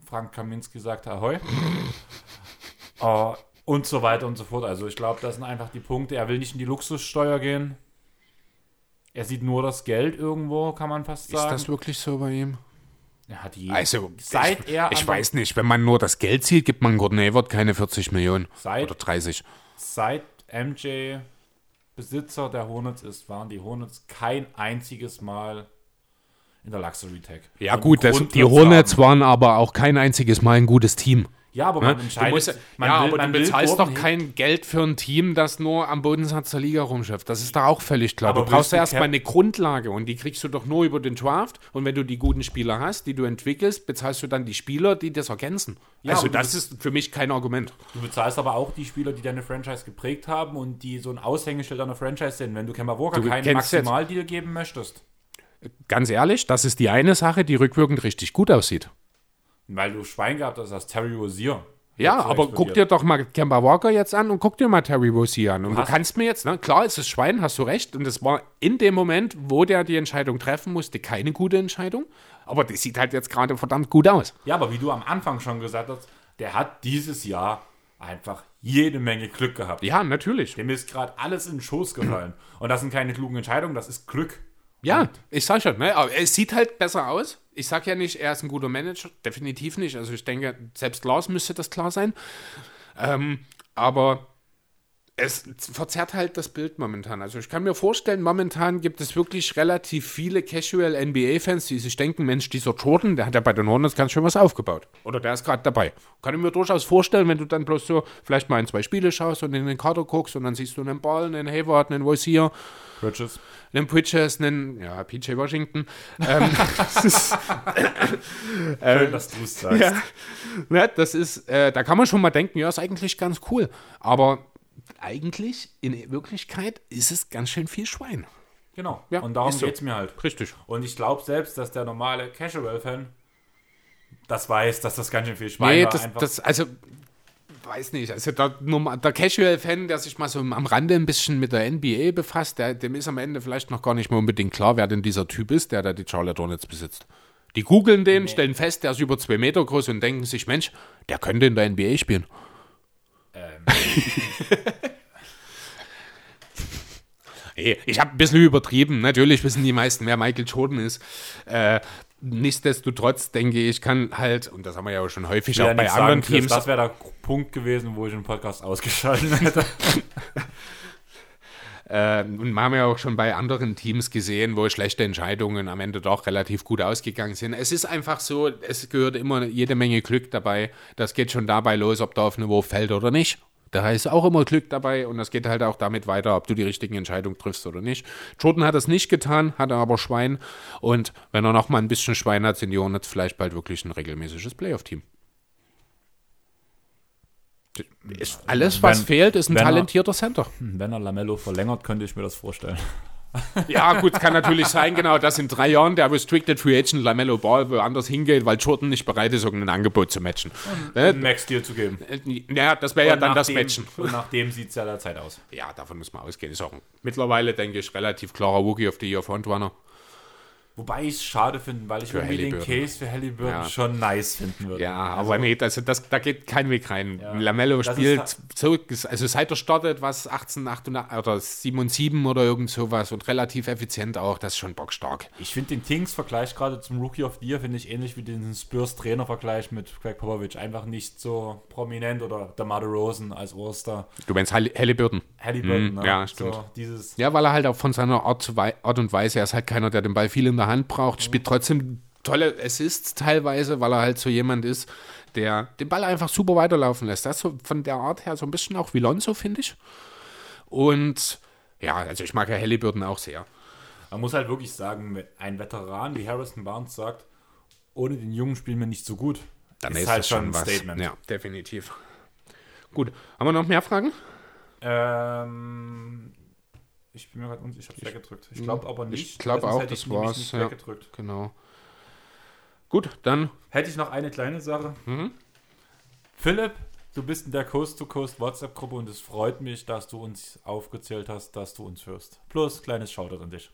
Frank Kaminski sagt Ahoi. Äh, und so weiter und so fort. Also ich glaube, das sind einfach die Punkte. Er will nicht in die Luxussteuer gehen. Er sieht nur das Geld irgendwo, kann man fast Ist sagen. das wirklich so bei ihm? er hat je, Also, seit ich, er ich weiß nicht, wenn man nur das Geld sieht, gibt man Gordon Hayward keine 40 Millionen Seit- oder 30. seit MJ Besitzer der Hornets ist, waren die Hornets kein einziges Mal in der Luxury Tag. Ja Und gut, das, die Hornets waren aber auch kein einziges Mal ein gutes Team. Ja, aber Ne? man Du entscheidet. musst, man ja, will, aber man du bezahlst doch kein Geld für ein Team, das nur am Bodensatz der Liga rumschifft. Das ist doch auch völlig klar. Aber du brauchst du ja erstmal eine Grundlage und die kriegst du doch nur über den Draft. Und wenn du die guten Spieler hast, die du entwickelst, bezahlst du dann die Spieler, die das ergänzen. Ja, also du das ist für mich kein Argument. Du bezahlst aber auch die Spieler, die deine Franchise geprägt haben und die so ein Aushängeschild einer Franchise sind. Wenn du Kemba Walker Du keinen Maximaldeal geben möchtest, Ganz ehrlich, das ist die eine Sache, die rückwirkend richtig gut aussieht. weil du Schwein gehabt hast, als Terry Rozier. Ja, aber guck explodiert. dir doch mal Kemba Walker jetzt an und guck dir mal Terry Rozier an. Und du, hast- kannst mir jetzt, ne, klar, es ist Schwein, hast du recht. Und es war in dem Moment, wo der die Entscheidung treffen musste, keine gute Entscheidung. Aber die sieht halt jetzt gerade verdammt gut aus. Ja, aber wie du am Anfang schon gesagt hast, der hat dieses Jahr einfach jede Menge Glück gehabt. Ja, natürlich. Dem ist gerade alles in den Schoß gefallen. Und das sind keine klugen Entscheidungen, das ist Glück. Ja, ich sag schon, ne? Aber es sieht halt besser aus. Ich sag ja nicht, er ist ein guter Manager. Definitiv nicht. Also ich denke, selbst Lars müsste das klar sein. Ähm, aber es verzerrt halt das Bild momentan. Also ich kann mir vorstellen, momentan gibt es wirklich relativ viele Casual NBA-Fans, die sich denken, Mensch, dieser Jordan, der hat ja bei den Hornets ganz schön was aufgebaut. Oder der ist gerade dabei. Kann ich mir durchaus vorstellen, wenn du dann bloß so vielleicht mal in zwei Spiele schaust und in den Kader guckst und dann siehst du einen Ball, einen Hayward, einen Rozier, Bridges. Einen Bridges, einen, ja, PJ Washington. ähm, das ist, Schön, dass du es sagst. ja, ne, das ist, äh, da kann man schon mal denken, ja, ist eigentlich ganz cool. Aber eigentlich, in Wirklichkeit, ist es ganz schön viel Schwein. Genau. Ja, und darum so. geht es mir halt. Richtig. Und ich glaube selbst, dass der normale Casual-Fan das weiß, dass das ganz schön viel Schwein Nee, war. das, das, also, weiß nicht. Also, der, der Casual-Fan, der sich mal so am Rande ein bisschen mit der NBA befasst, der, dem ist am Ende vielleicht noch gar nicht mal unbedingt klar, wer denn dieser Typ ist, der da die Charlotte Hornets besitzt. Die googeln den, stellen fest, der ist über zwei Meter groß und denken sich, Mensch, der könnte in der NBA spielen. ähm, ich habe ein bisschen übertrieben. Natürlich wissen die meisten, wer Michael Jordan ist. Äh, nichtsdestotrotz denke ich, kann halt, und das haben wir ja auch schon häufig auch bei anderen sagen, Teams. Das wäre der Punkt gewesen, wo ich den Podcast ausgeschaltet hätte. Äh, und wir haben ja auch schon bei anderen Teams gesehen, wo schlechte Entscheidungen am Ende doch relativ gut ausgegangen sind. Es ist einfach so, es gehört immer jede Menge Glück dabei. Das geht schon dabei los, ob der offene Wurf fällt oder nicht. Da ist auch immer Glück dabei und das geht halt auch damit weiter, ob du die richtigen Entscheidungen triffst oder nicht. Jordan hat das nicht getan, hatte aber Schwein und wenn er noch mal ein bisschen Schwein hat, sind die Hornets vielleicht bald wirklich ein regelmäßiges Playoff-Team. Ist alles, was Wenn- fehlt, ist ein wenn er- talentierter Center. Wenn er Lamello verlängert, könnte ich mir das vorstellen. Ja, gut, kann natürlich sein, genau, dass in drei Jahren der Restricted Free Agent Lamello Ball woanders hingeht, weil Jordan nicht bereit ist, irgendein Angebot zu matchen. Einen Ne? Max-Deal zu geben. Ja, das wäre ja dann das nachdem- Matchen. Und nachdem sieht es ja derzeit aus. Ja, davon muss man ausgehen. Ist auch ein, mittlerweile, denke ich, relativ klarer Rookie of the Year Frontrunner. Wobei ich es schade finde, weil ich Für irgendwie den. Case für Halliburton Ja. schon nice finden würde. Ja, aber nee, also das, da geht kein Weg rein. Ja. Lamello Das spielt ist so, also seit er startet, was 18, 8 oder 7 und 7 oder irgend sowas und relativ effizient auch, das ist schon bockstark. Ich finde den Tings-Vergleich gerade zum Rookie of the Year finde ich ähnlich wie den Spurs-Trainer-Vergleich mit Greg Popovich. Einfach nicht so prominent oder der Mother Rosen als Oster. Du meinst Halle- Halliburton? Halliburton, Mhm, ne? ja, stimmt. So, dieses, Ja, weil er halt auch von seiner Art, Art und Weise, er ist halt keiner, der den Ball viel in der Hand braucht, spielt trotzdem tolle Assists teilweise, weil er halt so jemand ist, der den Ball einfach super weiterlaufen lässt. Das so von der Art her so ein bisschen auch wie Lonzo, finde ich. Und ja, also ich mag ja Halliburton auch sehr. man muss halt wirklich sagen, ein Veteran wie Harrison Barnes sagt, ohne den Jungen spielen wir nicht so gut. Dann ist, ist, halt schon ein was. Statement. Ja, definitiv. Gut, haben wir noch mehr Fragen? Ähm, ich bin mir gerade unsicher, ich habe es weggedrückt. Ich glaube aber nicht. Ich glaube weil sonst auch, das war's, ja. Genau. Gut, dann Hätte ich noch eine kleine Sache. Mhm. Philipp, du bist in der Coast-to-Coast WhatsApp-Gruppe und es freut mich, dass du uns aufgezählt hast, dass du uns hörst. Plus, kleines Shoutout an dich.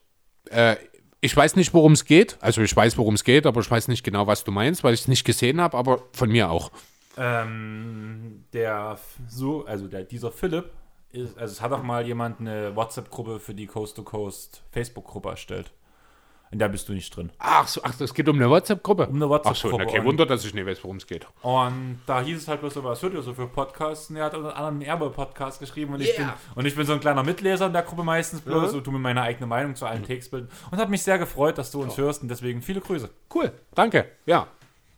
Äh, ich weiß nicht, worum es geht. Also ich weiß, worum es geht, aber ich weiß nicht genau, was du meinst, weil ich es nicht gesehen habe, aber von mir auch. Ähm, der, so, also der, dieser Philipp, ist, also es hat auch mal jemand eine WhatsApp-Gruppe für die Coast-to-Coast Facebook-Gruppe erstellt. In der bist du nicht drin. Ach so, ach, es geht um eine WhatsApp-Gruppe? Um eine Ach so, WhatsApp-Gruppe. okay, Und- Wunder, dass ich nicht weiß, worum es geht. Und da hieß es halt bloß so, was hört ihr so für Podcasts? Und er hat unter anderem einen Erbe-Podcast geschrieben und ich, bin, Yeah. und ich bin so ein kleiner Mitleser in der Gruppe meistens bloß, Mhm. so tu mir meine eigene Meinung zu allen Textbildern. Und hat mich sehr gefreut, dass du uns hörst und deswegen viele Grüße. Cool, danke. Ja,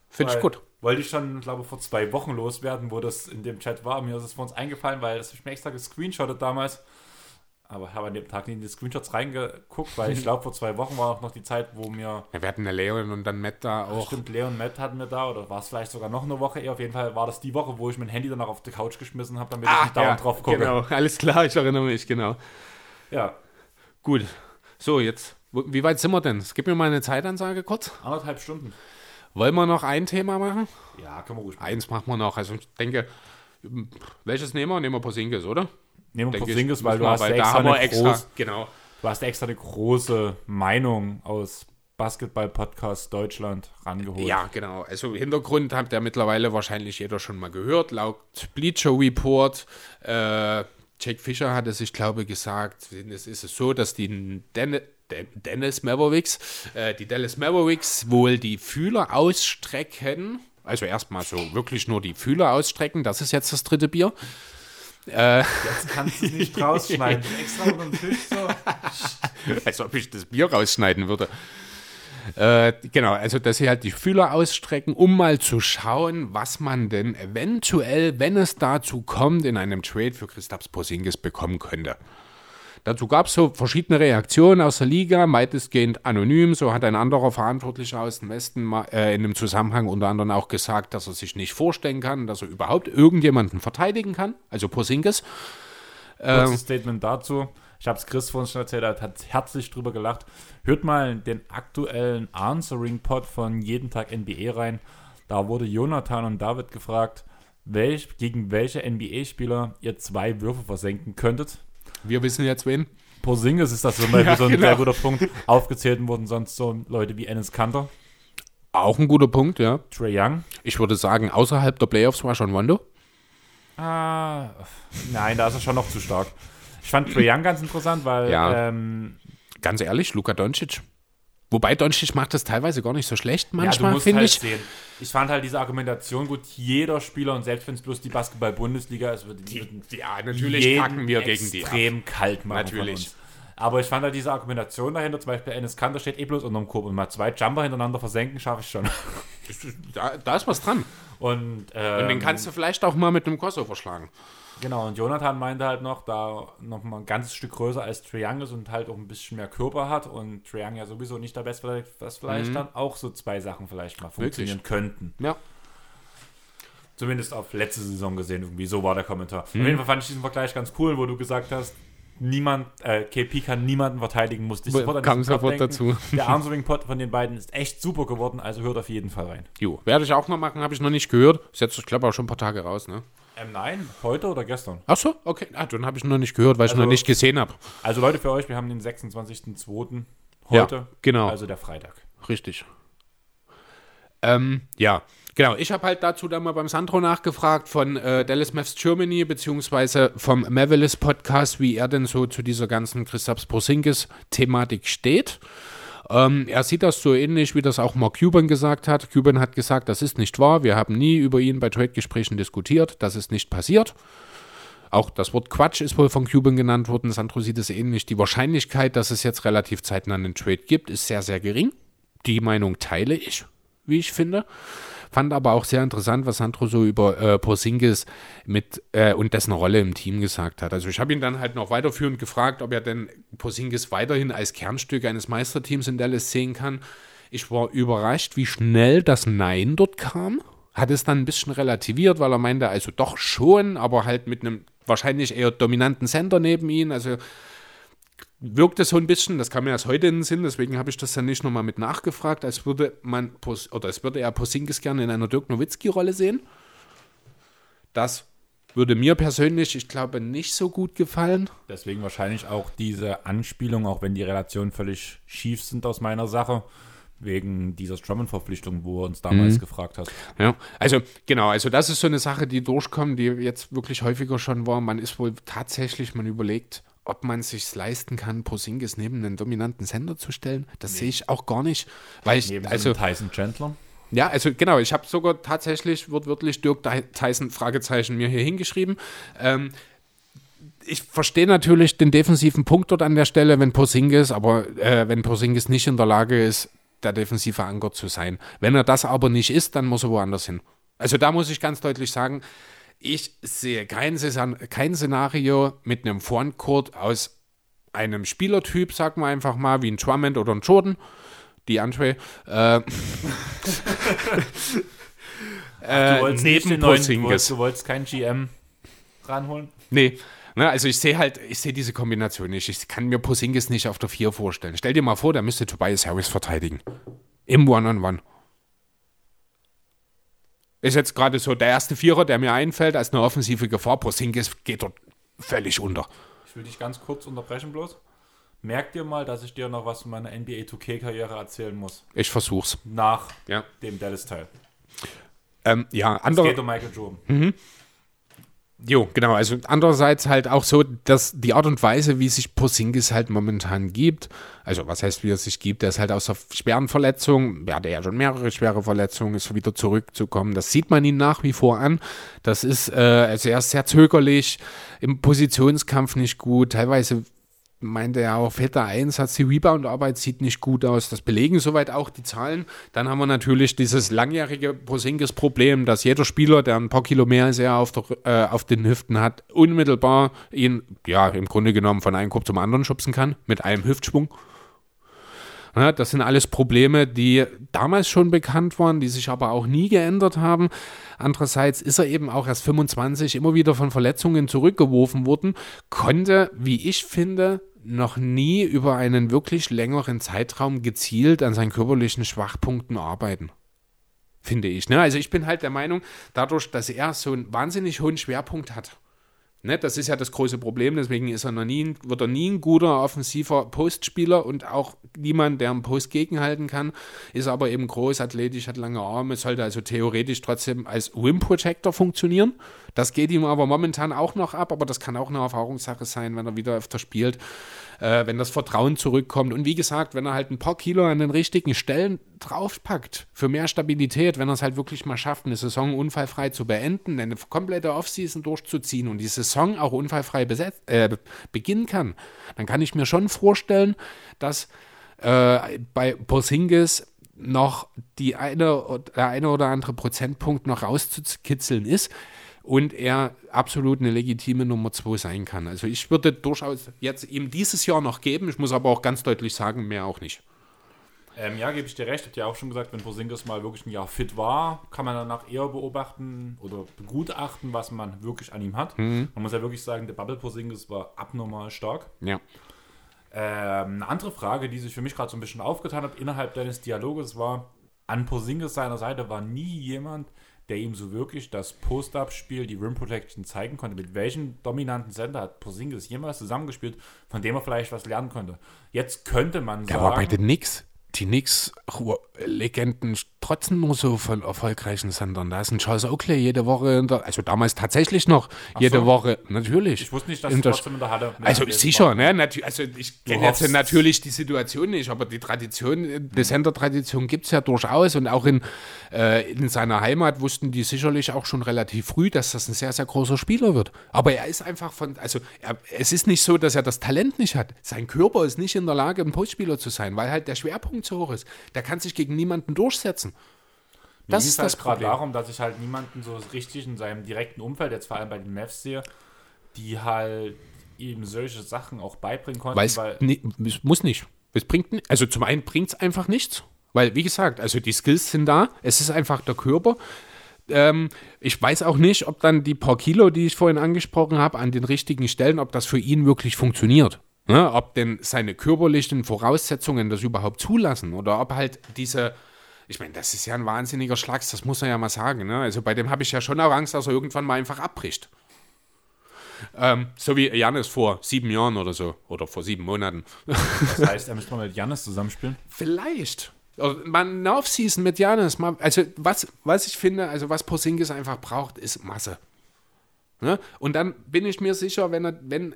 finde ich gut. Wollte ich schon, glaube ich, vor zwei Wochen loswerden, wo das in dem Chat war. Mir ist es vor uns eingefallen, weil das habe ich mir extra gescreenshottet damals. Aber habe an dem Tag nicht in die Screenshots reingeguckt, weil ich glaube, vor zwei Wochen war auch noch die Zeit, wo mir Ja, wir hatten eine Leon und dann Matt da auch. Stimmt, Leon und Matt hatten wir da, oder war es vielleicht sogar noch eine Woche eher. Auf jeden Fall war das die Woche, wo ich mein Handy danach auf die Couch geschmissen habe, damit ich nicht dauernd drauf gucke. genau, alles klar, ich erinnere mich, genau. Ja, Gut, so jetzt, wie weit sind wir denn? Gib mir mal eine Zeitansage kurz. anderthalb Stunden. Wollen wir noch ein Thema machen? Ja, können wir ruhig machen. Eins machen wir noch. Also ich denke, welches nehmen wir? Nehmen wir Porzingis, oder? Nehmen wir Porzingis, weil du wir, hast, da extra eine extra, groß, genau. du hast extra eine große Meinung aus Basketball-Podcast Deutschland rangeholt. Ja, genau. Also Hintergrund habt ihr mittlerweile wahrscheinlich jeder schon mal gehört. Laut Bleacher Report, äh, Jack Fischer hatte sich, glaube ich, gesagt, es ist es so, dass die Den Den Dennis Mavericks, äh, die Dallas Mavericks wohl die Fühler ausstrecken. Also erstmal so wirklich nur die Fühler ausstrecken. Das ist jetzt das dritte Bier. Jetzt kannst du es nicht rausschneiden. extra unter den Tisch so. als ob ich das Bier rausschneiden würde. Äh, genau, also dass sie halt die Fühler ausstrecken, um mal zu schauen, was man denn eventuell, wenn es dazu kommt, in einem Trade für Christaps Porzingis bekommen könnte. Dazu gab es so verschiedene Reaktionen aus der Liga, weitestgehend anonym. So hat ein anderer Verantwortlicher aus dem Westen mal, äh, in dem Zusammenhang unter anderem auch gesagt, dass er sich nicht vorstellen kann, dass er überhaupt irgendjemanden verteidigen kann, also Porzingis. Kurzes Statement dazu. Ich habe es Chris vorhin schon erzählt, er hat herzlich drüber gelacht. Hört mal den aktuellen Answering-Pod von Jeden Tag NBA rein. Da wurde Jonathan und David gefragt, welch, gegen welche NBA-Spieler ihr zwei Würfe versenken könntet. Wir wissen jetzt wen. Porzingis ist das zum Beispiel Ja, so ein genau. sehr guter Punkt. Aufgezählt wurden sonst so Leute wie Ennis Kanter, Auch ein guter Punkt, ja. Trey Young. Ich würde sagen, außerhalb der Playoffs war schon Wando. Ah, nein, da ist er schon noch zu stark. Ich fand Trae Young ganz interessant, weil Ja. ähm, Ganz ehrlich, Luka Doncic. Wobei Doncic macht das teilweise gar nicht so schlecht ja, manchmal, musst finde halt ich. sehen. Ich fand halt diese Argumentation gut, jeder Spieler und selbst wenn es bloß die Basketball-Bundesliga ist, wird würden ja, jeden wir gegen die extrem kalt machen Natürlich. Aber ich fand halt diese Argumentation dahinter, zum Beispiel Enes Kanter steht eh bloß unterm Korb und mal zwei Jumper hintereinander versenken, schaffe ich schon. Da, da ist was dran. Und, ähm, Und den kannst du vielleicht auch mal mit einem Crossover schlagen. Genau, und Jonathan meinte halt noch, da noch mal ein ganzes Stück größer als Trae Young ist und halt auch ein bisschen mehr Körper hat und Trae Young ja sowieso nicht der Beste, dass vielleicht dann auch so zwei Sachen vielleicht mal funktionieren könnten. Ja. Zumindest auf letzte Saison gesehen, irgendwie so war der Kommentar. Mhm. Auf jeden Fall fand ich diesen Vergleich ganz cool, wo du gesagt hast, niemand, äh, KP kann niemanden verteidigen, musste ich sofort Kam sofort dazu. Der Armswing-Pod von den beiden ist echt super geworden, also hört auf jeden Fall rein. Jo, werde ich auch noch machen, habe ich noch nicht gehört. Ist jetzt, ich glaube, auch schon ein paar Tage raus, ne? Ähm, nein, heute oder gestern? Ach so, okay. Ah, dann habe ich noch nicht gehört, weil ich Also- noch nicht gesehen habe. Also Leute, für euch, wir haben den 26.02. heute, Ja, genau. also der Freitag. Richtig. Ähm, ja, genau. Ich habe halt dazu dann mal beim Sandro nachgefragt von äh, Dallas Mavs Germany, beziehungsweise vom Mavelis Podcast, wie er denn so zu dieser ganzen Christaps Porzingis-Thematik steht. Ähm, er sieht das so ähnlich, wie das auch Mark Cuban gesagt hat. Cuban hat gesagt, das ist nicht wahr. Wir haben nie über ihn bei Trade-Gesprächen diskutiert. Das ist nicht passiert. Auch das Wort Quatsch ist wohl von Cuban genannt worden. Sandro sieht es ähnlich. Die Wahrscheinlichkeit, dass es jetzt relativ zeitnah einen Trade gibt, ist sehr, sehr gering. Die Meinung teile ich, wie ich finde. Fand aber auch sehr interessant, was Sandro so über äh, Porzingis mit äh, und dessen Rolle im Team gesagt hat. Also ich habe ihn dann halt noch weiterführend gefragt, ob er denn Porzingis weiterhin als Kernstück eines Meisterteams in Dallas sehen kann. Ich war überrascht, wie schnell das Nein dort kam. Hat es dann ein bisschen relativiert, weil er meinte, also doch schon, aber halt mit einem wahrscheinlich eher dominanten Center neben ihm. Also wirkte so ein bisschen, das kam mir erst heute in den Sinn, deswegen habe ich das dann nicht nochmal mit nachgefragt, als würde man, oder als würde er Posingis gerne in einer Dirk Nowitzki-Rolle sehen. Das würde mir persönlich, ich glaube, nicht so gut gefallen. Deswegen wahrscheinlich auch diese Anspielung, auch wenn die Relationen völlig schief sind aus meiner Sache, wegen dieser Drummond-Verpflichtung, wo er uns damals gefragt hat. Ja, also genau, also das ist so eine Sache, die durchkommt, die jetzt wirklich häufiger schon war. Man ist wohl tatsächlich, man überlegt, ob man sich leisten kann, Posingis neben einen dominanten Sender zu stellen. Das sehe ich auch gar nicht, weil ich, Neben also Tyson Chandler. Ja, also genau, ich habe sogar tatsächlich wortwörtlich Dirk Tyson Fragezeichen mir hier hingeschrieben. Ähm, ich verstehe natürlich den defensiven Punkt dort an der Stelle, wenn Porzingis, aber äh, wenn Porzingis nicht in der Lage ist, der defensive Anker zu sein. Wenn er das aber nicht ist, dann muss er woanders hin. Also da muss ich ganz deutlich sagen, ich sehe kein, kein Szenario mit einem Frontcourt aus einem Spielertyp, sagen wir einfach mal, wie ein Drummond oder ein Jordan, die Andre, äh, äh, Du wolltest, nicht neben neuen, du, wolltest, Porzingis. du wolltest keinen GM ranholen? Nee, ne, also ich sehe halt, ich sehe diese Kombination nicht. Ich kann mir Posingis nicht auf der 4 vorstellen. Stell dir mal vor, der müsste Tobias Harris verteidigen. Im One-on-One. Ist jetzt gerade so der erste Vierer, der mir einfällt, als eine offensive Gefahr. Posingis geht dort völlig unter. Ich will dich ganz kurz unterbrechen bloß. Merk dir mal, dass ich dir noch was von meiner NBA 2K-Karriere erzählen muss. Ich versuch's. Nach Ja. dem Dallas-Teil. Ähm, ja, Es andere. geht um Michael Jordan. Jo, genau. Also andererseits halt auch so, dass die Art und Weise, wie sich Posingis halt momentan gibt, also was heißt, wie er sich gibt, der ist halt aus einer schweren Verletzung, er hatte ja schon mehrere schwere Verletzungen, ist wieder zurückzukommen. Das sieht man ihn nach wie vor an. Das ist, äh, also er ist sehr zögerlich, im Positionskampf nicht gut, teilweise meinte er auch, fetter Einsatz, die Rebound-Arbeit sieht nicht gut aus. Das belegen soweit auch die Zahlen. Dann haben wir natürlich dieses langjährige Posingis-Problem, dass jeder Spieler, der ein paar Kilo mehr als er auf, der, äh, auf den Hüften hat, unmittelbar ihn, ja, im Grunde genommen von einem Korb zum anderen schubsen kann, mit einem Hüftschwung. Ja, das sind alles Probleme, die damals schon bekannt waren, die sich aber auch nie geändert haben. Andererseits ist er eben auch erst 25 immer wieder von Verletzungen zurückgeworfen worden, konnte, wie ich finde, noch nie über einen wirklich längeren Zeitraum gezielt an seinen körperlichen Schwachpunkten arbeiten. Finde ich. Ne? Also ich bin halt der Meinung, dadurch, dass er so einen wahnsinnig hohen Schwerpunkt hat, Ne, das ist ja das große Problem, deswegen ist er noch nie, wird er nie ein guter offensiver Postspieler und auch niemand, der einen Post gegenhalten kann, ist aber eben groß, athletisch, hat lange Arme, sollte also theoretisch trotzdem als Rim Protector funktionieren. Das geht ihm aber momentan auch noch ab, aber das kann auch eine Erfahrungssache sein, wenn er wieder öfter spielt, äh, wenn das Vertrauen zurückkommt. Und wie gesagt, wenn er halt ein paar Kilo an den richtigen Stellen draufpackt für mehr Stabilität, wenn er es halt wirklich mal schafft, eine Saison unfallfrei zu beenden, eine komplette Offseason durchzuziehen und die Saison auch unfallfrei besetzt, äh, beginnen kann, dann kann ich mir schon vorstellen, dass äh, bei Porzingis noch die eine, der eine oder andere Prozentpunkt noch rauszukitzeln ist und er absolut eine legitime Nummer 2 sein kann. Also ich würde durchaus jetzt ihm dieses Jahr noch geben, ich muss aber auch ganz deutlich sagen, mehr auch nicht. Ähm, ja, gebe ich dir recht. Habe ja auch schon gesagt, wenn Porzingis mal wirklich ein Jahr fit war, kann man danach eher beobachten oder begutachten, was man wirklich an ihm hat. Mhm. Man muss ja wirklich sagen, der Bubble Porzingis war abnormal stark. Ja. Ähm, eine andere Frage, die sich für mich gerade so ein bisschen aufgetan hat innerhalb deines Dialoges war, an Porzingis seiner Seite war nie jemand, der ihm so wirklich das Post-Up-Spiel, die Rim Protection zeigen konnte. Mit welchem dominanten Center hat Porzingis jemals zusammengespielt, von dem er vielleicht was lernen konnte? Jetzt könnte man der sagen. Der war bei den Knicks die Knicks-Legenden trotzen nur so von erfolgreichen Sendern. Da ist ein Charles Oakley jede Woche, der, also damals tatsächlich noch jede so. Woche, natürlich. Ich wusste nicht, dass er trotzdem in der Halle. Also sicher, ne? also ich kenne jetzt natürlich die Situation nicht, aber die Tradition, die Sender-Tradition gibt es ja durchaus und auch in, äh, in seiner Heimat wussten die sicherlich auch schon relativ früh, dass das ein sehr, sehr großer Spieler wird. Aber er ist einfach von, also er, es ist nicht so, dass er das Talent nicht hat. Sein Körper ist nicht in der Lage, ein Postspieler zu sein, weil halt der Schwerpunkt so hoch ist. Der kann sich gegen niemanden durchsetzen. Mir das ist halt das gerade darum, dass ich halt niemanden so richtig in seinem direkten Umfeld, jetzt vor allem bei den Mavs sehe, die halt ihm solche Sachen auch beibringen konnten. Weil's weil nee, es muss nicht. Es bringt, also zum einen bringt es einfach nichts, weil wie gesagt, also die Skills sind da, es ist einfach der Körper. Ähm, ich weiß auch nicht, ob dann die paar Kilo, die ich vorhin angesprochen habe, an den richtigen Stellen, ob das für ihn wirklich funktioniert. Ne? Ob denn seine körperlichen Voraussetzungen das überhaupt zulassen oder ob halt diese ich meine, das ist ja ein wahnsinniger Schlags, das muss man ja mal sagen. Ne? Also bei dem habe ich ja schon auch Angst, dass er irgendwann mal einfach abbricht. Ähm, so wie Janis vor sieben Jahren oder so. Oder vor sieben Monaten. Das heißt, er müsste mal mit Janis zusammenspielen? Vielleicht. Mal eine Offseason mit Janis. Also was, was ich finde, also was Porzingis einfach braucht, ist Masse. Ne? Und dann bin ich mir sicher, wenn er, wenn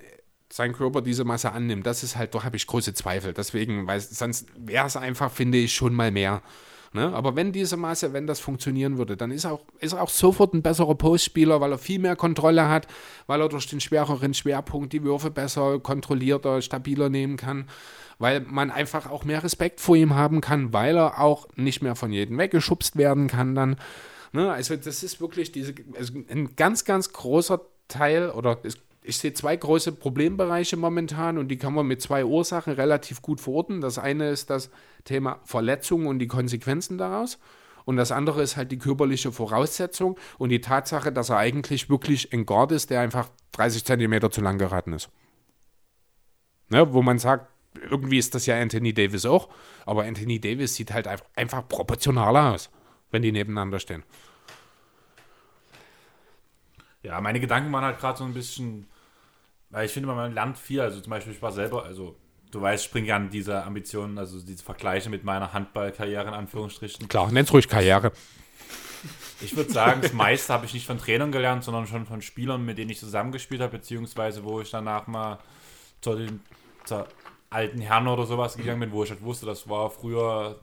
sein Körper diese Masse annimmt, das ist halt, doch habe ich große Zweifel. Deswegen, weil sonst wäre es einfach, finde ich, schon mal mehr. Ne? Aber wenn diese Masse, wenn das funktionieren würde, dann ist, auch, ist er auch sofort ein besserer Postspieler, weil er viel mehr Kontrolle hat, weil er durch den schwereren Schwerpunkt die Würfe besser kontrollierter, stabiler nehmen kann, weil man einfach auch mehr Respekt vor ihm haben kann, weil er auch nicht mehr von jedem weggeschubst werden kann dann. Ne? Also das ist wirklich diese, also ein ganz, ganz großer Teil oder es ich sehe zwei große Problembereiche momentan und die kann man mit zwei Ursachen relativ gut verorten. Das eine ist das Thema Verletzungen und die Konsequenzen daraus. Und das andere ist halt die körperliche Voraussetzung und die Tatsache, dass er eigentlich wirklich ein Guard ist, der einfach 30 Zentimeter zu lang geraten ist. Ne, wo man sagt, irgendwie ist das ja Anthony Davis auch, aber Anthony Davis sieht halt einfach proportionaler aus, wenn die nebeneinander stehen. Ja, meine Gedanken waren halt gerade so ein bisschen weil ich finde, man lernt viel. Also zum Beispiel, ich war selber, also du weißt, ich springe an diese Ambitionen, also diese Vergleiche mit meiner Handballkarriere in Anführungsstrichen. Klar, nenn's ruhig Karriere. Ich würde sagen, das meiste habe ich nicht von Trainern gelernt, sondern schon von Spielern, mit denen ich zusammengespielt habe, beziehungsweise wo ich danach mal zu den zur alten Herren oder sowas gegangen bin, wo ich halt wusste, das war früher,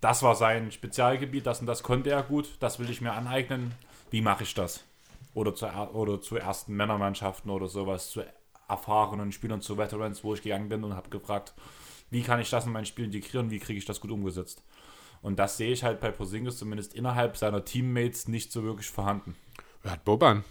das war sein Spezialgebiet, das und das konnte er gut, das will ich mir aneignen. Wie mache ich das? Oder zu, oder zu ersten Männermannschaften oder sowas, zu erfahrenen Spielern, zu Veterans, wo ich gegangen bin und habe gefragt, wie kann ich das in mein Spiel integrieren, wie kriege ich das gut umgesetzt. Und das sehe ich halt bei Porzingis zumindest innerhalb seiner Teammates nicht so wirklich vorhanden. Wer hat Boban?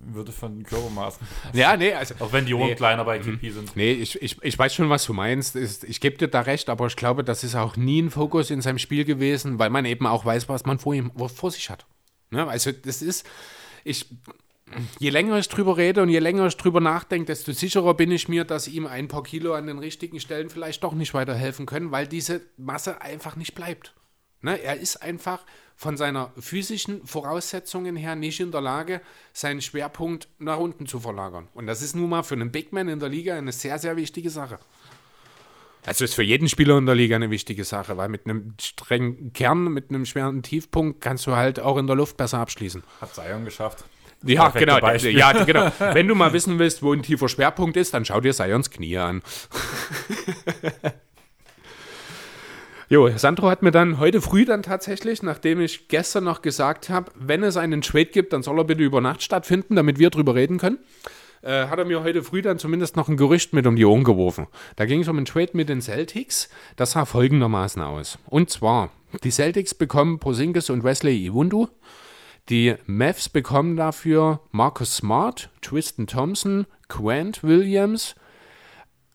Würde von den Körpermaßen. Ja, nee, also. Auch wenn die Ohren nee, kleiner bei KP sind. Nee, ich, ich, ich weiß schon, was du meinst. Ich gebe dir da recht, aber ich glaube, das ist auch nie ein Fokus in seinem Spiel gewesen, weil man eben auch weiß, was man vor ihm vor sich hat. Ne? Also, das ist. Ich, je länger ich drüber rede und je länger ich drüber nachdenke, desto sicherer bin ich mir, dass ihm ein paar Kilo an den richtigen Stellen vielleicht doch nicht weiterhelfen können, weil diese Masse einfach nicht bleibt. Ne? Er ist einfach von seiner physischen Voraussetzungen her nicht in der Lage, seinen Schwerpunkt nach unten zu verlagern. Und das ist nun mal für einen Big Man in der Liga eine sehr, sehr wichtige Sache. Also ist für jeden Spieler in der Liga eine wichtige Sache, weil mit einem strengen Kern, mit einem schweren Tiefpunkt kannst du halt auch in der Luft besser abschließen. Hat Zion geschafft. Ja, genau. Beispiel. Ja, genau. Wenn du mal wissen willst, wo ein tiefer Schwerpunkt ist, dann schau dir Sions Knie an. Jo, Sandro hat mir dann heute früh dann tatsächlich, nachdem ich gestern noch gesagt habe, wenn es einen Trade gibt, dann soll er bitte über Nacht stattfinden, damit wir drüber reden können, äh, hat er mir heute früh dann zumindest noch ein Gerücht mit um die Ohren geworfen. Da ging es um einen Trade mit den Celtics. Das sah folgendermaßen aus. Und zwar, die Celtics bekommen Posingis und Wesley Iwundu. Die Mavs bekommen dafür Marcus Smart, Tristan Thompson, Quant Williams,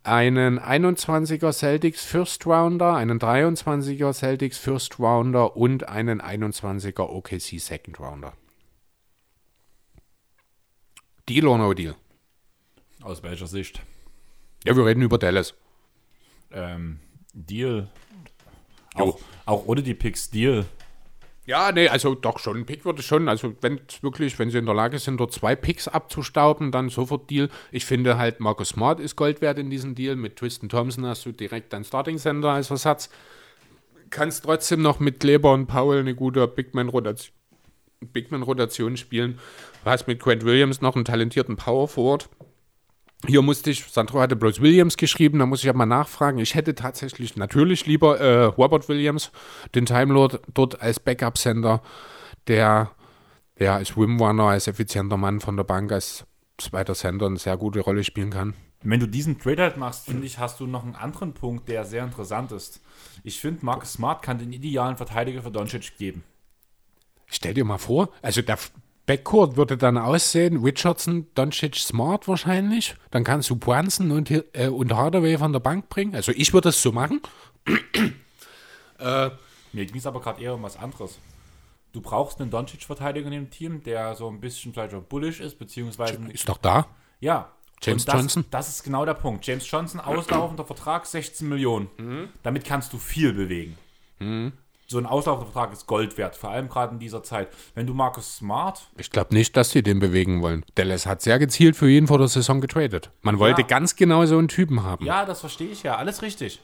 einen 21er Celtics First Rounder, einen 23er Celtics First Rounder und einen 21er OKC Second Rounder. Deal or no deal? Aus welcher Sicht? Ja, wir reden über Dallas. Ähm, Deal. Auch, auch ohne die Picks Deal. Ja, nee, also doch schon. Ein Pick würde schon, also wenn wirklich, wenn sie in der Lage sind, dort zwei Picks abzustauben, dann sofort Deal. Ich finde halt, Marcus Smart ist Gold wert in diesem Deal. Mit Tristan Thompson hast du direkt dein Starting Center als Ersatz. Kannst trotzdem noch mit Kleber und Powell eine gute Bigman-Rotation Bigman spielen. Du hast mit Quent Williams noch einen talentierten Power Forward. Hier musste ich, Sandro hatte bloß Williams geschrieben, da muss ich ja mal nachfragen. Ich hätte tatsächlich natürlich lieber äh, Robert Williams, den Time Lord, dort als Backup-Sender, der, der als Wimrunner, als effizienter Mann von der Bank, als zweiter Sender eine sehr gute Rolle spielen kann. Wenn du diesen Trade halt machst, finde ich, hast du noch einen anderen Punkt, der sehr interessant ist. Ich finde, Marcus Smart kann den idealen Verteidiger für Doncic geben. Stell dir mal vor, also der Backcourt würde dann aussehen, Richardson, Doncic, Smart wahrscheinlich. Dann kannst du Brunson und, äh, und Hardaway von der Bank bringen. Also ich würde das so machen. Mir ging es aber gerade eher um was anderes. Du brauchst einen Doncic-Verteidiger in dem Team, der so ein bisschen vielleicht auch bullish ist, beziehungsweise Ist doch da. Ja. James das, Johnson? Das ist genau der Punkt. James Johnson, auslaufender Vertrag, 16 Millionen. Mhm. Damit kannst du viel bewegen. So ein auslaufender Vertrag ist Gold wert, vor allem gerade in dieser Zeit. Wenn du Marcus Smart, Ich glaube nicht, dass sie den bewegen wollen. Dallas hat sehr gezielt für ihn vor der Saison getradet. Man wollte ganz genau so einen Typen haben. ja, das verstehe ich ja, alles richtig.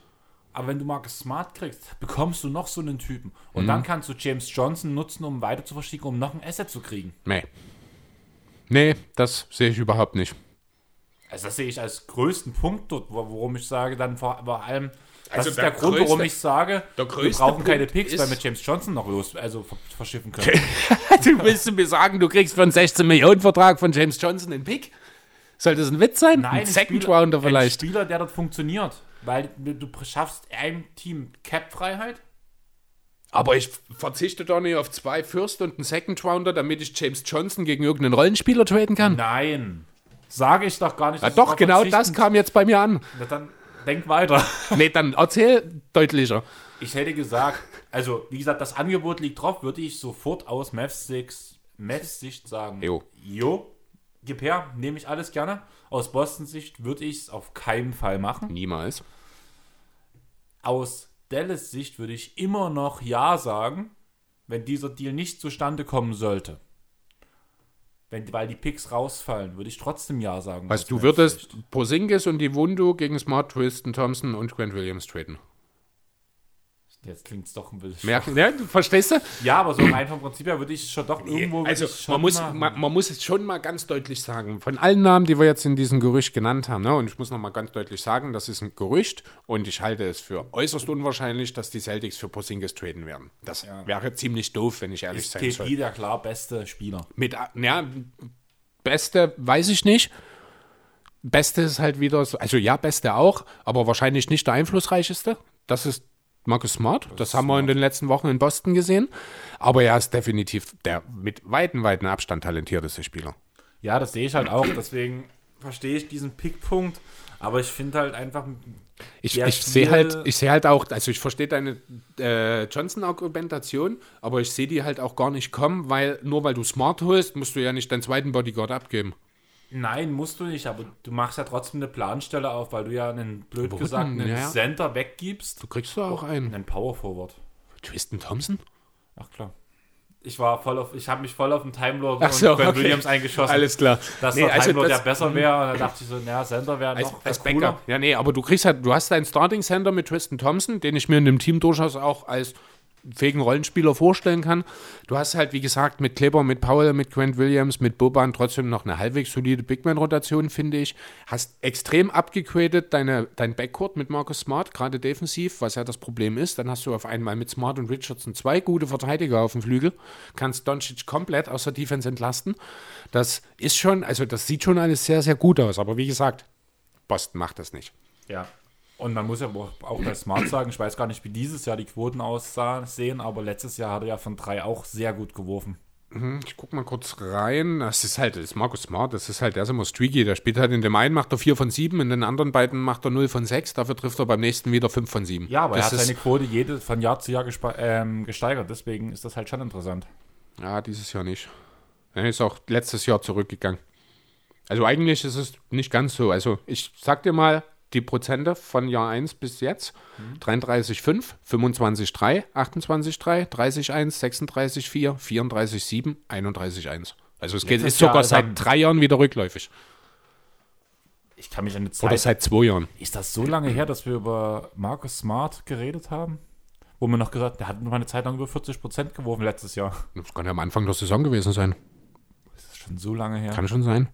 Aber wenn du Marcus Smart kriegst, bekommst du noch so einen Typen. Und Mhm. dann kannst du James Johnson nutzen, um weiter zu verschieben, um noch ein Asset zu kriegen. Nee. Nee, das sehe ich überhaupt nicht. Also das sehe ich als größten Punkt dort, wo- worum ich sage, dann vor, vor allem, das Also ist der der, Grund, warum größte- ich sage, wir brauchen keine Punkt Picks, ist- weil wir James Johnson noch los, also ver- verschiffen können. du willst mir sagen, du kriegst für einen 16 Millionen Vertrag von James Johnson einen Pick? Soll das ein Witz sein? ein Second Spieler- Rounder vielleicht. Ein Spieler, der dort funktioniert. Weil du schaffst einem Team Cap-Freiheit. Aber ich verzichte doch nicht auf zwei First und einen Second Rounder, damit ich James Johnson gegen irgendeinen Rollenspieler traden kann. Nein. Sage ich doch gar nicht. Ja, doch, genau das kam jetzt bei mir an. Na, Dann denk weiter. Nee, dann erzähl deutlicher. Ich hätte gesagt, also wie gesagt, das Angebot liegt drauf, würde ich sofort aus Mavs Sicht, Mavs Sicht sagen. Jo. Jo, gib her, nehme ich alles gerne. Aus Bostons Sicht würde ich es auf keinen Fall machen. Niemals. Aus Dallas Sicht würde ich immer noch Ja sagen, wenn dieser Deal nicht zustande kommen sollte. Wenn, weil die Picks rausfallen, würde ich trotzdem Ja sagen. Was du würdest. Posingis und die Wundu gegen Smart, Tristan Thompson und Grant Williams traden. Jetzt klingt es doch ein bisschen. Merken, ja, du verstehst du? Ja, aber so rein vom Prinzip her würde ich schon doch irgendwo. Also man muss, man, man muss es schon mal ganz deutlich sagen, von allen Namen, die wir jetzt in diesem Gerücht genannt haben, ne, und ich muss noch mal ganz deutlich sagen, das ist ein Gerücht und ich halte es für äußerst unwahrscheinlich, dass die Celtics für Porzingis traden werden. Das wäre ziemlich doof, wenn ich ehrlich ist sein soll. KP der klar beste Spieler. Mit, ja, Beste weiß ich nicht. Beste ist halt wieder so, also ja, Beste auch, aber wahrscheinlich nicht der einflussreicheste. Das ist Marcus Smart. Das, haben wir in den letzten Wochen in Boston gesehen. Aber er ist definitiv der mit weiten, weiten Abstand talentierteste Spieler. Ja, das sehe ich halt auch. Deswegen verstehe ich diesen Pickpunkt. Aber ich finde halt einfach, Ich, ich sehe halt, ich sehe halt auch, also ich verstehe deine äh, Johnson-Argumentation, aber ich sehe die halt auch gar nicht kommen, weil nur weil du Smart holst, musst du ja nicht deinen zweiten Bodyguard abgeben. Nein, musst du nicht, aber du machst ja trotzdem eine Planstelle auf, weil du ja einen, blöd Warum gesagt, einen Ja. Center weggibst Du kriegst doch auch einen. einen Power Forward. Tristan Thompson? Ach klar. Ich war voll auf, ich habe mich voll auf den Time Lord Ach so, und Ben okay. Williams eingeschossen. Alles klar. Dass Nee, der also Lord ja besser wäre. Und dann dachte ich so, naja, Center wäre Als, noch als cooler. Backup. Ja, nee, aber du kriegst halt, du hast deinen Starting Center mit Tristan Thompson, den ich mir in dem Team durchaus auch als fähigen Rollenspieler vorstellen kann. Du hast halt, wie gesagt, mit Kleber, mit Powell, mit Grant Williams, mit Boban trotzdem noch eine halbwegs solide Bigman-Rotation, finde ich. Hast extrem abgegradet deine, dein Backcourt mit Marcus Smart, gerade defensiv, was ja das Problem ist. Dann hast du auf einmal mit Smart und Richardson zwei gute Verteidiger auf dem Flügel. Kannst Doncic komplett aus der Defense entlasten. Das ist schon, also das sieht schon alles sehr, sehr gut aus. Aber wie gesagt, Boston macht das nicht. Ja. Und man muss ja auch bei Smart sagen, ich weiß gar nicht, wie dieses Jahr die Quoten aussehen, aber letztes Jahr hat er ja von drei auch sehr gut geworfen. Ich guck mal kurz rein. Das ist halt, das ist Markus Smart, das ist halt, der ist immer streaky. Der spielt halt in dem einen macht er 4 von 7, in den anderen beiden macht er 0 von 6, dafür trifft er beim nächsten wieder 5 von 7. Ja, aber das er hat seine Quote jede, von Jahr zu Jahr ähm, gesteigert, deswegen ist das halt schon interessant. Ja, dieses Jahr nicht. Er ist auch letztes Jahr zurückgegangen. Also eigentlich ist es nicht ganz so. Also ich sag dir mal die Prozente von Jahr 1 bis jetzt. 33,5, 25,3, 28,3, 30,1, 36,4, 34,7, 31,1. Also es geht, ist sogar Jahr seit drei Jahren wieder rückläufig. Ich kann mich an Oder Zeit. seit zwei Jahren. Ist das so lange her, dass wir über Marcus Smart geredet haben? Wo wir noch gesagt der hat nur eine Zeit lang über 40% geworfen letztes Jahr. Das kann ja am Anfang der Saison gewesen sein. Das ist schon so lange her. Kann schon sein.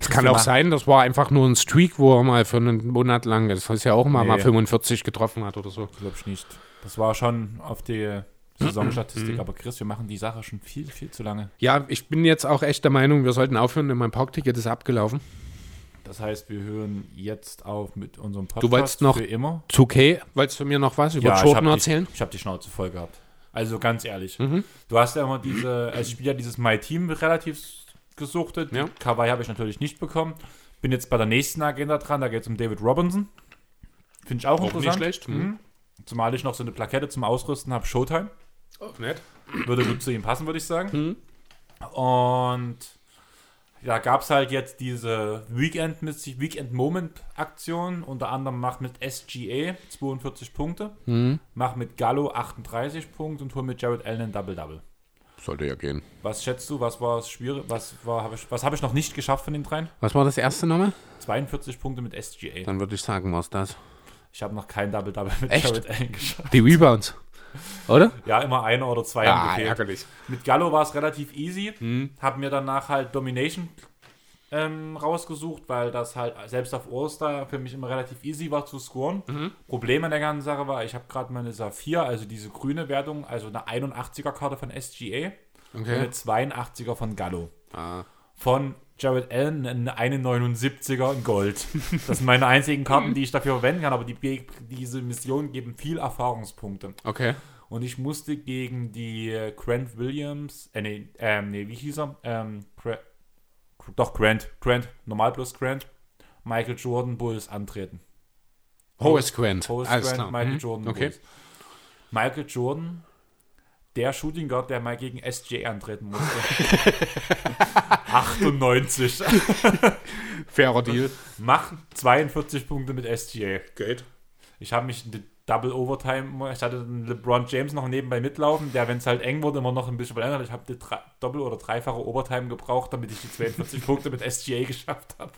Es kann auch sein, das war einfach nur ein Streak, wo er mal für einen Monat lang, das heißt ja auch mal, Nee. mal 45 getroffen hat oder so. Glaube ich nicht. Das war schon auf die Saisonstatistik. Aber Chris, wir machen die Sache schon viel, viel zu lange. Ja, ich bin jetzt auch echt der Meinung, wir sollten aufhören, denn mein Parkticket ist abgelaufen. Das heißt, wir hören jetzt auf mit unserem Podcast Du wolltest noch für immer. Zu okay, wolltest du mir noch was über ich Jordan erzählen? Die, ich habe die Schnauze voll gehabt. Also ganz ehrlich. Mhm. Du hast ja immer diese, also ich spiele ja dieses My Team relativ gesuchtet. Ja. Kawaii habe ich natürlich nicht bekommen. Bin jetzt bei der nächsten Agenda dran, da geht es um David Robinson. Finde ich auch, Auch nicht interessant. schlecht. Mhm. Zumal ich noch so eine Plakette zum Ausrüsten habe, Showtime. Oh, nett. Würde gut zu ihm passen, würde ich sagen. Mhm. Und da gab es halt jetzt diese Weekend, Weekend Moment Aktion. Unter anderem macht mit SGA 42 Punkte, Mhm. mach mit Gallo 38 Punkte und hol mit Jared Allen ein Double-Double. Sollte ja gehen. Was schätzt du, was war es schwierig? Was, war, hab ich, was habe ich noch nicht geschafft von den dreien? Was war das erste nochmal? 42 Punkte mit SGA. Dann würde ich sagen, was das. Ich habe noch kein Double-Double mit Echt? Jared Allen geschafft. Die Rebounds. Oder? Ja, immer einer oder zwei gefehlt. ärgerlich. Mit Gallo war es relativ easy. Mhm. Hab mir danach halt Domination ähm, rausgesucht, weil das halt selbst auf All-Star für mich immer relativ easy war zu scoren. Mhm. Problem an der ganzen Sache war, ich habe gerade meine Saphir, also diese grüne Wertung, also eine 81er-Karte von SGA und Okay. eine 82er von Gallo. Ah. Von Jared Allen eine 79er in Gold. Das sind meine einzigen Karten, die ich dafür verwenden kann, aber die, diese Missionen geben viel Erfahrungspunkte. Okay. Und ich musste gegen die Grant Williams, äh, nee, ähm, nee, wie hieß er? Ähm, doch, Grant, Grant, normal plus Grant, Michael Jordan Bulls antreten. Horace Grant. Horace Alles Grant, klar. Michael Mhm. Jordan Okay. Bulls. Michael Jordan, der Shooting Guard, der mal gegen SJ antreten musste. 98. Fairer Deal. Macht 42 Punkte mit SGA. Geht. Ich habe mich in Double Overtime, ich hatte LeBron James noch nebenbei mitlaufen, der, wenn es halt eng wurde, immer noch ein bisschen verändert. Ich habe die drei- doppel- oder dreifache Overtime gebraucht, damit ich die 42 Punkte mit SGA geschafft habe.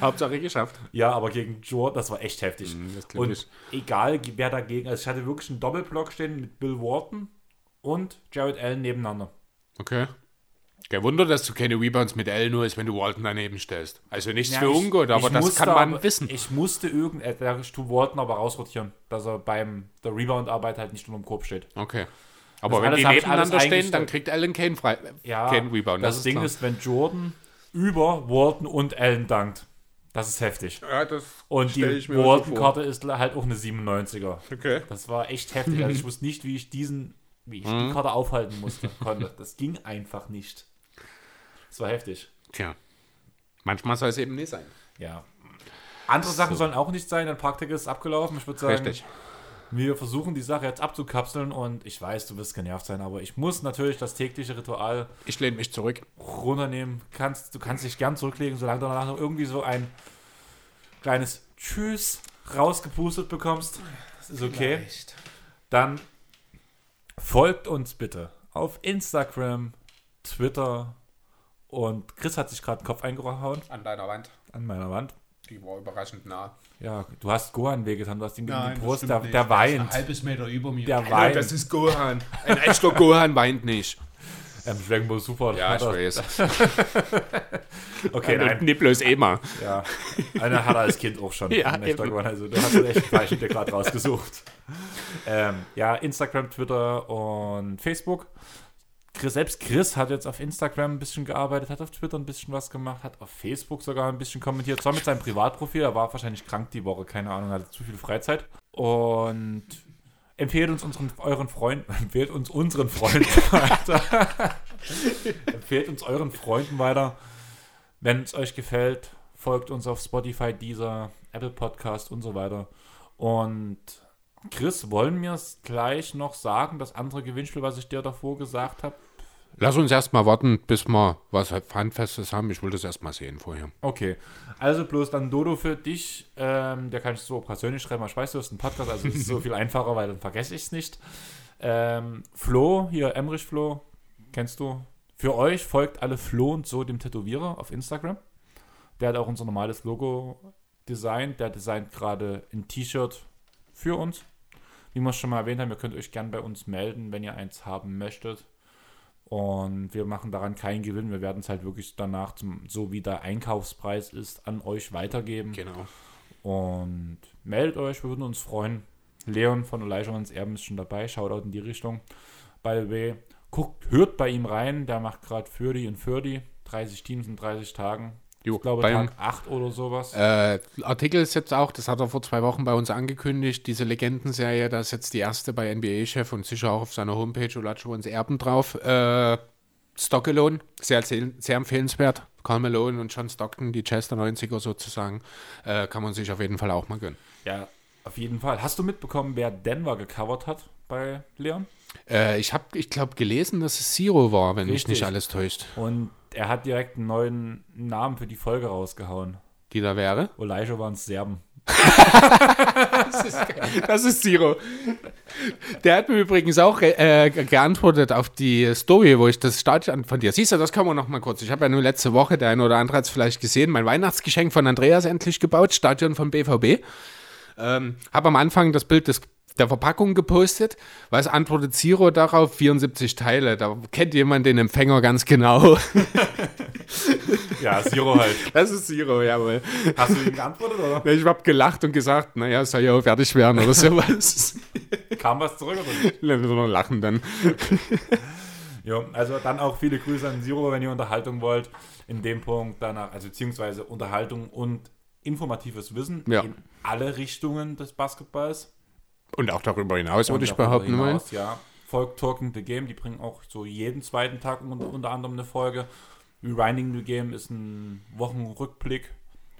Hauptsache geschafft. Ja, aber gegen Jordan, das war echt heftig. Glaub und ich. egal, wer dagegen, also ich hatte wirklich einen Doppelblock stehen mit Bill Wharton und Jared Allen nebeneinander. Okay. Kein Wunder, dass du keine Rebounds mit L nur ist, wenn du Walton daneben stellst. Also nichts Ja, für ich- ungut, aber das musste kann man aber, wissen. Ich musste irgend, äh, Stu Walton aber rausrotieren, dass er beim der Rebound-Arbeit halt nicht unter dem Korb steht. Okay. Aber Das wenn alles die nebeneinander stehen, dann kriegt Allen keinen frei, Ja, keinen Rebound. das, Ding klar. ist, wenn Jordan über Walton und Allen dankt, das ist heftig. Ja, das Und die Walton-Karte ist halt auch eine 97er. Okay. Das war echt heftig. Also ich wusste nicht, wie ich diesen, wie ich Mhm. die Karte aufhalten musste, konnte. Das ging einfach nicht. Das war heftig. Tja. Manchmal soll es eben nicht sein. Ja. Andere Sachen sollen auch nicht sein, dein Praktik ist abgelaufen. Ich würde sagen, Richtig. wir versuchen die Sache jetzt abzukapseln und ich weiß, du wirst genervt sein, aber ich muss natürlich das tägliche Ritual Ich lehne mich zurück. runternehmen. Kannst, du kannst dich gern zurücklegen, solange du danach noch irgendwie so ein kleines Tschüss rausgepustet bekommst. Das ist okay. Dann folgt uns bitte auf Instagram, Twitter und Chris hat sich gerade den Kopf eingehauen An deiner Wand. an meiner Wand. Die war überraschend nah. Ja, du hast Gohan wehgetan, du hast ihn Nein, Brust, der, der Ein weint. halbes Meter über mir. Der Ja, weint. das ist Gohan. Ein echter Gohan weint nicht. Ähm, Dragon Ball Super. Ja, ich weiß. Okay, nein. Nicht bloß immer. Ja, einer hat er als Kind auch schon. Ja. Also du hast echt einen falschen dir gerade rausgesucht. Ähm, ja, Instagram, Twitter und Facebook. Chris, selbst Chris hat jetzt auf Instagram ein bisschen gearbeitet, hat auf Twitter ein bisschen was gemacht, hat auf Facebook sogar ein bisschen kommentiert. Zwar mit seinem Privatprofil, er war wahrscheinlich krank die Woche, keine Ahnung, hatte zu viel Freizeit. Und empfehlt uns unseren euren Freunden, empfehlt uns unseren Freunden weiter. empfehlt uns euren Freunden weiter. Wenn es euch gefällt, folgt uns auf Spotify, Deezer, Apple Podcast und so weiter. Und Chris, wollen wir es gleich noch sagen, das andere Gewinnspiel, was ich dir davor gesagt habe? Lass uns erstmal warten, bis wir was Handfestes haben. Ich will das erstmal sehen vorher. Okay, also bloß dann Dodo für dich. Ähm, der kann ich so persönlich schreiben, ich weiß, du hast einen Podcast, also es ist so viel einfacher, weil dann vergesse ich es nicht. Ähm, Flo, hier Emrich Flo, kennst du? Für euch folgt alle Flo und so dem Tätowierer auf Instagram. Der hat auch unser normales Logo designt. Der designt gerade ein T-Shirt für uns. Wie wir es schon mal erwähnt haben, ihr könnt euch gern bei uns melden, wenn ihr eins haben möchtet. Und wir machen daran keinen Gewinn. Wir werden es halt wirklich danach, zum, so wie der Einkaufspreis ist, an euch weitergeben. Genau. Und meldet euch, wir würden uns freuen. Leon von Elijahmans Erben ist schon dabei. Shoutout in die Richtung. By the way, guckt, hört bei ihm rein. Der macht gerade Fürdi und Fürdi. 30 Teams in 30 Tagen. Jo, Ich glaube, Tag 8 oder sowas. Äh, Artikel ist jetzt auch, das hat er vor zwei Wochen bei uns angekündigt, diese Legendenserie, da ist jetzt die erste bei NBA-Chef und sicher auch auf seiner Homepage Olajuwons Erben drauf. Äh, Stock Alone, sehr, sehr empfehlenswert. Carl Malone und John Stockton, die Chester 90er sozusagen, äh, kann man sich auf jeden Fall auch mal gönnen. ja, auf jeden Fall. Hast du mitbekommen, wer Denver gecovert hat bei Leon? Äh, ich habe, ich glaube, gelesen, dass es Zero war, wenn mich Richtig. nicht alles täuscht. Und er hat direkt einen neuen Namen für die Folge rausgehauen. Die da wäre. Elijah waren Serben. Das ist Zero. Der hat mir übrigens auch äh, geantwortet auf die Story, wo ich das Stadion von dir. Siehst du, das kann man noch mal kurz. Ich habe ja nur letzte Woche, der eine oder andere hat es vielleicht gesehen, mein Weihnachtsgeschenk von Andreas endlich gebaut, Stadion von BVB. Ähm, habe am Anfang das Bild des, der Verpackung gepostet. Was antwortet Zero darauf? 74 Teile. Da kennt jemand den Empfänger ganz genau. Ja, Zero halt. Das ist Zero, jawohl. Hast du ihm geantwortet oder? Ich habe gelacht und gesagt, naja, soll ja auch fertig werden oder sowas. Kam was zurück oder nicht? Wir lachen dann. Ja, also dann auch viele Grüße an Zero, wenn ihr Unterhaltung wollt. In dem Punkt danach, also beziehungsweise Unterhaltung und informatives Wissen Ja. in alle Richtungen des Basketballs. Und auch darüber hinaus, würde ich behaupten hinaus, Ja, folgt Talking the Game, die bringen auch so jeden zweiten Tag unter, unter anderem eine Folge. Rewinding the Game ist ein Wochenrückblick.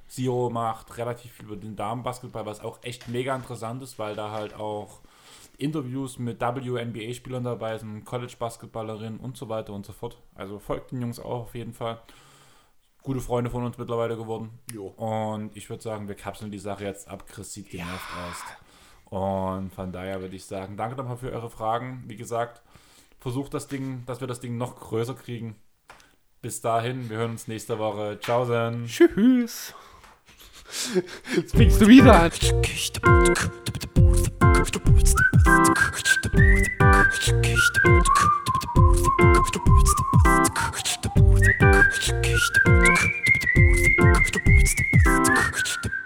Zero macht relativ viel über den Damenbasketball, was auch echt mega interessant ist, weil da halt auch Interviews mit WNBA-Spielern dabei sind, College-Basketballerinnen und so weiter und so fort. Also folgt den Jungs auch auf jeden Fall. Gute Freunde von uns mittlerweile geworden. Und ich würde sagen, wir kapseln die Sache jetzt ab. Chris sieht genervt aus. Und von daher würde ich sagen, danke nochmal für eure Fragen. Wie gesagt, versucht das Ding, dass wir das Ding noch größer kriegen bis dahin, wir hören uns nächste Woche. Ciao, dann. Tschüss. Jetzt du wieder an. The